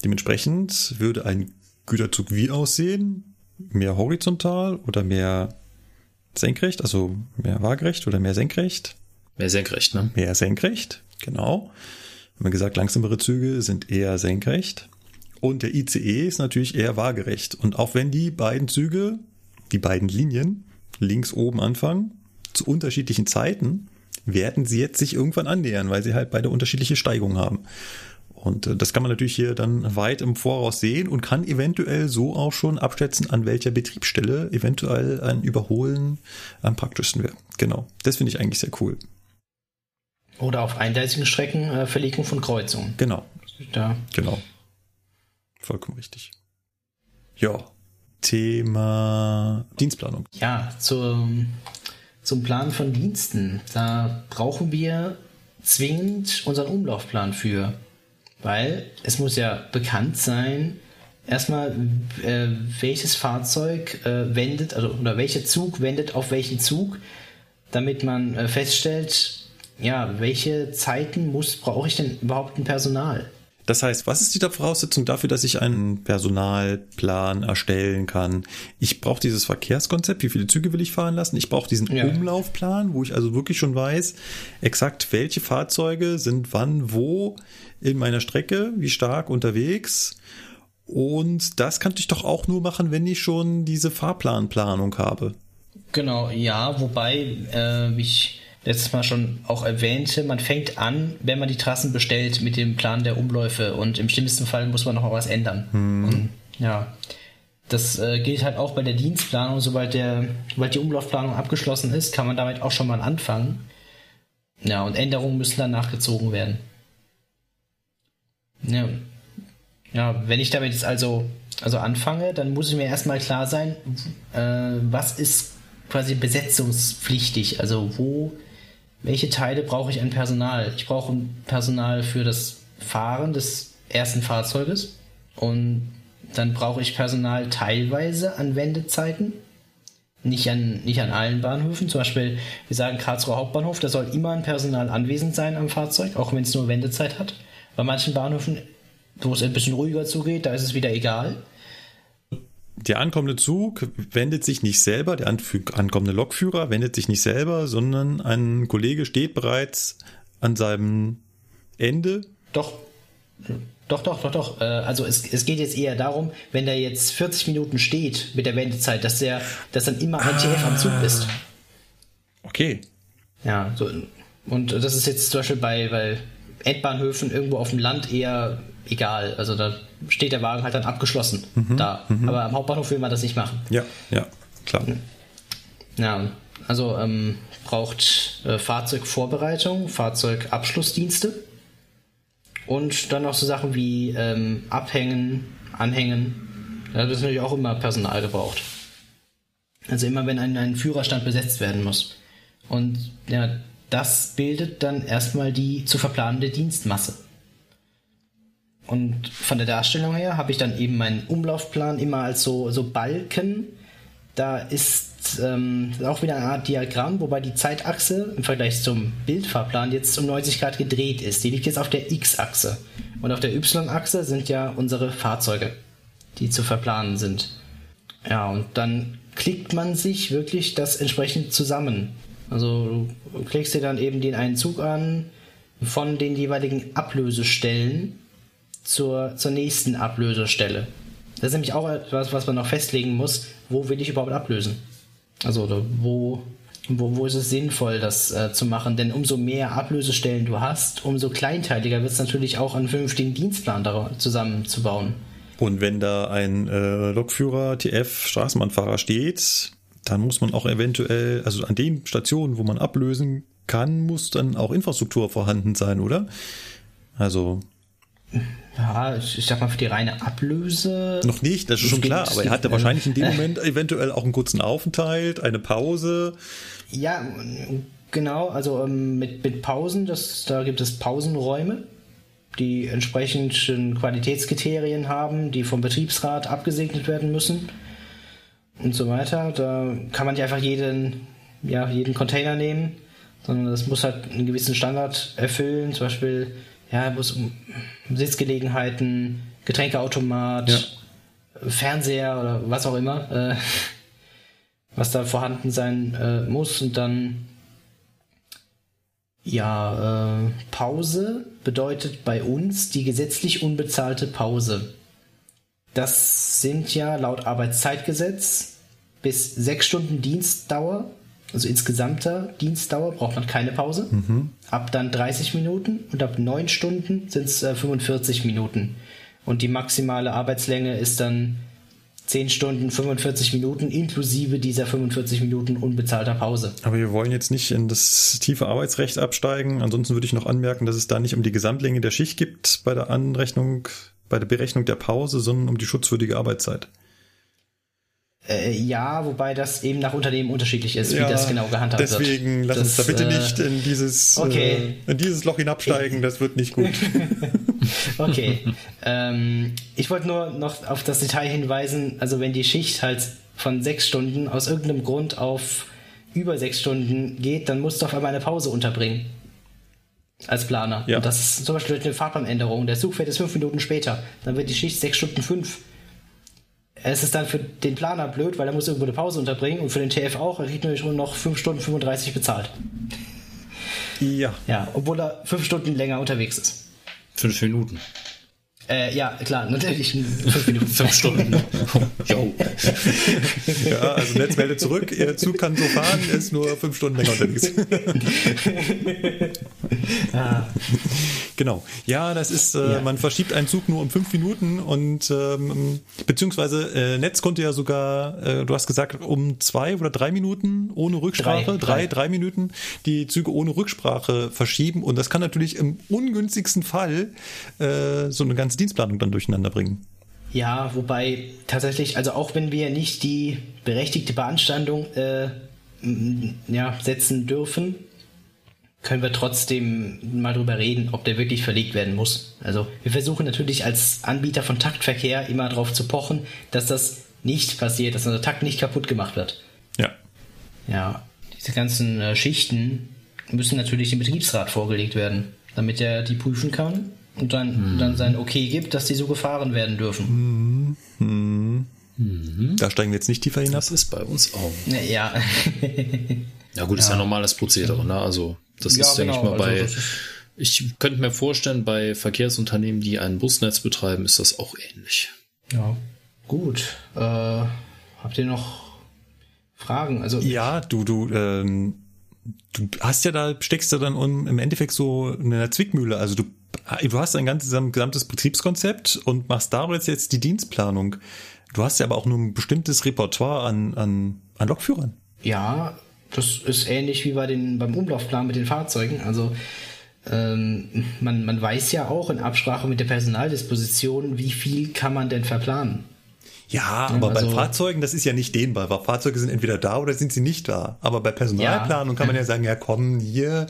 Dementsprechend würde ein Güterzug wie aussehen? Mehr horizontal oder mehr senkrecht, also mehr waagerecht oder mehr senkrecht?
Mehr senkrecht, ne?
Mehr senkrecht, genau. Haben wir gesagt, langsamere Züge sind eher senkrecht. Und der ICE ist natürlich eher waagerecht. Und auch wenn die beiden Züge, die beiden Linien, links oben anfangen, zu unterschiedlichen Zeiten, werden sie jetzt sich irgendwann annähern, weil sie halt beide unterschiedliche Steigungen haben. Und äh, das kann man natürlich hier dann weit im Voraus sehen und kann eventuell so auch schon abschätzen, an welcher Betriebsstelle eventuell ein Überholen am praktischsten wäre. Genau. Das finde ich eigentlich sehr cool.
Oder auf eingleisigen Strecken äh, Verlegung von Kreuzungen.
Genau.
Da.
Genau. Vollkommen richtig. Ja. Thema Dienstplanung.
Ja, zum zum Plan von Diensten. Da brauchen wir zwingend unseren Umlaufplan für. Weil es muss ja bekannt sein, erstmal, äh, welches Fahrzeug äh, wendet, also oder welcher Zug wendet auf welchen Zug, damit man äh, feststellt, ja, welche Zeiten muss, brauche ich denn überhaupt ein Personal?
Das heißt, was ist die Voraussetzung dafür, dass ich einen Personalplan erstellen kann? Ich brauche dieses Verkehrskonzept, wie viele Züge will ich fahren lassen? Ich brauche diesen ja. Umlaufplan, wo ich also wirklich schon weiß, exakt welche Fahrzeuge sind wann, wo in meiner Strecke, wie stark unterwegs. Und das kann ich doch auch nur machen, wenn ich schon diese Fahrplanplanung habe.
Genau, ja, wobei äh, ich letztes Mal schon auch erwähnte, man fängt an, wenn man die Trassen bestellt, mit dem Plan der Umläufe und im schlimmsten Fall muss man noch mal was ändern.
Hm.
Und, ja, das äh, gilt halt auch bei der Dienstplanung. Sobald, der, sobald die Umlaufplanung abgeschlossen ist, kann man damit auch schon mal anfangen. Ja, und Änderungen müssen dann nachgezogen werden. Ja, ja wenn ich damit jetzt also also anfange, dann muss ich mir erstmal klar sein, äh, was ist quasi besetzungspflichtig, also wo, welche Teile brauche ich an Personal? Ich brauche Personal für das Fahren des ersten Fahrzeuges und dann brauche ich Personal teilweise an Wendezeiten, nicht an, nicht an allen Bahnhöfen. Zum Beispiel, wir sagen Karlsruher Hauptbahnhof, da soll immer ein Personal anwesend sein am Fahrzeug, auch wenn es nur Wendezeit hat. Bei manchen Bahnhöfen, wo es ein bisschen ruhiger zugeht, da ist es wieder egal.
Der ankommende Zug wendet sich nicht selber, der ankommende Lokführer wendet sich nicht selber, sondern ein Kollege steht bereits an seinem Ende.
Doch, doch, doch, doch, doch. Äh, also es, es geht jetzt eher darum, wenn der jetzt 40 Minuten steht mit der Wendezeit, dass der, dass dann immer ein TF am Zug ist.
Okay.
Ja, so, und das ist jetzt zum Beispiel bei, bei Endbahnhöfen irgendwo auf dem Land eher egal. Also da steht der Wagen halt dann abgeschlossen mhm, da. Mhm. Aber am Hauptbahnhof will man das nicht machen.
Ja, ja, klar.
Ja, also ähm, braucht äh, Fahrzeugvorbereitung, Fahrzeugabschlussdienste und dann noch so Sachen wie ähm, Abhängen, Anhängen. Da wird natürlich auch immer Personal gebraucht. Also immer wenn ein, ein Führerstand besetzt werden muss. Und ja, das bildet dann erstmal die zu verplanende Dienstmasse. Und von der Darstellung her habe ich dann eben meinen Umlaufplan immer als so, so Balken. Da ist ähm, auch wieder eine Art Diagramm, wobei die Zeitachse im Vergleich zum Bildfahrplan jetzt um 90 Grad gedreht ist. Die liegt jetzt auf der X-Achse. Und auf der Y-Achse sind ja unsere Fahrzeuge, die zu verplanen sind. Ja, und dann klickt man sich wirklich das entsprechend zusammen. Also du klickst dir dann eben den einen Zug an von den jeweiligen Ablösestellen zur, zur nächsten Ablösestelle. Das ist nämlich auch etwas, was man noch festlegen muss. Wo will ich überhaupt ablösen? Also, wo, wo, wo ist es sinnvoll, das äh, zu machen? Denn umso mehr Ablösestellen du hast, umso kleinteiliger wird es natürlich auch einen vernünftigen Dienstplan zusammenzubauen.
Und wenn da ein äh, Lokführer, TF, Straßenbahnfahrer steht, dann muss man auch eventuell, also an den Stationen, wo man ablösen kann, muss dann auch Infrastruktur vorhanden sein, oder? Also
ja, ich sag mal, für die reine Ablöse.
Noch nicht, das ist schon klar, aber er hatte wahrscheinlich in dem Moment eventuell auch einen kurzen Aufenthalt, eine Pause.
Ja, genau, also ähm, mit, mit Pausen, das, da gibt es Pausenräume, die entsprechenden Qualitätskriterien haben, die vom Betriebsrat abgesegnet werden müssen und so weiter. Da kann man nicht einfach jeden, ja, jeden Container nehmen, sondern das muss halt einen gewissen Standard erfüllen, zum Beispiel ja, muss um Sitzgelegenheiten, Getränkeautomat, ja. Fernseher oder was auch immer, äh, was da vorhanden sein äh, muss. Und dann, ja, äh, Pause bedeutet bei uns die gesetzlich unbezahlte Pause. Das sind ja laut Arbeitszeitgesetz bis sechs Stunden Dienstdauer also insgesamter Dienstdauer braucht man keine Pause. Mhm. Ab dann 30 Minuten und ab 9 Stunden sind es äh, 45 Minuten. Und die maximale Arbeitslänge ist dann 10 Stunden, 45 Minuten inklusive dieser 45 Minuten unbezahlter Pause.
Aber wir wollen jetzt nicht in das tiefe Arbeitsrecht absteigen. Ansonsten würde ich noch anmerken, dass es da nicht um die Gesamtlänge der Schicht gibt bei der Anrechnung, bei der Berechnung der Pause, sondern um die schutzwürdige Arbeitszeit.
Äh, ja, wobei das eben nach Unternehmen unterschiedlich ist, ja, wie das genau gehandhabt
deswegen wird. Deswegen lass uns da bitte äh, nicht in dieses, okay. äh, in dieses Loch hinabsteigen, das wird nicht gut.
okay. ähm, ich wollte nur noch auf das Detail hinweisen, also wenn die Schicht halt von sechs Stunden aus irgendeinem Grund auf über sechs Stunden geht, dann musst du auf einmal eine Pause unterbringen. Als Planer. Ja. Und das ist zum Beispiel eine Fahrplanänderung. Der Zug fährt jetzt fünf Minuten später. Dann wird die Schicht sechs Stunden fünf es ist dann für den Planer blöd, weil er muss irgendwo eine Pause unterbringen und für den TF auch. Er kriegt nämlich nur noch 5 Stunden 35 bezahlt.
Ja.
Ja, obwohl er 5 Stunden länger unterwegs ist.
5 Minuten.
Äh, ja, klar, natürlich fünf Minuten.
fünf Stunden.
Jo. ja, also Netz meldet zurück, Ihr Zug kann so fahren, ist nur fünf Stunden länger unterwegs. ah. Genau. Ja, das ist, äh, ja. man verschiebt einen Zug nur um fünf Minuten und ähm, beziehungsweise äh, Netz konnte ja sogar, äh, du hast gesagt, um zwei oder drei Minuten ohne Rücksprache, drei, drei, drei Minuten die Züge ohne Rücksprache verschieben und das kann natürlich im ungünstigsten Fall äh, so eine ganze Dienstplanung dann durcheinander bringen.
Ja, wobei tatsächlich, also auch wenn wir nicht die berechtigte Beanstandung äh, ja, setzen dürfen, können wir trotzdem mal drüber reden, ob der wirklich verlegt werden muss. Also wir versuchen natürlich als Anbieter von Taktverkehr immer darauf zu pochen, dass das nicht passiert, dass unser Takt nicht kaputt gemacht wird.
Ja.
Ja, diese ganzen äh, Schichten müssen natürlich dem Betriebsrat vorgelegt werden, damit er die prüfen kann und dann, dann sein Okay gibt, dass die so gefahren werden dürfen.
Da steigen wir jetzt nicht tiefer hinab.
Das ist bei uns auch.
Ja,
Ja gut, ist ja normales Prozedere, ne? Also das
Ja,
ist, denke ich
genau,
mal, bei.
also das ist-
ich könnte mir vorstellen, bei Verkehrsunternehmen, die ein Busnetz betreiben, ist das auch ähnlich.
ja. Gut. Äh, habt ihr noch Fragen? Also
Ja, du, du, ähm, du hast ja da, steckst ja dann um, im Endeffekt so in einer Zwickmühle. Also du, du hast ein ganzes, ein gesamtes Betriebskonzept und machst daraus jetzt die Dienstplanung. Du hast ja aber auch nur ein bestimmtes Repertoire an, an, an Lokführern.
Ja, das ist ähnlich wie bei den, beim Umlaufplan mit den Fahrzeugen. Also ähm, man, man weiß ja auch in Absprache mit der Personaldisposition, wie viel kann man denn verplanen.
Ja, aber bei
also-
Fahrzeugen, das ist ja nicht dehnbar, weil Fahrzeuge sind entweder da oder sind sie nicht da. Aber bei Personalplanung kann man ja sagen, ja komm, hier,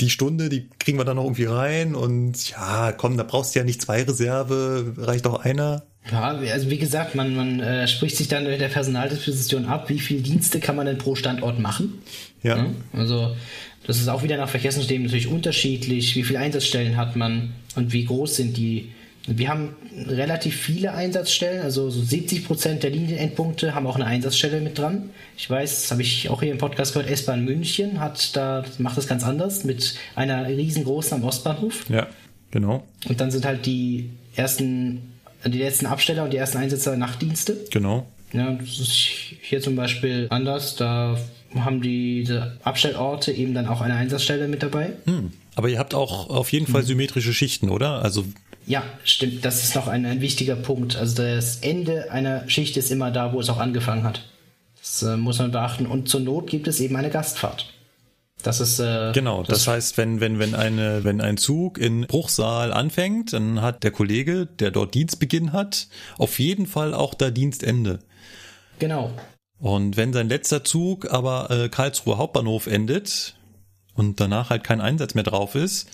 die Stunde, die kriegen wir dann noch irgendwie rein und ja, komm, da brauchst du ja nicht zwei Reserve, reicht auch einer.
Ja, also wie gesagt, man, man äh, spricht sich dann mit der Personaldisposition ab, wie viele Dienste kann man denn pro Standort machen.
Ja.
Ja, Also das ist auch wieder nach Verkehrsunternehmen natürlich unterschiedlich, wie viele Einsatzstellen hat man und wie groß sind die. Wir haben relativ viele Einsatzstellen, also so 70 Prozent der Linienendpunkte haben auch eine Einsatzstelle mit dran. Ich weiß, das habe ich auch hier im Podcast gehört, S-Bahn München hat da, macht das ganz anders mit einer riesengroßen am Ostbahnhof.
Ja, genau,
Und dann sind halt die ersten, die letzten Absteller und die ersten Einsätzer Nachtdienste.
genau.
Ja, das ist hier zum Beispiel anders. Da haben diese Abstellorte eben dann auch eine Einsatzstelle mit dabei.
Hm. Aber ihr habt auch auf jeden Fall symmetrische Schichten, oder? Also
Ja, stimmt. Das ist noch ein, ein wichtiger Punkt. Also das Ende einer Schicht ist immer da, wo es auch angefangen hat. Das äh, muss man beachten. Und zur Not gibt es eben eine Gastfahrt. Das ist äh,
Genau, das, heißt, wenn, wenn, wenn, eine, wenn ein Zug in Bruchsal anfängt, dann hat der Kollege, der dort Dienstbeginn hat, auf jeden Fall auch da Dienstende.
genau.
Und wenn sein letzter Zug aber äh, Karlsruhe Hauptbahnhof endet und danach halt kein Einsatz mehr drauf ist,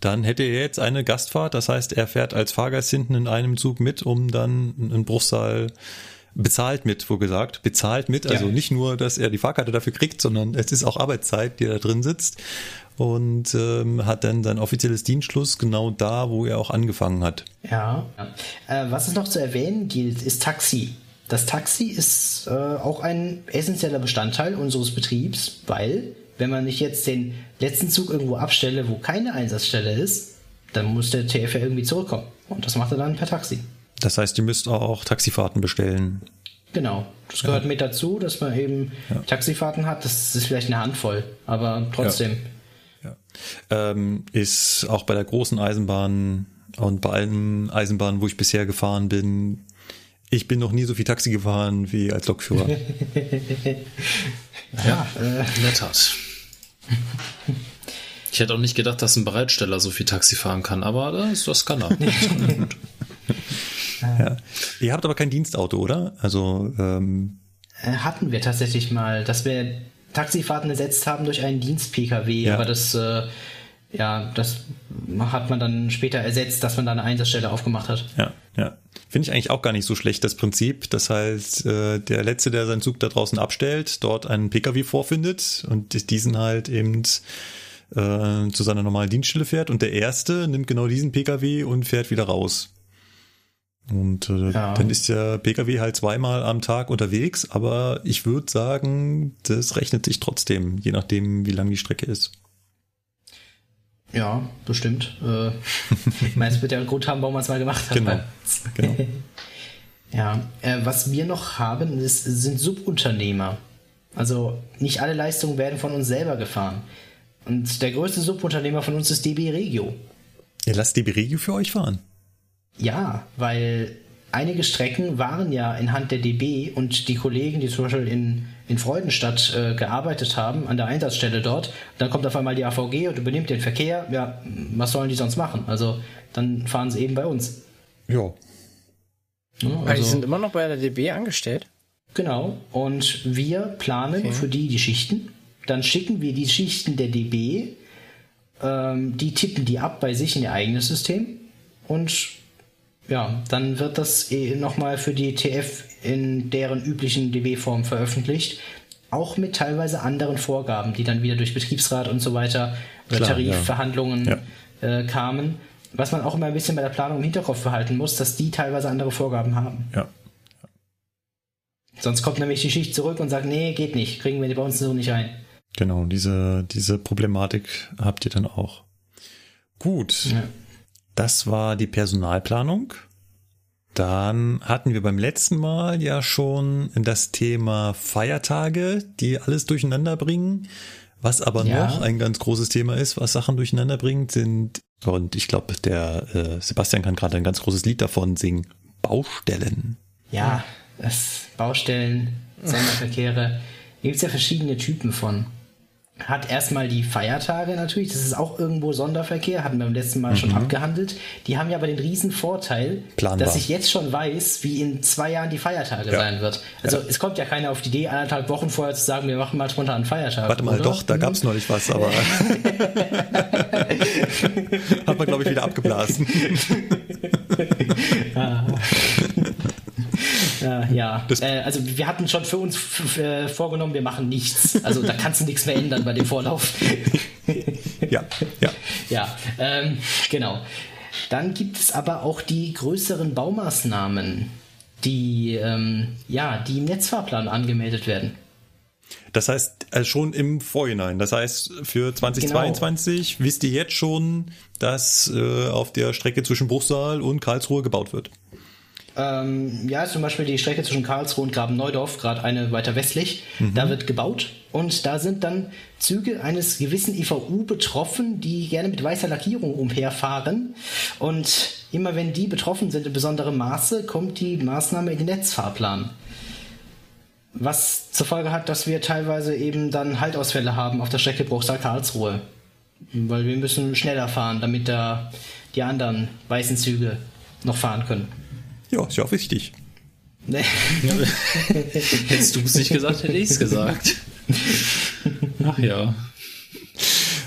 dann hätte er jetzt eine Gastfahrt. Das heißt, er fährt als Fahrgast hinten in einem Zug mit, um dann in Bruchsal bezahlt mit, wo gesagt, bezahlt mit. Also
Ja.
nicht nur, dass er die Fahrkarte dafür kriegt, sondern es ist auch Arbeitszeit, die er da drin sitzt und ähm, hat dann sein offizielles Dienstschluss genau da, wo er auch angefangen hat.
Ja. Äh, was es noch zu erwähnen gilt, ist Taxi. Das Taxi ist äh, auch ein essentieller Bestandteil unseres Betriebs, weil wenn man nicht jetzt den letzten Zug irgendwo abstelle, wo keine Einsatzstelle ist, dann muss der TF ja irgendwie zurückkommen. Und das macht er dann per Taxi.
Das heißt, ihr müsst auch Taxifahrten bestellen.
Genau. Das gehört mit dazu, dass man eben Taxifahrten hat. Das ist vielleicht eine Handvoll, aber trotzdem.
ähm, ist auch bei der großen Eisenbahn und bei allen Eisenbahnen, wo ich bisher gefahren bin, ich bin noch nie so viel Taxi gefahren wie als Lokführer.
Ja, äh,
In der Tat. Ich hätte auch nicht gedacht, dass ein Bereitsteller so viel Taxi fahren kann, aber das, das kann er.
ja. Ihr habt aber kein Dienstauto, oder? Also ähm,
Äh, hatten wir tatsächlich mal, dass wir Taxifahrten ersetzt haben durch einen Dienst-Pkw,
Ja.
aber das, äh, ja, das hat man dann später ersetzt, dass man da eine Einsatzstelle aufgemacht hat.
ja, ja. Finde ich eigentlich auch gar nicht so schlecht, das Prinzip. Das heißt, äh, der Letzte, der seinen Zug da draußen abstellt, dort einen Pkw vorfindet und diesen halt eben äh, zu seiner normalen Dienststelle fährt und der Erste nimmt genau diesen Pkw und fährt wieder raus. Und äh,
Ja.
dann ist der Pkw halt zweimal am Tag unterwegs, aber ich würde sagen, das rechnet sich trotzdem, je nachdem, wie lang die Strecke ist.
Ja, bestimmt. Äh, ich meine, es wird ja einen Grund haben, warum man es mal gemacht hat.
Genau. genau.
Ja, äh, was wir noch haben, ist, sind Subunternehmer. Also nicht alle Leistungen werden von uns selber gefahren. Und der größte Subunternehmer von uns ist DB Regio.
Ihr lasst die Regio für euch fahren.
Ja, weil einige Strecken waren ja in Hand der DB und die Kollegen, die zum Beispiel in, in Freudenstadt äh, gearbeitet haben, an der Einsatzstelle dort, dann kommt auf einmal die AVG und übernimmt den Verkehr. Ja, was sollen die sonst machen? Also dann fahren sie eben bei uns.
Ja.
Ja,
Weil die
also-
sind immer noch bei der DB angestellt.
Genau. Und wir planen für die die Schichten. Dann schicken wir die Schichten der DB. Ähm, die tippen die ab bei sich in ihr eigenes System. Und ja, dann wird das eh nochmal für die TF in deren üblichen DB-Form veröffentlicht. Auch mit teilweise anderen Vorgaben, die dann wieder durch Betriebsrat und so weiter oder
Klar,
Tarifverhandlungen
ja.
Äh, kamen. Was man auch immer ein bisschen bei der Planung im Hinterkopf behalten muss, dass die teilweise andere Vorgaben haben.
Ja.
Sonst kommt nämlich die Schicht zurück und sagt, nee, geht nicht, kriegen wir die bei uns so nicht ein.
Genau, diese, diese Problematik habt ihr dann auch. Gut,
Ja.
Das war die Personalplanung. Dann hatten wir beim letzten Mal ja schon das Thema Feiertage, die alles durcheinander bringen. Was aber
Ja.
noch ein ganz großes Thema ist, was Sachen durcheinander bringt, sind, und ich glaube, der äh, Sebastian kann gerade ein ganz großes Lied davon singen, Baustellen.
Ja, das Baustellen, Sonderverkehre, gibt es ja verschiedene Typen von. Hat erstmal die Feiertage natürlich, das ist auch irgendwo Sonderverkehr, hatten wir beim letzten Mal schon abgehandelt. Die haben ja aber den riesen Vorteil,
Planbar.
dass ich jetzt schon weiß, wie in zwei Jahren die Feiertage
Ja.
sein wird. Also es kommt ja keiner auf die Idee, anderthalb Wochen vorher zu sagen, wir machen mal drunter einen Feiertag.
Warte mal,
oder?
doch, da gab's neulich was, aber hat man, glaube ich, wieder abgeblasen.
Äh, ja, äh, also wir hatten schon für uns äh, vorgenommen, wir machen nichts. Also da kannst du nichts mehr ändern bei dem Vorlauf.
Ja, ja.
ja, ähm, genau. Dann gibt es aber auch die größeren Baumaßnahmen, die, ähm, ja, die im Netzfahrplan angemeldet werden.
Das heißt, äh, schon im Vorhinein. Das heißt, für 2022 wisst ihr jetzt schon, dass äh, auf der Strecke zwischen Bruchsal und Karlsruhe gebaut wird.
Ähm, ja, zum Beispiel die Strecke zwischen Karlsruhe und Graben-Neudorf, gerade eine weiter westlich, da wird gebaut und da sind dann Züge eines gewissen IVU betroffen, die gerne mit weißer Lackierung umherfahren und immer wenn die betroffen sind in besonderem Maße, kommt die Maßnahme in den Netzfahrplan. Was zur Folge hat, dass wir teilweise eben dann Haltausfälle haben auf der Strecke Bruchsal-Karlsruhe. Weil wir müssen schneller fahren, damit da die anderen weißen Züge noch fahren können.
Ja, ist ja auch wichtig.
Ne?
Hättest du es nicht gesagt, hätte ich es gesagt. Ach ja.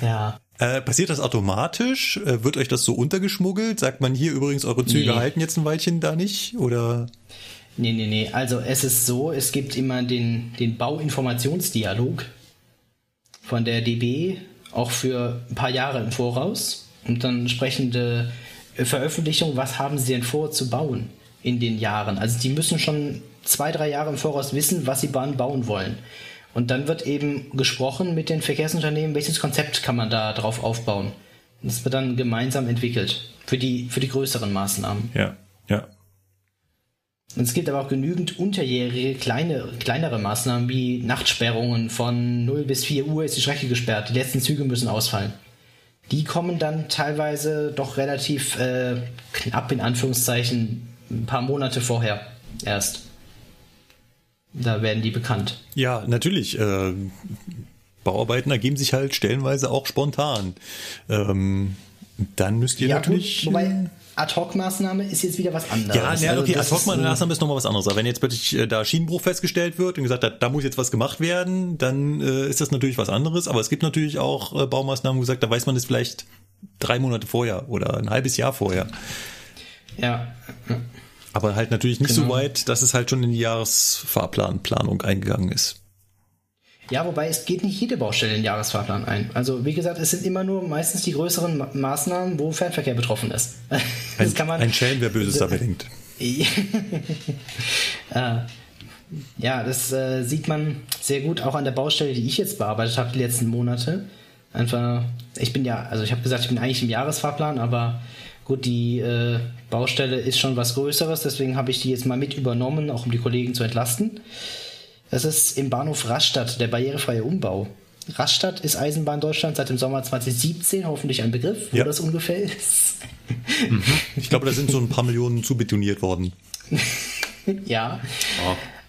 Ja.
Äh, passiert das automatisch? Äh, wird euch das so untergeschmuggelt? Sagt man hier übrigens, eure Züge
Nee.
halten jetzt ein Weilchen da nicht? Oder?
Nee, nee, nee. Also es ist so, es gibt immer den, den Bauinformationsdialog von der DB, auch für ein paar Jahre im Voraus. Und dann entsprechende Veröffentlichung, was haben sie denn vor zu bauen in den Jahren. Also die müssen schon zwei, drei Jahre im Voraus wissen, was sie wann bauen wollen. Und dann wird eben gesprochen mit den Verkehrsunternehmen, welches Konzept kann man da drauf aufbauen. Das wird dann gemeinsam entwickelt für die, für die größeren Maßnahmen.
Ja, ja.
Und es gibt aber auch genügend unterjährige kleine, kleinere Maßnahmen wie Nachtsperrungen von 0 bis 4 Uhr ist die Strecke gesperrt, die letzten Züge müssen ausfallen. Die kommen dann teilweise doch relativ äh, knapp in Anführungszeichen ein paar Monate vorher erst. Da werden die bekannt.
Ja, natürlich. Äh, Bauarbeiten ergeben sich halt stellenweise auch spontan. Ähm, dann müsst ihr
Ja,
natürlich.
gut, wobei Ad-Hoc-Maßnahme ist jetzt wieder was anderes.
Ja, ne,
Also
okay,
das
ad hoc
ist, äh,
ist nochmal was anderes. Aber wenn jetzt plötzlich äh, da Schienenbruch festgestellt wird und gesagt hat, da muss jetzt was gemacht werden, dann äh, ist das natürlich was anderes. Aber es gibt natürlich auch äh, Baumaßnahmen, wo gesagt, da weiß man es vielleicht drei Monate vorher oder ein halbes Jahr vorher.
Ja,
Aber halt natürlich nicht
Genau.
so weit, dass es halt schon in die Jahresfahrplanplanung eingegangen ist.
Ja, wobei es geht nicht jede Baustelle in den Jahresfahrplan ein. Also wie gesagt, es sind immer nur meistens die größeren Ma Maßnahmen, wo Fernverkehr betroffen ist.
Ein,
Das kann man.
ein Schelm, wer Böses dabei denkt.
ja, das äh, sieht man sehr gut auch an der Baustelle, die ich jetzt bearbeitet habe die letzten Monate. Einfach, ich bin ja, also ich habe gesagt, ich bin eigentlich im Jahresfahrplan, aber gut, die äh, Baustelle ist schon was Größeres, deswegen habe ich die jetzt mal mit übernommen, auch um die Kollegen zu entlasten. Das ist im Bahnhof Rastatt, der barrierefreie Umbau. Rastatt ist Eisenbahn Deutschland seit dem Sommer 2017, hoffentlich ein Begriff, wo
Ja.
das ungefähr ist.
Ich glaube, da sind so ein paar Millionen zubetoniert worden.
ja.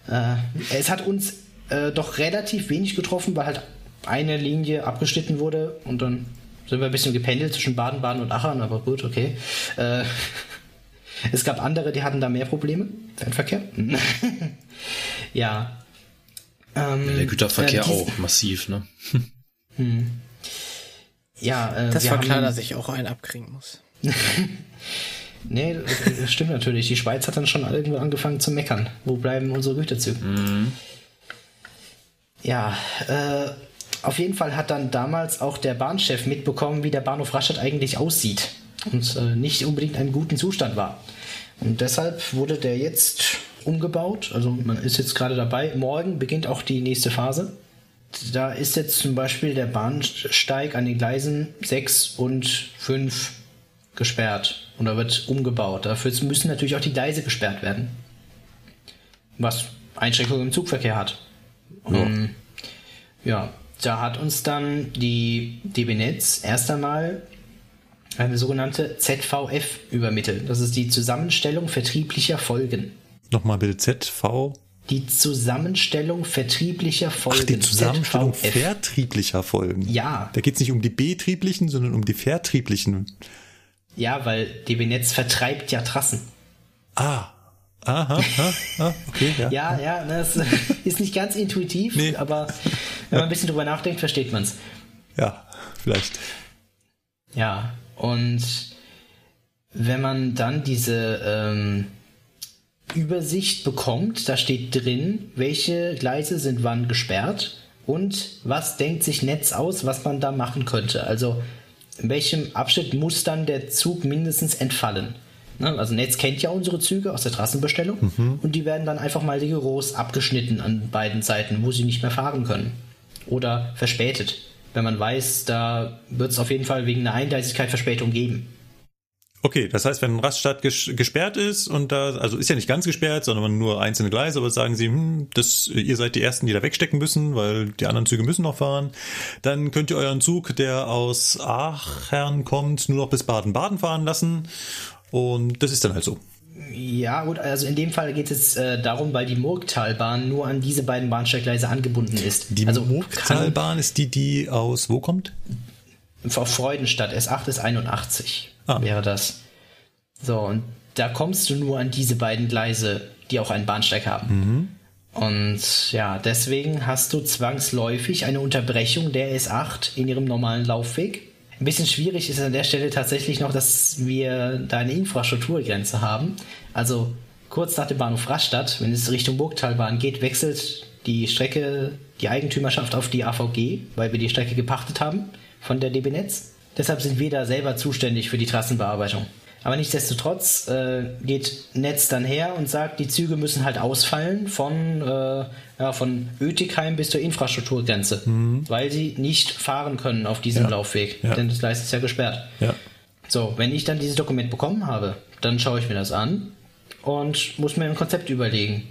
Äh, es hat uns äh, doch relativ wenig getroffen, weil halt eine Linie abgeschnitten wurde und dann sind wir ein bisschen gependelt zwischen Baden-Baden und Aachen, aber gut, okay. Äh, Es gab andere, die hatten da mehr Probleme. Fernverkehr. ja.
Ähm, der Güterverkehr äh, auch massiv, ne? hm.
Ja,
äh, das war klar, dass ich auch einen abkriegen muss.
nee, das stimmt natürlich. Die Schweiz hat dann schon irgendwo angefangen zu meckern. Wo bleiben unsere Güterzüge? Mhm. Ja, äh, auf jeden Fall hat dann damals auch der Bahnchef mitbekommen, wie der Bahnhof Rastatt eigentlich aussieht und äh, nicht unbedingt in einem guten Zustand war. Und deshalb wurde der jetzt umgebaut. Also man ist jetzt gerade dabei. Morgen beginnt auch die nächste Phase. Da ist jetzt zum Beispiel der Bahnsteig an den Gleisen 6 und 5 gesperrt und da wird umgebaut. Dafür müssen natürlich auch die Gleise gesperrt werden. Was Einschränkungen im Zugverkehr hat. Ja. Um, ähm, ja, da hat uns dann die DB Netz erst einmal eine sogenannte ZVF übermittelt. Das ist die Zusammenstellung vertrieblicher Folgen.
Nochmal bitte ZV.
Die Zusammenstellung vertrieblicher Folgen. Ach,
die Zusammenstellung ZVF. vertrieblicher Folgen.
Ja.
Da geht es nicht um die betrieblichen, sondern um die vertrieblichen.
Ja, weil DB Netz vertreibt ja Trassen.
Ah. Aha, aha, ah, okay, ja.
ja, ja, das ist nicht ganz intuitiv, nee. aber wenn man ein bisschen drüber nachdenkt, versteht man es.
Ja, vielleicht.
Ja, und wenn man dann diese ähm, Übersicht bekommt, da steht drin, welche Gleise sind wann gesperrt und was denkt sich Netz aus, was man da machen könnte. Also in welchem Abschnitt muss dann der Zug mindestens entfallen. Ne? Also Netz kennt ja unsere Züge aus der Trassenbestellung mhm. und die werden dann einfach mal rigoros abgeschnitten an beiden Seiten, wo sie nicht mehr fahren können. Oder verspätet. Wenn man weiß, da wird es auf jeden Fall wegen einer Eingleisigkeit Verspätung geben.
Okay, das heißt, wenn ein Raststadt ges gesperrt ist und da, also ist ja nicht ganz gesperrt, sondern nur einzelne Gleise, aber sagen sie, hm, das, ihr seid die Ersten, die da wegstecken müssen, weil die anderen Züge müssen noch fahren, dann könnt ihr euren Zug, der aus Aachen kommt, nur noch bis Baden-Baden fahren lassen und das ist dann halt so.
Ja, gut, also in dem Fall geht es äh, darum, weil die Murgtalbahn nur an diese beiden Bahnsteiggleise angebunden ist.
Die
also
Murgtalbahn ist die, die aus wo kommt?
Auf Freudenstadt, S8 ist 81 ah. wäre das. So, und da kommst du nur an diese beiden Gleise, die auch einen Bahnsteig haben. Mhm. Und ja, deswegen hast du zwangsläufig eine Unterbrechung der S8 in ihrem normalen Laufweg. Ein bisschen schwierig ist an der Stelle tatsächlich noch, dass wir da eine Infrastrukturgrenze haben. Also kurz nach dem Bahnhof Rastatt, wenn es Richtung Burgtalbahn geht, wechselt die Strecke die Eigentümerschaft auf die AVG, weil wir die Strecke gepachtet haben von der DB Netz. Deshalb sind wir da selber zuständig für die Trassenbearbeitung. Aber nichtsdestotrotz äh, geht Netz dann her und sagt, die Züge müssen halt ausfallen von, äh, ja, von Ötigheim bis zur Infrastrukturgrenze, mhm. weil sie nicht fahren können auf diesem ja. Laufweg, ja. denn das Gleis ist ja gesperrt.
Ja.
So, wenn ich dann dieses Dokument bekommen habe, dann schaue ich mir das an und muss mir ein Konzept überlegen,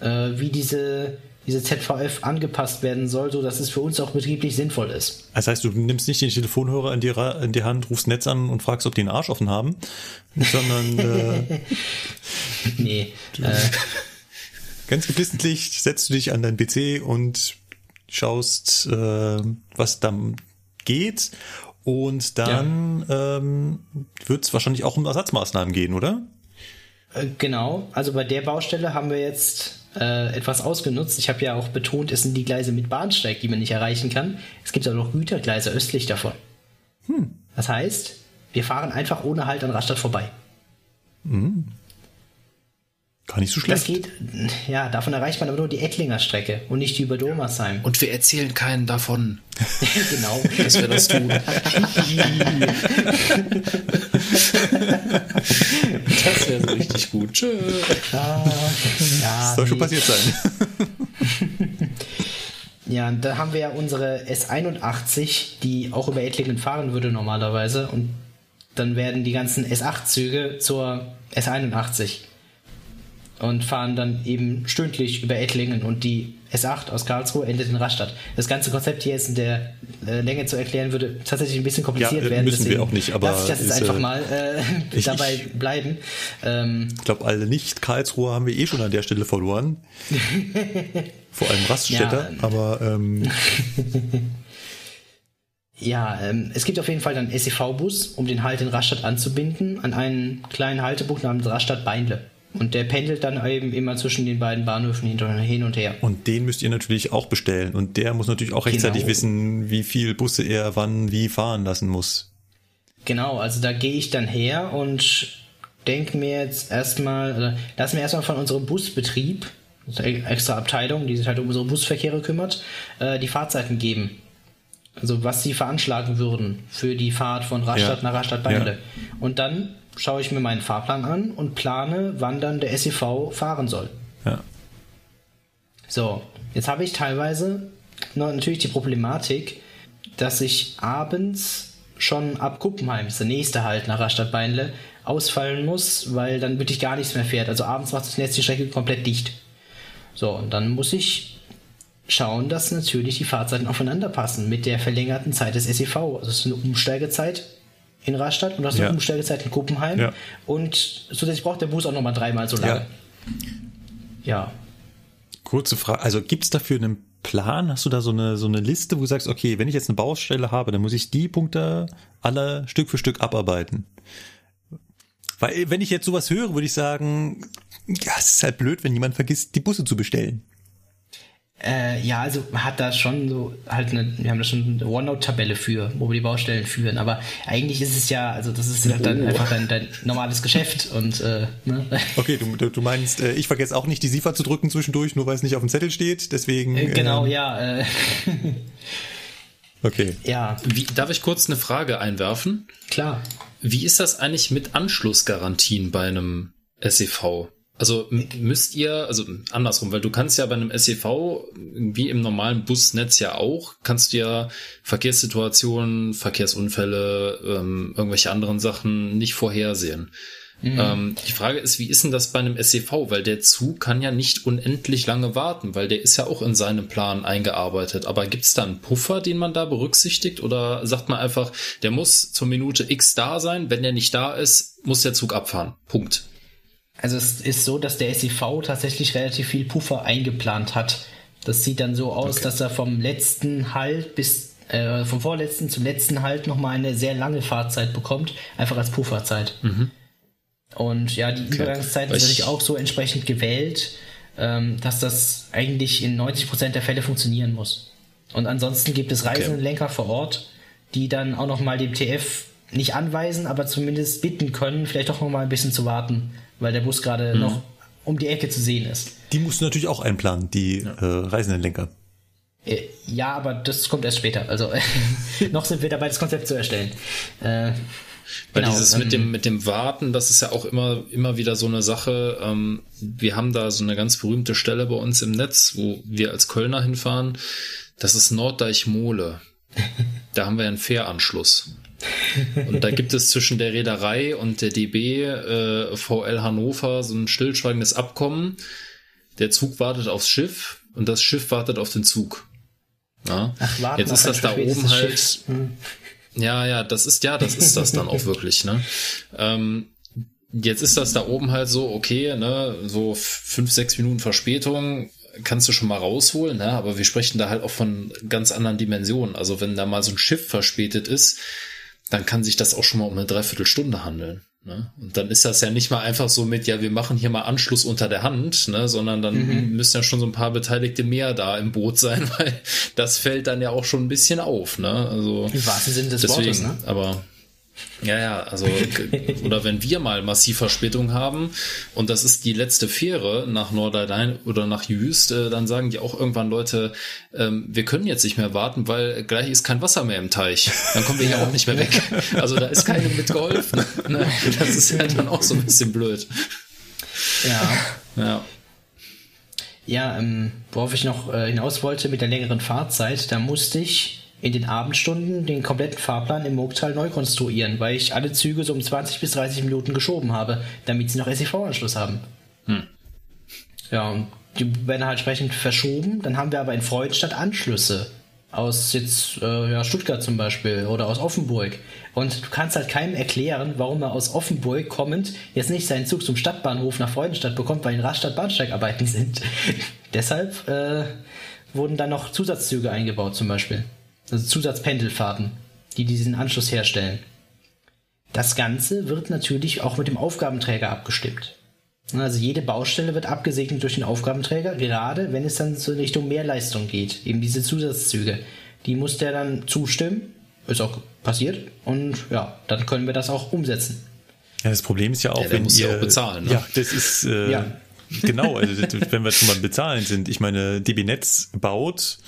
äh, wie diese diese ZVF angepasst werden soll, so dass es für uns auch betrieblich sinnvoll ist.
Das heißt, du nimmst nicht den Telefonhörer in die, in die Hand, rufst Netz an und fragst, ob die einen Arsch offen haben, sondern äh,
nee.
Äh, ganz geflissentlich setzt du dich an dein PC und schaust, äh, was da geht. Und dann ja. ähm, wird es wahrscheinlich auch um Ersatzmaßnahmen gehen, oder?
Äh, genau. Also bei der Baustelle haben wir jetzt äh, etwas ausgenutzt. Ich habe ja auch betont, es sind die Gleise mit Bahnsteig, die man nicht erreichen kann. Es gibt auch noch Gütergleise östlich davon. Hm. Das heißt, wir fahren einfach ohne Halt an Rastatt vorbei.
Hm. Gar nicht so schlecht.
Das geht, ja, davon erreicht man aber nur die Ettlinger Strecke und nicht die über Domersheim.
Und wir erzählen keinen davon.
genau.
Dass wir das tun. das wäre so richtig gut. Tschö.
Ah, ja, soll schon passiert sein.
ja, da haben wir ja unsere S81, die auch über Ettlingen fahren würde normalerweise. Und dann werden die ganzen S8-Züge zur S81 und fahren dann eben stündlich über Ettlingen und die S8 aus Karlsruhe endet in Rastatt. Das ganze Konzept hier jetzt in der äh, Länge zu erklären, würde tatsächlich ein bisschen kompliziert
ja,
werden.
Müssen wir auch nicht, aber.
Lass ich das jetzt einfach äh, mal äh, ich, dabei bleiben.
Ähm, ich glaube, alle Nicht-Karlsruhe haben wir eh schon an der Stelle verloren. Vor allem Raststätter, ja, aber. Ähm,
Ja, ähm, es gibt auf jeden Fall dann SEV-Bus, um den Halt in Rastatt anzubinden, an einen kleinen Haltepunkt namens Rastatt Beinle. Und der pendelt dann eben immer zwischen den beiden Bahnhöfen hin und her.
Und den müsst ihr natürlich auch bestellen. Und der muss natürlich auch rechtzeitig genau. wissen, wie viel Busse er wann wie fahren lassen muss.
Genau, also da gehe ich dann her und denke mir jetzt erstmal, oder lass mir erstmal von unserem Busbetrieb, extra Abteilung, die sich halt um unsere Busverkehre kümmert, äh, die Fahrzeiten geben. Also was sie veranschlagen würden für die Fahrt von Rastatt ja. nach Rastatt Beimele. Ja. Und dann schaue ich mir meinen Fahrplan an und plane, wann dann der SEV fahren soll.
Ja.
So, jetzt habe ich teilweise natürlich die Problematik, dass ich abends schon ab Kuppenheim, das ist der nächste Halt nach Rastatt Beinle, ausfallen muss, weil dann wirklich gar nichts mehr fährt. Also abends macht das Netz die Strecke komplett dicht. So, und dann muss ich schauen, dass natürlich die Fahrzeiten aufeinander passen mit der verlängerten Zeit des SEV. Also es ist eine Umsteigezeit in Rastatt und du hast ja. eine Umsteigezeit in Kuppenheim. Ja. Und zusätzlich braucht der Bus auch nochmal dreimal so lange. Ja. ja.
Kurze Frage, also gibt es dafür einen Plan? Hast du da so eine, so eine Liste, wo du sagst, okay, wenn ich jetzt eine Baustelle habe, dann muss ich die Punkte alle Stück für Stück abarbeiten? Weil wenn ich jetzt sowas höre, würde ich sagen, ja, es ist halt blöd, wenn jemand vergisst, die Busse zu bestellen.
Äh, ja, also hat da schon so halt eine, wir haben da schon eine OneNote-Tabelle für, wo wir die Baustellen führen. Aber eigentlich ist es ja, also das ist halt dann oh. einfach dein, dein normales Geschäft und äh, ne?
Okay, du, du meinst, äh, ich vergesse auch nicht die SIFA zu drücken zwischendurch, nur weil es nicht auf dem Zettel steht, deswegen.
Äh, genau, ähm, ja. Äh.
okay.
Ja.
Wie, darf ich kurz eine Frage einwerfen?
Klar.
Wie ist das eigentlich mit Anschlussgarantien bei einem SEV? Also müsst ihr, also andersrum, weil du kannst ja bei einem SEV, wie im normalen Busnetz ja auch, kannst du ja Verkehrssituationen, Verkehrsunfälle, ähm, irgendwelche anderen Sachen nicht vorhersehen. Mhm. Ähm, die Frage ist, wie ist denn das bei einem SEV? Weil der Zug kann ja nicht unendlich lange warten, weil der ist ja auch in seinem Plan eingearbeitet. Aber gibt es da einen Puffer, den man da berücksichtigt? Oder sagt man einfach, der muss zur Minute X da sein, wenn der nicht da ist, muss der Zug abfahren. Punkt.
Also es ist so, dass der SEV tatsächlich relativ viel Puffer eingeplant hat. Das sieht dann so aus, okay. dass er vom letzten Halt bis äh, vom vorletzten zum letzten Halt nochmal eine sehr lange Fahrzeit bekommt, einfach als Pufferzeit. Mhm. Und ja, die okay. Übergangszeiten sind natürlich auch so entsprechend gewählt, ähm, dass das eigentlich in 90% der Fälle funktionieren muss. Und ansonsten gibt es Reisendenlenker okay. vor Ort, die dann auch nochmal dem TF nicht anweisen, aber zumindest bitten können, vielleicht doch nochmal ein bisschen zu warten, weil der Bus gerade mhm. noch um die Ecke zu sehen ist.
Die musst du natürlich auch einplanen, die ja. äh, Reisendenlenker.
Äh, ja, aber das kommt erst später. Also noch sind wir dabei, das Konzept zu erstellen. Äh,
weil genau, dieses mit dem, mit dem Warten, das ist ja auch immer, immer wieder so eine Sache. Ähm, wir haben da so eine ganz berühmte Stelle bei uns im Netz, wo wir als Kölner hinfahren. Das ist Norddeich-Mole. Da haben wir einen Fähranschluss. Und da gibt es zwischen der Reederei und der DB äh, VL Hannover so ein stillschweigendes Abkommen. Der Zug wartet aufs Schiff und das Schiff wartet auf den Zug. Ja? Ach, Jetzt ist das da oben halt. Hm. Ja, ja, das ist ja, das ist das dann auch wirklich. Ne? Ähm, jetzt ist das da oben halt so, okay, ne, so fünf, sechs Minuten Verspätung kannst du schon mal rausholen, ne? aber wir sprechen da halt auch von ganz anderen Dimensionen. Also wenn da mal so ein Schiff verspätet ist, dann kann sich das auch schon mal um eine Dreiviertelstunde handeln. Ne? Und dann ist das ja nicht mal einfach so mit, ja, wir machen hier mal Anschluss unter der Hand, ne? sondern dann mhm. müssen ja schon so ein paar Beteiligte mehr da im Boot sein, weil das fällt dann ja auch schon ein bisschen auf. Ne? Also,
Im wahrsten Sinne des deswegen, Wortes, ne?
Aber ja, ja, also, oder wenn wir mal massiv Verspätung haben und das ist die letzte Fähre nach Nordrhein oder nach Jüst, äh, dann sagen die auch irgendwann Leute, ähm, wir können jetzt nicht mehr warten, weil gleich ist kein Wasser mehr im Teich. Dann kommen wir ja auch nicht mehr weg. Also da ist keinem mitgeholfen. Ne? Das ist ja dann auch so ein bisschen blöd.
Ja.
Ja.
Ja, ähm, worauf ich noch äh, hinaus wollte mit der längeren Fahrzeit, da musste ich in den Abendstunden den kompletten Fahrplan im Murgtal neu konstruieren, weil ich alle Züge so um 20 bis 30 Minuten geschoben habe, damit sie noch SEV-Anschluss haben. Hm. Ja, und die werden halt entsprechend verschoben. Dann haben wir aber in Freudenstadt Anschlüsse. Aus jetzt äh, ja, Stuttgart zum Beispiel oder aus Offenburg. Und du kannst halt keinem erklären, warum er aus Offenburg kommend jetzt nicht seinen Zug zum Stadtbahnhof nach Freudenstadt bekommt, weil in Rastatt Bahnsteigarbeiten sind. Deshalb äh, wurden dann noch Zusatzzüge eingebaut zum Beispiel. Also Zusatzpendelfahrten. die diesen Anschluss herstellen. Das Ganze wird natürlich auch mit dem Aufgabenträger abgestimmt. Also jede Baustelle wird abgesegnet durch den Aufgabenträger, gerade wenn es dann so Richtung Mehrleistung geht. Eben diese Zusatzzüge. Die muss der dann zustimmen. Ist auch passiert. Und ja, dann können wir das auch umsetzen.
Ja, das Problem ist ja auch,
Ja,
wenn
muss ja
ihr
auch bezahlen, ne?
Ja, das ist äh,
Ja.
genau. Also wenn wir schon mal bezahlen sind. Ich meine, DB Netz baut.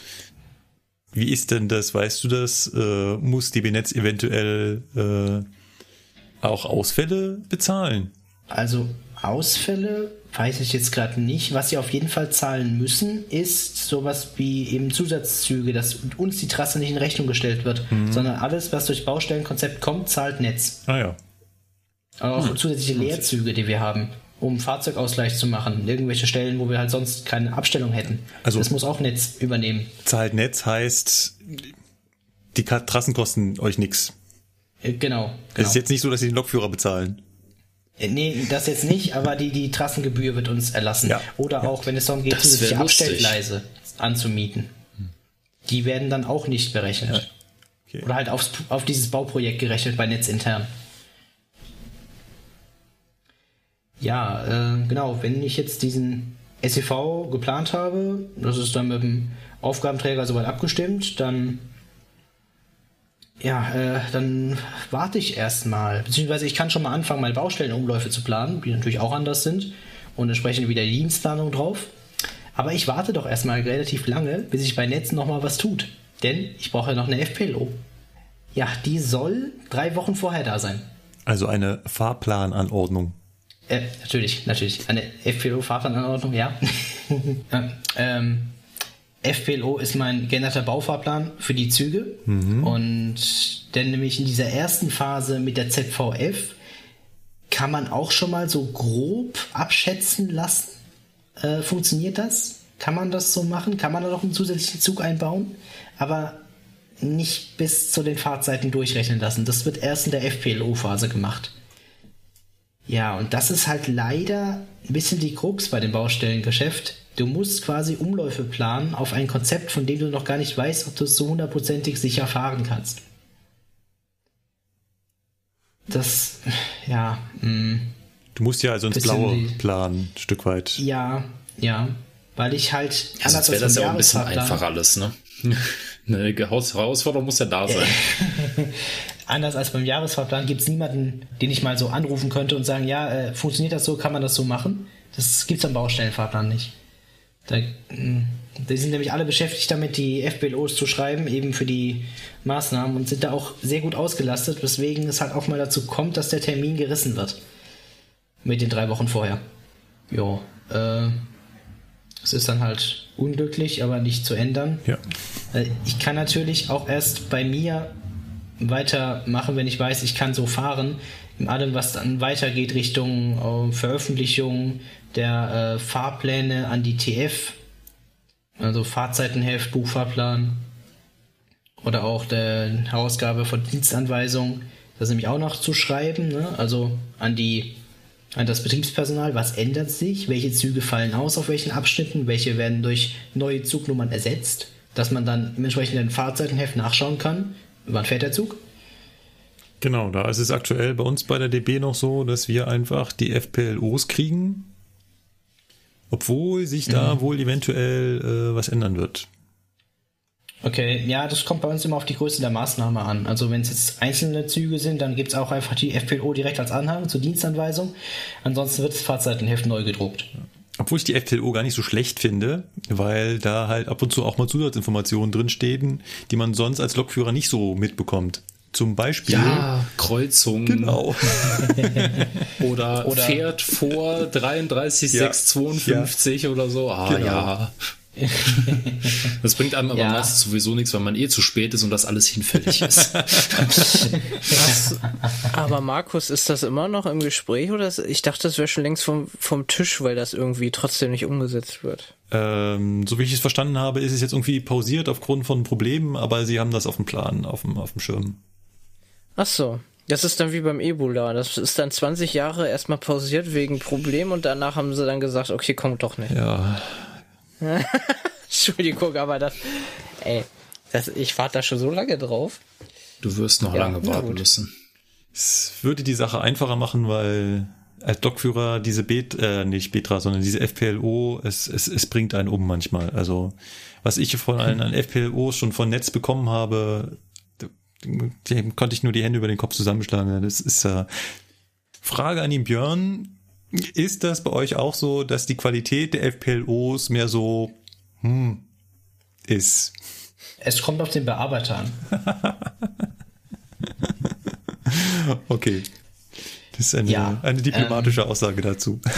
Wie ist denn das? Weißt du das? Äh, muss DB Netz eventuell äh, auch Ausfälle bezahlen?
Also Ausfälle weiß ich jetzt gerade nicht. Was sie auf jeden Fall zahlen müssen, ist sowas wie eben Zusatzzüge, dass uns die Trasse nicht in Rechnung gestellt wird, sondern alles, was durch Baustellenkonzept kommt, zahlt Netz.
Ah ja.
Auch zusätzliche Leerzüge, die wir haben, um Fahrzeugausgleich zu machen. Irgendwelche Stellen, wo wir halt sonst keine Abstellung hätten.
Also-
das muss auch Netz übernehmen.
Zahlt Netz heißt, die Trassen kosten euch nix.
Äh, genau.
Es
genau.
ist jetzt nicht so, dass sie den Lokführer bezahlen.
Äh, Nee, das jetzt nicht, aber die, die Trassengebühr wird uns erlassen.
Ja.
Oder auch, wenn es darum geht, zusätzliche. Abstellgleise anzumieten. Die werden dann auch nicht berechnet.
Okay.
Oder halt aufs, auf dieses Bauprojekt gerechnet bei Netz Ja, äh, genau, wenn ich jetzt diesen SEV geplant habe, das ist dann mit dem Aufgabenträger soweit abgestimmt, dann ja, äh, dann warte ich erstmal. Beziehungsweise ich kann schon mal anfangen, meine Baustellenumläufe zu planen, die natürlich auch anders sind. Und entsprechend wieder die Dienstplanung drauf. Aber ich warte doch erstmal relativ lange, bis sich bei Netz nochmal was tut. Denn ich brauche ja noch eine FPLO. Ja, die soll drei Wochen vorher da sein.
Also eine Fahrplananordnung.
Äh, natürlich, natürlich. Eine FPLO-Fahrplananordnung, ja. Ähm, FPLO ist mein geänderter Baufahrplan für die Züge. Und denn nämlich in dieser ersten Phase mit der ZVF kann man auch schon mal so grob abschätzen lassen. Äh, funktioniert das? Kann man das so machen? Kann man da noch einen zusätzlichen Zug einbauen? Aber nicht bis zu den Fahrzeiten durchrechnen lassen. Das wird erst in der FPLO-Phase gemacht. Ja, und das ist halt leider ein bisschen die Krux bei dem Baustellengeschäft. Du musst quasi Umläufe planen auf ein Konzept, von dem du noch gar nicht weißt, ob du es so hundertprozentig sicher fahren kannst. Das, ja, mh,
Du musst ja also ins Blaue
die-
planen, ein Stück weit.
ja, ja, weil ich halt
Ja, sonst wäre das ja auch ein bisschen einfach alles, ne? Eine Heraus- Herausforderung muss ja da sein.
Anders als beim Jahresfahrplan gibt es niemanden, den ich mal so anrufen könnte und sagen, ja, äh, funktioniert das so, kann man das so machen? Das gibt es am Baustellenfahrplan nicht. Da, mh, die sind nämlich alle beschäftigt damit, die FBLOs zu schreiben, eben für die Maßnahmen und sind da auch sehr gut ausgelastet, weswegen es halt auch mal dazu kommt, dass der Termin gerissen wird. Mit den drei Wochen vorher. Jo, äh, es ist dann halt unglücklich, aber nicht zu ändern.
Ja.
Äh, Ich kann natürlich auch erst bei mir weitermachen, wenn ich weiß, ich kann so fahren. In allem, was dann weitergeht Richtung äh, Veröffentlichung der äh, Fahrpläne an die TF, also Fahrzeitenheft, Buchfahrplan oder auch der Herausgabe von Dienstanweisungen. Das nämlich auch noch zu schreiben, ne? also an die an das Betriebspersonal, was ändert sich, welche Züge fallen aus? Auf welchen Abschnitten, welche werden durch neue Zugnummern ersetzt, dass man dann im entsprechenden Fahrzeitenheft nachschauen kann, wann fährt der Zug.
Genau, da ist es aktuell bei uns bei der DB noch so, dass wir einfach die FPLOs kriegen, obwohl sich da wohl eventuell äh, was ändern wird.
Okay, ja, das kommt bei uns immer auf die Größe der Maßnahme an. Also wenn es jetzt einzelne Züge sind, dann gibt es auch einfach die FPLO direkt als Anhang zur Dienstanweisung. Ansonsten wird das Fahrzeitenheft neu gedruckt.
Obwohl ich die FPLO gar nicht so schlecht finde, weil da halt ab und zu auch mal Zusatzinformationen drinstehen, die man sonst als Lokführer nicht so mitbekommt. Zum Beispiel.
Ja, Kreuzung.
Genau.
Oder,
Oder-
fährt vor 33,652 oder so. Ah
Genau.
ja. Das bringt einem aber
Ja.
meistens sowieso nichts, weil man eh zu spät ist und das alles hinfällig ist.
Aber Markus, ist das immer noch im Gespräch oder? ist- Ich dachte, das wäre schon längst vom, vom Tisch, weil das irgendwie trotzdem nicht umgesetzt wird.
Ähm, so wie ich es verstanden habe, ist es jetzt irgendwie pausiert aufgrund von Problemen, aber sie haben das auf dem Plan, auf dem, auf dem Schirm.
Ach so. Das ist dann wie beim Ebola. Das ist dann 20 Jahre erstmal pausiert wegen Problemen und danach haben sie dann gesagt, okay, kommt doch nicht.
Ja.
Entschuldigung, aber das, ey, das, ich warte da schon so lange drauf.
Du wirst noch
Ja,
lange warten
gut.
müssen.
Es würde die Sache einfacher machen, weil als Lokführer diese Bet, äh, nicht Betra, sondern diese FPLO, es, es, es bringt einen um manchmal. Also was ich von allen an FPLOs schon von Netz bekommen habe, dem konnte ich nur die Hände über den Kopf zusammenschlagen. Das ist äh, Frage an den Björn. Ist das bei euch auch so, dass die Qualität der FPLOs mehr so hm, ist?
Es kommt auf den Bearbeiter an.
Okay. Das ist eine,
Ja,
eine diplomatische Aussage dazu.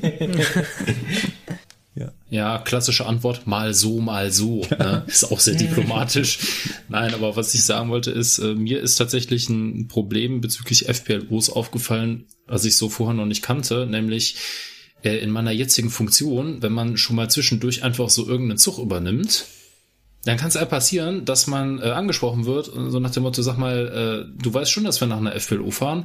ja.
Ja, klassische Antwort, mal so, mal so. Ne? Ist auch sehr diplomatisch. Nein, aber was ich sagen wollte ist, äh, mir ist tatsächlich ein Problem bezüglich FPLOs aufgefallen, was ich so vorher noch nicht kannte, nämlich äh, in meiner jetzigen Funktion, wenn man schon mal zwischendurch einfach so irgendeinen Zug übernimmt, dann kann es ja passieren, dass man äh, angesprochen wird, so nach dem Motto, sag mal, äh, du weißt schon, dass wir nach einer FPLO fahren.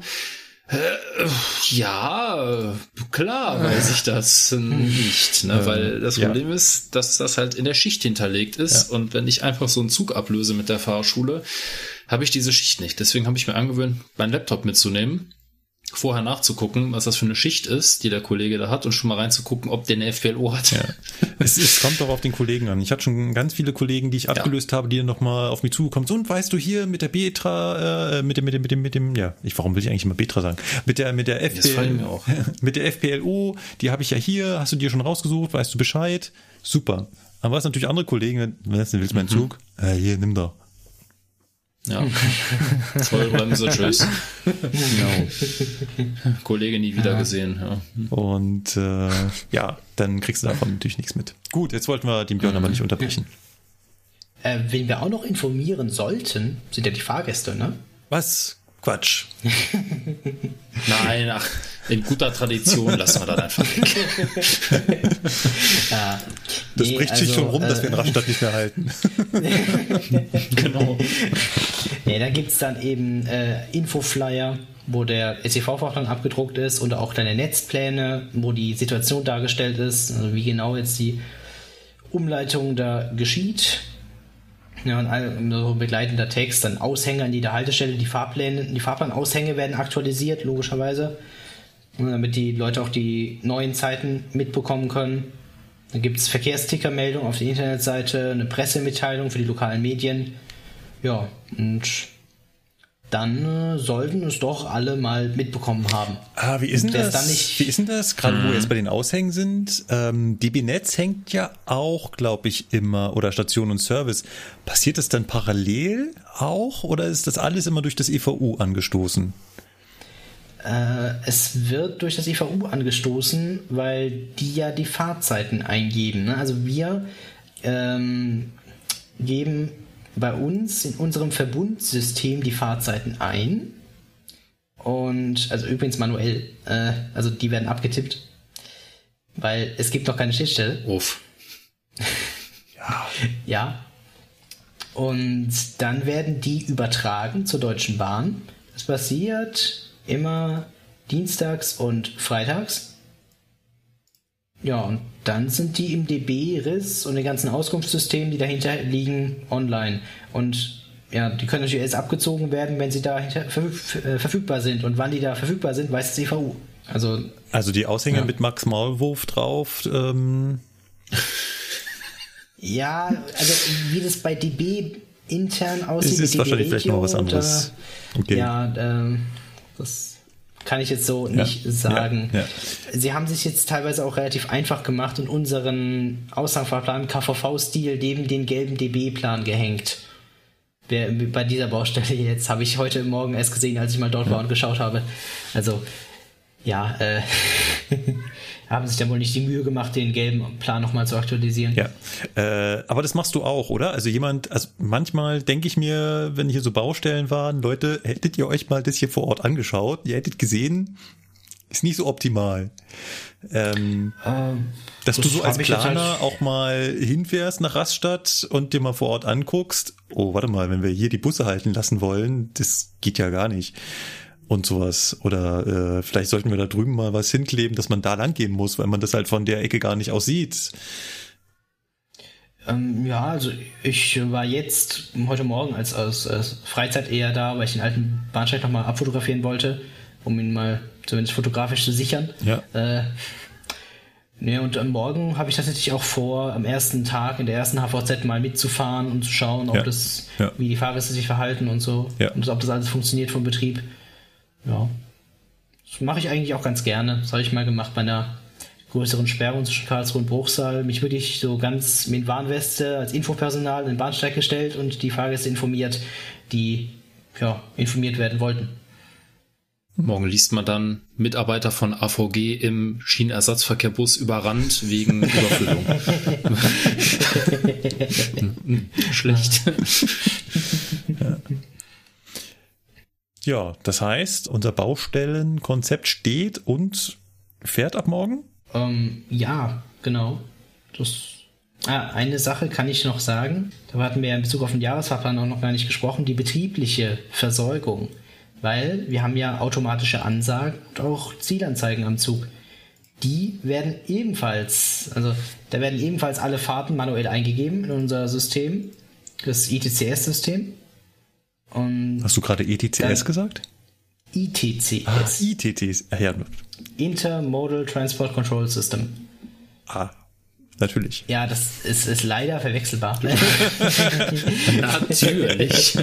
Äh, ja, klar weiß ich das nicht, ne? weil das
ja.
Problem ist, dass das halt in der Schicht hinterlegt ist und wenn ich einfach so einen Zug ablöse mit der Fahrschule, habe ich diese Schicht nicht. Deswegen habe ich mir angewöhnt, meinen Laptop mitzunehmen, vorher nachzugucken, was das für eine Schicht ist, die der Kollege da hat und schon mal reinzugucken, ob der eine FPLO hat.
Es, es kommt doch auf den Kollegen an. Ich hatte schon ganz viele Kollegen, die ich abgelöst habe, die dann nochmal auf mich zugekommen sind. Und weißt du hier mit der Betra, äh, mit dem, mit dem, mit dem, mit dem, ja, ich, warum will ich eigentlich immer Betra sagen? Mit der, mit der
Das fallen
FPL,
mir auch.
mit der FPLO, die habe ich ja hier, hast du dir schon rausgesucht, weißt du Bescheid? Super. Aber was natürlich andere Kollegen, willst du willst du meinen Zug? Äh, hier, nimm doch.
Ja. Vollbremse, tschüss. Kollege nie wieder gesehen. Ja.
Und äh, ja, dann kriegst du davon natürlich nichts mit. Gut, jetzt wollten wir den Björn aber nicht unterbrechen.
Äh, wen wir auch noch informieren sollten, sind ja die Fahrgäste, ne?
Was? Quatsch.
Nein, ach, in guter Tradition lassen wir das einfach weg.
Ja,
Das
nee,
bricht sich
also,
schon rum, dass wir in
äh,
Rastatt nicht mehr halten.
genau.
Nee, da gibt's dann eben äh, Infoflyer, wo der SEV-Fahrplan abgedruckt ist und auch deine Netzpläne, wo die Situation dargestellt ist, also wie genau jetzt die Umleitung da geschieht. Ja, und ein so begleitender Text, dann Aushänge an jeder Haltestelle, die Fahrpläne, die Fahrplanaushänge werden aktualisiert, logischerweise, damit die Leute auch die neuen Zeiten mitbekommen können. Dann gibt's Verkehrstickermeldung auf der Internetseite, eine Pressemitteilung für die lokalen Medien. Ja, und dann äh, sollten es doch alle mal mitbekommen haben.
Ah, wie ist denn
es
das?
dann nicht-
wie ist denn das? Gerade wo wir jetzt bei den Aushängen sind. Ähm, DB Netz hängt ja auch, glaube ich, immer, oder Station und Service. Passiert das dann parallel auch oder ist das alles immer durch das EVU angestoßen?
Äh, es wird durch das EVU angestoßen, weil die ja die Fahrzeiten eingeben. Ne? Also wir ähm, geben bei uns in unserem Verbundsystem die Fahrzeiten ein. Und, also übrigens manuell, äh, also die werden abgetippt, weil es gibt noch keine Schnittstelle.
Uff.
Ja. Und dann werden die übertragen zur Deutschen Bahn. Das passiert immer dienstags und freitags. Ja, und dann sind die im DB-Riss und den ganzen Auskunftssystemen, die dahinter liegen, online. Und ja, die können natürlich erst abgezogen werden, wenn sie da äh, verfügbar sind. Und wann die da verfügbar sind, weiß das EVU. Also
Also die Aushänge
Ja.
mit Max Maulwurf drauf. Ähm,
Ja, also wie das bei DB intern aussieht.
Es ist wahrscheinlich
DB
vielleicht noch was anderes.
Da,
Okay.
Ja, ähm, das kann ich jetzt so nicht sagen.
ja, ja.
Sie haben sich jetzt teilweise auch relativ einfach gemacht und unseren Aushangfahrplan KVV-Stil neben den gelben DB-Plan gehängt. Bei dieser Baustelle jetzt habe ich heute Morgen erst gesehen, als ich mal dort war und geschaut habe. Also, ja, äh, haben sich da wohl nicht die Mühe gemacht, den gelben Plan nochmal zu aktualisieren.
Ja, äh, aber das machst du auch, oder? Also jemand, also manchmal denke ich mir, wenn hier so Baustellen waren, Leute, hättet ihr euch mal das hier vor Ort angeschaut? Ihr hättet gesehen, ist nicht so optimal. Ähm,
Ähm,
dass
Das
du so als
jetzt
Planer
halt-
auch mal hinfährst nach Rastatt und dir mal vor Ort anguckst, oh, warte mal, wenn wir hier die Busse halten lassen wollen, das geht ja gar nicht. Und sowas. Oder äh, vielleicht sollten wir da drüben mal was hinkleben, dass man da lang gehen muss, weil man das halt von der Ecke gar nicht aussieht.
Ähm, ja, also ich war jetzt heute Morgen als, als, als Freizeit eher da, weil ich den alten Bahnsteig nochmal abfotografieren wollte, um ihn mal zumindest fotografisch zu sichern.
Ja.
Äh, ne, und am Morgen habe ich tatsächlich auch vor, am ersten Tag in der ersten HVZ mal mitzufahren und zu schauen, ob
Ja.
das,
Ja.
wie die Fahrgäste sich verhalten und so.
Ja.
Und ob das alles funktioniert vom Betrieb. Ja. Das mache ich eigentlich auch ganz gerne. Das habe ich mal gemacht bei einer größeren Sperrung zwischen Karlsruhe und Bruchsal. Mich wirklich so ganz mit Warnweste als Infopersonal in den Bahnsteig gestellt und die Fahrgäste informiert, die ja, informiert werden wollten.
Morgen liest man dann Mitarbeiter von AVG im Schienenersatzverkehrbus überrannt wegen Überfüllung. Schlecht.
Ja, das heißt, unser Baustellenkonzept steht und fährt ab morgen?
Ähm, ja, genau. Das, ah, eine Sache kann ich noch sagen. Da hatten wir ja in Bezug auf den Jahresfahrplan auch noch gar nicht gesprochen. Die betriebliche Versorgung. Weil wir haben ja automatische Ansagen und auch Zielanzeigen am Zug. Die werden ebenfalls, also da werden ebenfalls alle Fahrten manuell eingegeben in unser System, das ITCS-System. Und
Hast du gerade ETCS gesagt?
ITCS,
Ah, ITTs. Ah, ja,
Intermodal Transport Control System.
ah, natürlich.
Ja, das ist, ist leider verwechselbar.
Natürlich.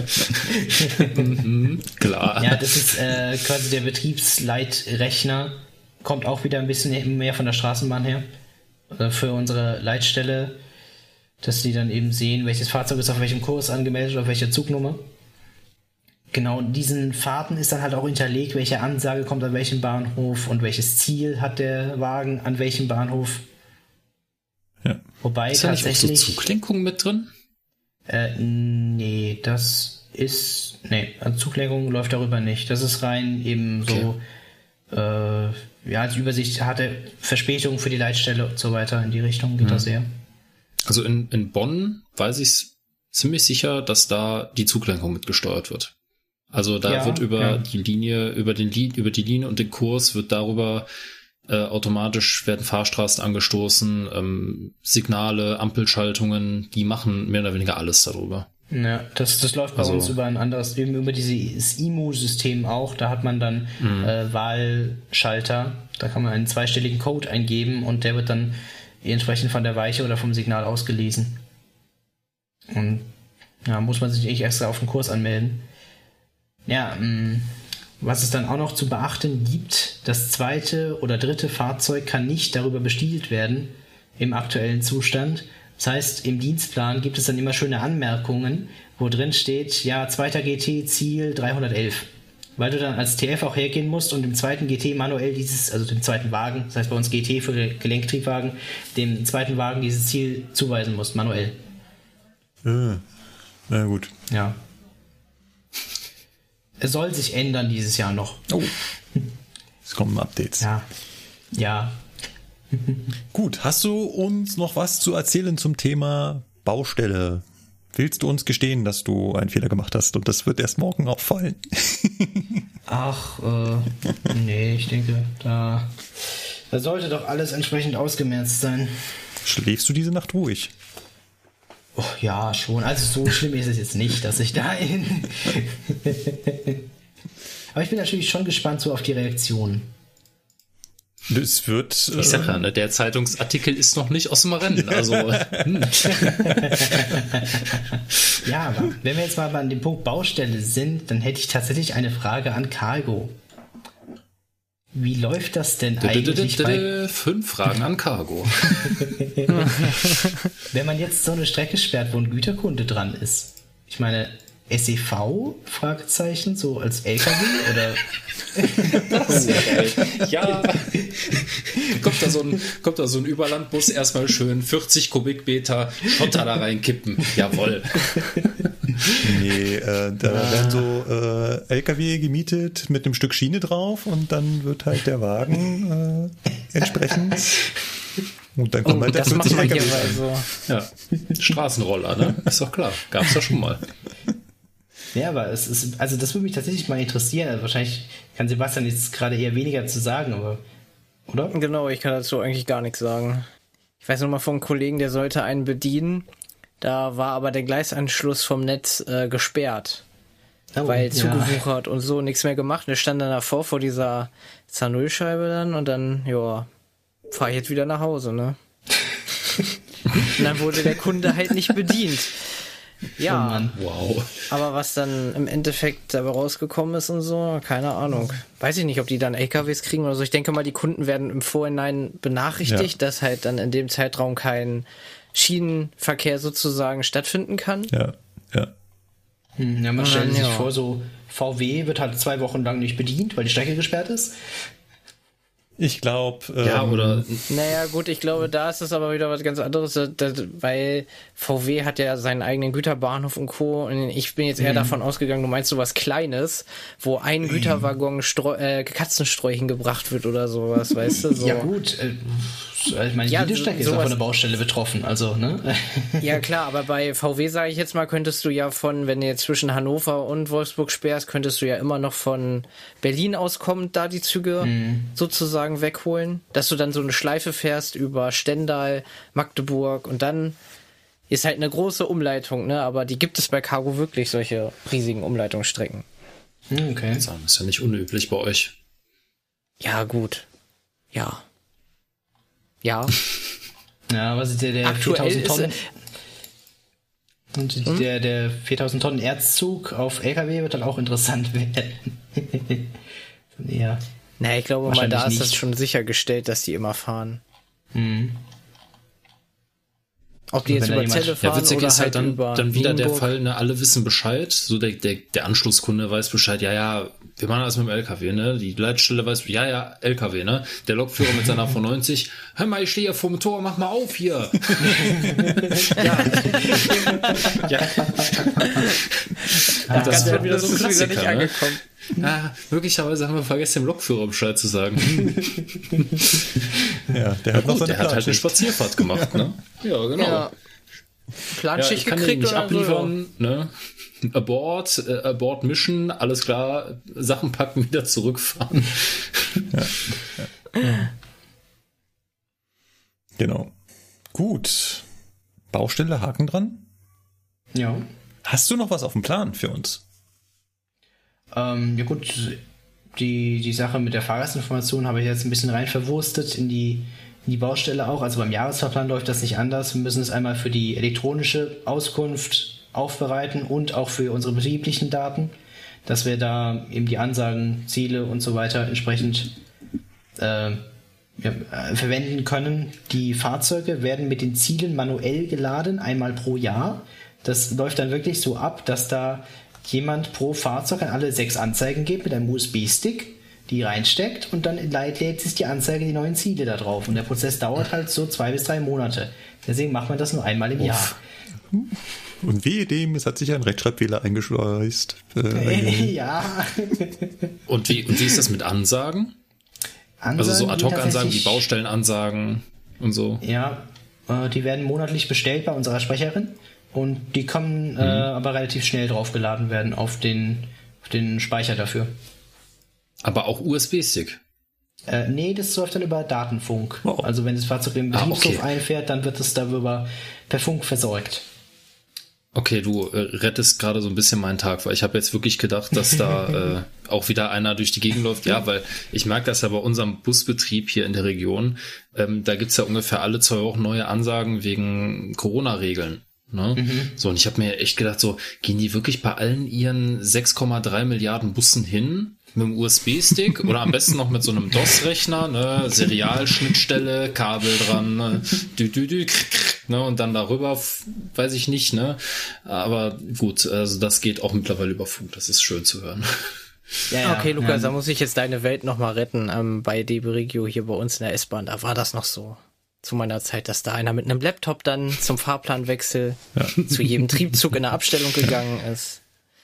mhm, klar.
ja, das ist äh, quasi der Betriebsleitrechner. Kommt auch wieder ein bisschen mehr von der Straßenbahn her. Äh, für unsere Leitstelle, dass die dann eben sehen, welches Fahrzeug ist auf welchem Kurs angemeldet, auf welcher Zugnummer. Genau, in diesen Fahrten ist dann halt auch hinterlegt, welche Ansage kommt an welchem Bahnhof und welches Ziel hat der Wagen an welchem Bahnhof.
Ja.
Wobei
Ist da nicht auch so
tatsächlich.
Zuglenkung mit drin?
Äh, nee, das ist. Nee, also Zuglenkung läuft darüber nicht. Das ist rein eben so. Äh, ja, als Übersicht hatte Verspätung für die Leitstelle und so weiter in die Richtung geht das eher.
Also in, in Bonn weiß ich ziemlich sicher, dass da die Zuglenkung mitgesteuert wird. Also da
Ja,
wird über
ja.
die Linie, über den über die Linie und den Kurs wird darüber äh, automatisch werden Fahrstraßen angestoßen, ähm, Signale, Ampelschaltungen, die machen mehr oder weniger alles darüber.
Ja, das, das läuft bei
Also-
uns über ein anderes, eben über dieses IMU-System auch. Da hat man dann äh, Wahlschalter. Da kann man einen zweistelligen Code eingeben und der wird dann entsprechend von der Weiche oder vom Signal ausgelesen. Und ja, muss man sich nicht extra auf den Kurs anmelden. Ja, mh, was es dann auch noch zu beachten gibt, das zweite oder dritte Fahrzeug kann nicht darüber bestiehlt werden im aktuellen Zustand. Das heißt, im Dienstplan gibt es dann immer schöne Anmerkungen, wo drin steht, ja, zweiter GT Ziel 311. Weil du dann als TF auch hergehen musst und dem zweiten GT manuell dieses, also dem zweiten Wagen, das heißt bei uns GT für Gelenktriebwagen, dem zweiten Wagen dieses Ziel zuweisen musst, manuell.
Äh, na gut.
Ja. Es soll sich ändern dieses Jahr noch.
Oh. Es kommen Updates.
Ja. Ja.
Gut, hast du uns noch was zu erzählen zum Thema Baustelle? Willst du uns gestehen, dass du einen Fehler gemacht hast und das wird erst morgen auffallen?
Ach, äh, nee, ich denke, da, da sollte doch alles entsprechend ausgemerzt sein.
Schläfst du diese Nacht ruhig?
Oh, ja, schon. Also so schlimm ist es jetzt nicht, dass ich da in. Aber ich bin natürlich schon gespannt so auf die Reaktion.
Das wird.
Ich sag ja, ne, der Zeitungsartikel ist noch nicht aus dem Rennen. Also hm.
Ja, aber wenn wir jetzt mal an dem Punkt Baustelle sind, dann hätte ich tatsächlich eine Frage an Cargo. Wie läuft das denn eigentlich bei,
fünf Fragen an Cargo.
wenn man jetzt so eine Strecke sperrt, wo ein Güterkunde dran ist? Ich meine, SEV? Fragezeichen, so als LKW oder
ja. kommt, da so ein, kommt da so ein Überlandbus, erstmal schön 40 Kubikmeter Schotter da reinkippen. Jawohl.
Nee, äh, da werden so äh, LKW gemietet mit einem Stück Schiene drauf und dann wird halt der Wagen äh, entsprechend. Und dann kommt
Oh,
halt der
das macht
40
man hier
LKW.
also.
Ja. Straßenroller, ne? Ist doch klar. Gab's ja schon mal.
Ja, aber es ist, also das würde mich tatsächlich mal interessieren. Also wahrscheinlich kann Sebastian jetzt gerade eher weniger zu sagen, aber, oder?
Genau, ich kann dazu eigentlich gar nichts sagen. Ich weiß noch mal von einem Kollegen, der sollte einen bedienen Da war aber der Gleisanschluss vom Netz äh, gesperrt.
Oh,
weil
ja.
zugewuchert und so nichts mehr gemacht. Und wir standen dann davor vor dieser Zahnölscheibe dann und dann, ja, fahr ich jetzt wieder nach Hause, ne? und dann wurde der Kunde halt nicht bedient. Ja,
Oh Mann.
Wow.
aber was dann im Endeffekt dabei rausgekommen ist und so, keine Ahnung. Weiß ich nicht, ob die dann LKWs kriegen oder so. Ich denke mal, die Kunden werden im Vorhinein benachrichtigt,
Ja.
dass halt dann in dem Zeitraum kein Schienenverkehr sozusagen stattfinden kann.
Ja, ja.
Hm, Ja, man stellt sich
ja.
vor, so VW wird halt zwei Wochen lang nicht bedient, weil die Strecke gesperrt ist.
Ich glaube, ähm,
Ja, oder
Naja, gut, ich glaube, da ist es aber wieder was ganz anderes, weil VW hat ja seinen eigenen Güterbahnhof und Co. Und ich bin jetzt eher davon ausgegangen, du meinst so was Kleines, wo ein Güterwaggon Streu äh, Katzenstreu hingebracht wird oder sowas, weißt du? So.
Ja gut, äh, ich meine,
Ja,
jede
so-
Strecke ist von der Baustelle betroffen, also, ne?
Ja klar, aber bei VW sage ich jetzt mal, könntest du ja von, wenn du jetzt zwischen Hannover und Wolfsburg sperrst, könntest du ja immer noch von Berlin aus kommend da die Züge sozusagen wegholen, dass du dann so eine Schleife fährst über Stendal, Magdeburg und dann ist halt eine große Umleitung, ne? Aber die gibt es bei Cargo wirklich, solche riesigen Umleitungsstrecken.
Hm, okay.
sagen, ist ja nicht unüblich bei euch.
Ja, gut. Ja. Ja.
Ja, was ist der, der
Aktuell
4000
ist,
Tonnen?
äh,
Und der, der 4000 Tonnen Erzzug auf LKW wird dann auch interessant werden. ja.
naja, ich glaube mal, da ist das
nicht.
schon sichergestellt, dass die immer fahren.
Mhm.
Ob die
Wenn
jetzt über
jemand-
Zelle
Ja,
fahren
witzig
oder
ist halt dann,
über
dann wieder der
Nienburg.
Fall, ne, alle wissen Bescheid, so der, der, der Anschlusskunde weiß Bescheid, ja, ja, wir machen das mit dem LKW, ne, die Leitstelle weiß, ja, ja, LKW, ne, der Lokführer mit seiner V90, hör mal, ich stehe hier vor dem Tor, mach mal auf hier. ja. ja. das
Ganz
wird wieder
das
so ein
ist wieder nicht
Klassiker, ne?
angekommen.
Ah, möglicherweise haben wir vergessen, dem Lokführer Bescheid zu sagen.
ja, der hat noch
Gut, der hat halt eine. Spazierfahrt gemacht, ne? Ja, genau.
Ja.
Ja, kann den
gekriegt
nicht
oder
abliefern, ne? Abort, äh, Abort Mission, alles klar, Sachen packen, wieder zurückfahren.
Genau. Gut. Baustelle, Haken dran.
Ja.
Hast du noch was auf dem Plan für uns?
Ähm, ja gut, die, die Sache mit der Fahrgastinformation habe ich jetzt ein bisschen rein verwurstet in die, in die Baustelle auch. Also beim Jahresfahrplan läuft das nicht anders. Wir müssen es einmal für die elektronische Auskunft aufbereiten und auch für unsere betrieblichen Daten, dass wir da eben die Ansagen, Ziele und so weiter entsprechend äh, ja, äh, verwenden können. Die Fahrzeuge werden mit den Zielen manuell geladen, einmal pro Jahr. Das läuft dann wirklich so ab, dass da jemand pro Fahrzeug an alle sechs Anzeigen gibt mit einem USB-Stick, die reinsteckt und dann lädt lädt sich die Anzeige die neuen Ziele da drauf. Und der Prozess dauert halt so zwei bis drei Monate. Deswegen macht man das nur einmal im Jahr.
Und wehe dem, es hat sich ein Rechtschreibfehler eingeschleust. Äh,
ja.
Und wie, und wie ist das mit Ansagen? Also so
Ansagen, die
Ad-Hoc-Ansagen wie Baustellenansagen und so.
Ja, äh, die werden monatlich bestellt bei unserer Sprecherin und die können äh, aber relativ schnell draufgeladen werden auf den, auf den Speicher dafür.
Aber auch USB-Stick.
Äh, nee, das läuft dann über Datenfunk.
Oh.
Also wenn das Fahrzeug im
Ah,
Betriebshof
okay.
einfährt, dann wird es darüber per Funk versorgt.
Okay, du äh, rettest gerade so ein bisschen meinen Tag, weil ich habe jetzt wirklich gedacht, dass da äh, auch wieder einer durch die Gegend läuft. Ja, weil ich merke das ja bei unserem Busbetrieb hier in der Region. Ähm, da gibt's ja ungefähr alle zwei Wochen neue Ansagen wegen Corona-Regeln. Ne? So, und ich habe mir echt gedacht, so, gehen die wirklich bei allen ihren 6,3 Milliarden Bussen hin? Mit dem USB-Stick oder am besten noch mit so einem DOS-Rechner, ne, Serialschnittstelle, Kabel dran, ne, dü, dü, dü, krr, krr, ne, und dann darüber, weiß ich nicht, ne, aber gut, also das geht auch mittlerweile über Funk, das ist schön zu hören.
Ja,
Okay, Lukas, da
ja.
muss ich jetzt deine Welt nochmal retten. Ähm, bei DB Regio hier bei uns in der S-Bahn, da war das noch so. Zu meiner Zeit, dass da einer mit einem Laptop dann zum Fahrplanwechsel zu jedem Triebzug in der Abstellung gegangen ist.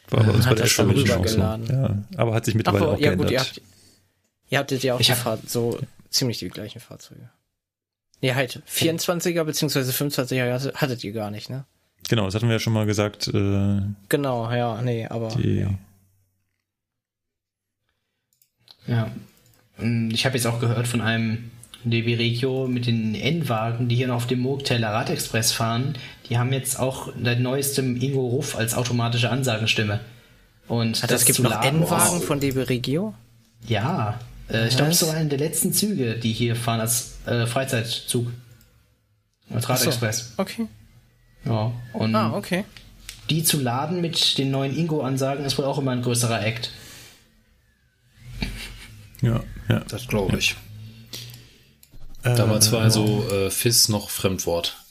war bei uns
Hat
bei der
das
so.
rübergeladen.
Ja, aber hat sich
Ach,
mittlerweile auch
ja
geändert.
gut, ihr habt, ihr habtet ja auch
Ich
die
hab-
Fahr so ziemlich die gleichen Fahrzeuge. Nee, halt 24er beziehungsweise 25er hattet ihr gar nicht, ne?
Genau, das hatten wir ja schon mal gesagt. Äh,
Genau, ja, nee, aber
die,
ja.
Ja. Ich habe jetzt auch gehört von einem DB Regio mit den N-Wagen, die hier noch auf dem Murgtäler Radexpress fahren, die haben jetzt auch seit neuestem Ingo Ruff als automatische Ansagenstimme. Und
das, das gibt noch N-Wagen von DB Regio?
Ja, äh, ich glaube, es ist sogar einer der letzten Züge, die hier fahren als äh, Freizeitzug. Als Radexpress.
So. Okay.
Ja, und
ah, okay.
die zu laden mit den neuen Ingo-Ansagen ist wohl auch immer ein größerer Act.
Ja, ja. Das glaube ich. Äh, Damals war also äh, FIS noch Fremdwort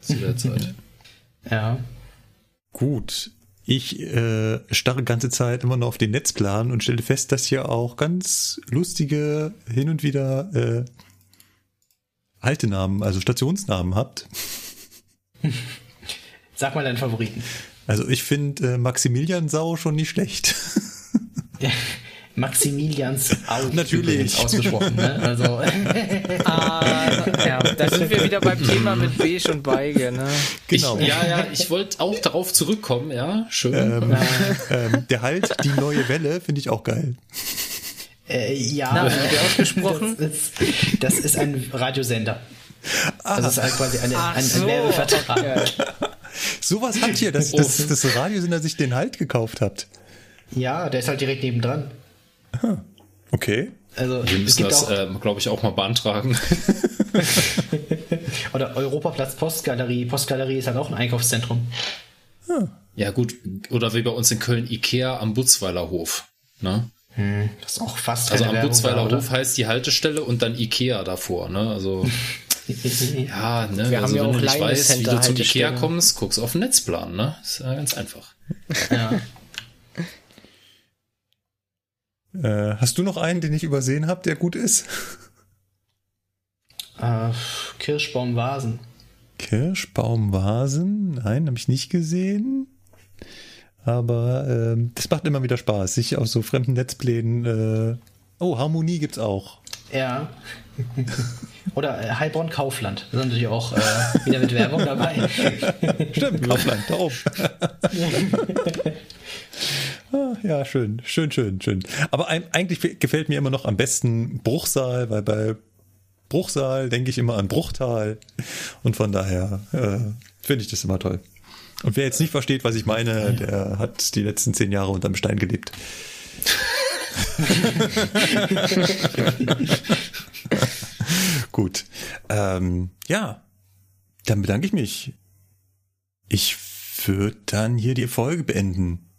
zu der Zeit.
ja.
Gut. Ich äh, starre ganze Zeit immer noch auf den Netzplan und stelle fest, dass ihr auch ganz lustige, hin und wieder äh, alte Namen, also Stationsnamen habt.
Sag mal deinen Favoriten.
Also ich finde äh, Maximilian Sau schon nicht schlecht.
Maximilians Au
Natürlich
ausgesprochen. Ne? Also
ah, ja, da sind wir wieder beim Thema mit Beige und Beige. Ne?
Genau. Ich, ja, ja, ich wollte auch darauf zurückkommen. Ja, schön.
Ähm, ähm, der halt die neue Welle finde ich auch geil.
Äh, ja,
Na, ausgesprochen.
Das ist, das ist ein Radiosender. Ah. Das ist halt quasi eine, ein, ein
so.
Werbevertrag. Ja.
Sowas habt ihr, dass, dass der Radiosender sich den Halt gekauft habt.
Ja, der ist halt direkt nebendran.
Okay.
Also,
Wir müssen das, äh, glaube ich, auch mal beantragen.
Oder Europaplatz Postgalerie. Postgalerie ist halt auch ein Einkaufszentrum.
Ja, gut. Oder wie bei uns in Köln Ikea am Butzweiler Hof. Ne?
Hm, das ist auch fast
Also am Butzweiler Hof heißt die Haltestelle und dann Ikea davor. Ne? Also ja, ne?
Wir
also,
haben ja
wenn
auch
du nicht weißt, wie du zum Ikea kommst, guckst auf den Netzplan. Ne? Ist ja ganz einfach.
Ja.
Äh, hast du noch einen, den ich übersehen habe, der gut ist?
Äh, Kirschbaumvasen.
Kirschbaumvasen? Nein, habe ich nicht gesehen. Aber ähm, das macht immer wieder Spaß, sich auf so fremden Netzplänen. Äh, oh, Harmonie gibt's auch.
Ja. Oder äh, Heilbronn Kaufland. Da sind natürlich auch äh, wieder mit Werbung dabei.
Stimmt, Kaufland, da oben. Ah, ja, schön, schön, schön, schön. Aber eigentlich gefällt mir immer noch am besten Bruchsal, weil bei Bruchsal denke ich immer an Bruchtal. Und von daher äh, finde ich das immer toll. Und wer jetzt nicht versteht, was ich meine, der hat die letzten zehn Jahre unterm Stein gelebt. Gut. Ähm, ja, dann bedanke ich mich. Ich würde dann hier die Folge beenden.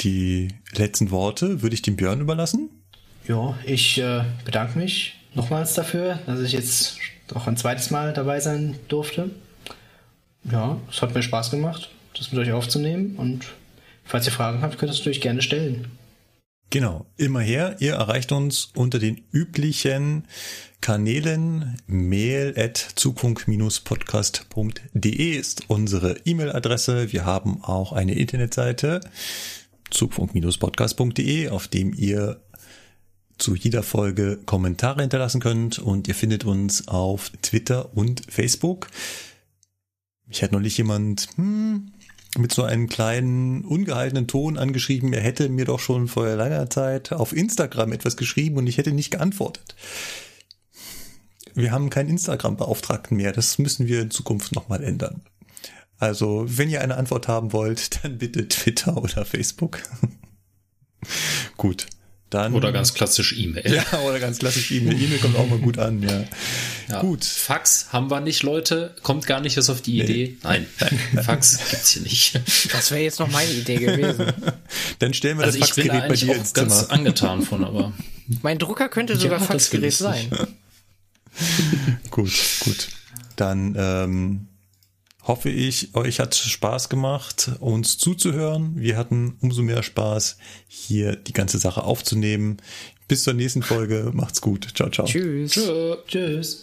Die letzten Worte würde ich dem Björn überlassen.
Ja, ich äh, bedanke mich nochmals dafür, dass ich jetzt auch ein zweites Mal dabei sein durfte. Ja, es hat mir Spaß gemacht, das mit euch aufzunehmen und falls ihr Fragen habt, könnt ihr es natürlich gerne stellen.
Genau, immer her. Ihr erreicht uns unter den üblichen Kanälen. Mail at zugfunk-podcast.de ist unsere E-Mail-Adresse. Wir haben auch eine Internetseite zugfunk-podcast.de, auf dem ihr zu jeder Folge Kommentare hinterlassen könnt und ihr findet uns auf Twitter und Facebook. Ich hat neulich jemand hm, mit so einem kleinen, ungehaltenen Ton angeschrieben, er hätte mir doch schon vor langer Zeit auf Instagram etwas geschrieben und ich hätte nicht geantwortet. Wir haben keinen Instagram-Beauftragten mehr. Das müssen wir in Zukunft nochmal ändern. Also, wenn ihr eine Antwort haben wollt, dann bitte Twitter oder Facebook. Gut. Dann,
Oder ganz klassisch E-Mail.
Ja, oder ganz klassisch E-Mail. E-Mail kommt auch mal gut an, ja.
Ja.
Gut.
Fax haben wir nicht, Leute. Kommt gar nicht erst auf die Idee. Nein, Fax gibt's hier nicht.
Das wäre jetzt noch meine Idee gewesen.
Dann stellen wir
Also
das
ich bin da
Faxgerät bei dir
auch
ins
ganz
Zimmer.
angetan von, aber
Mein Drucker könnte sogar
Ja,
Faxgerät sein.
Gut, gut. Dann ähm, hoffe ich, euch hat Spaß gemacht, uns zuzuhören. Wir hatten umso mehr Spaß, hier die ganze Sache aufzunehmen. Bis zur nächsten Folge. Macht's gut. Ciao, ciao.
Tschüss.
Tschüss.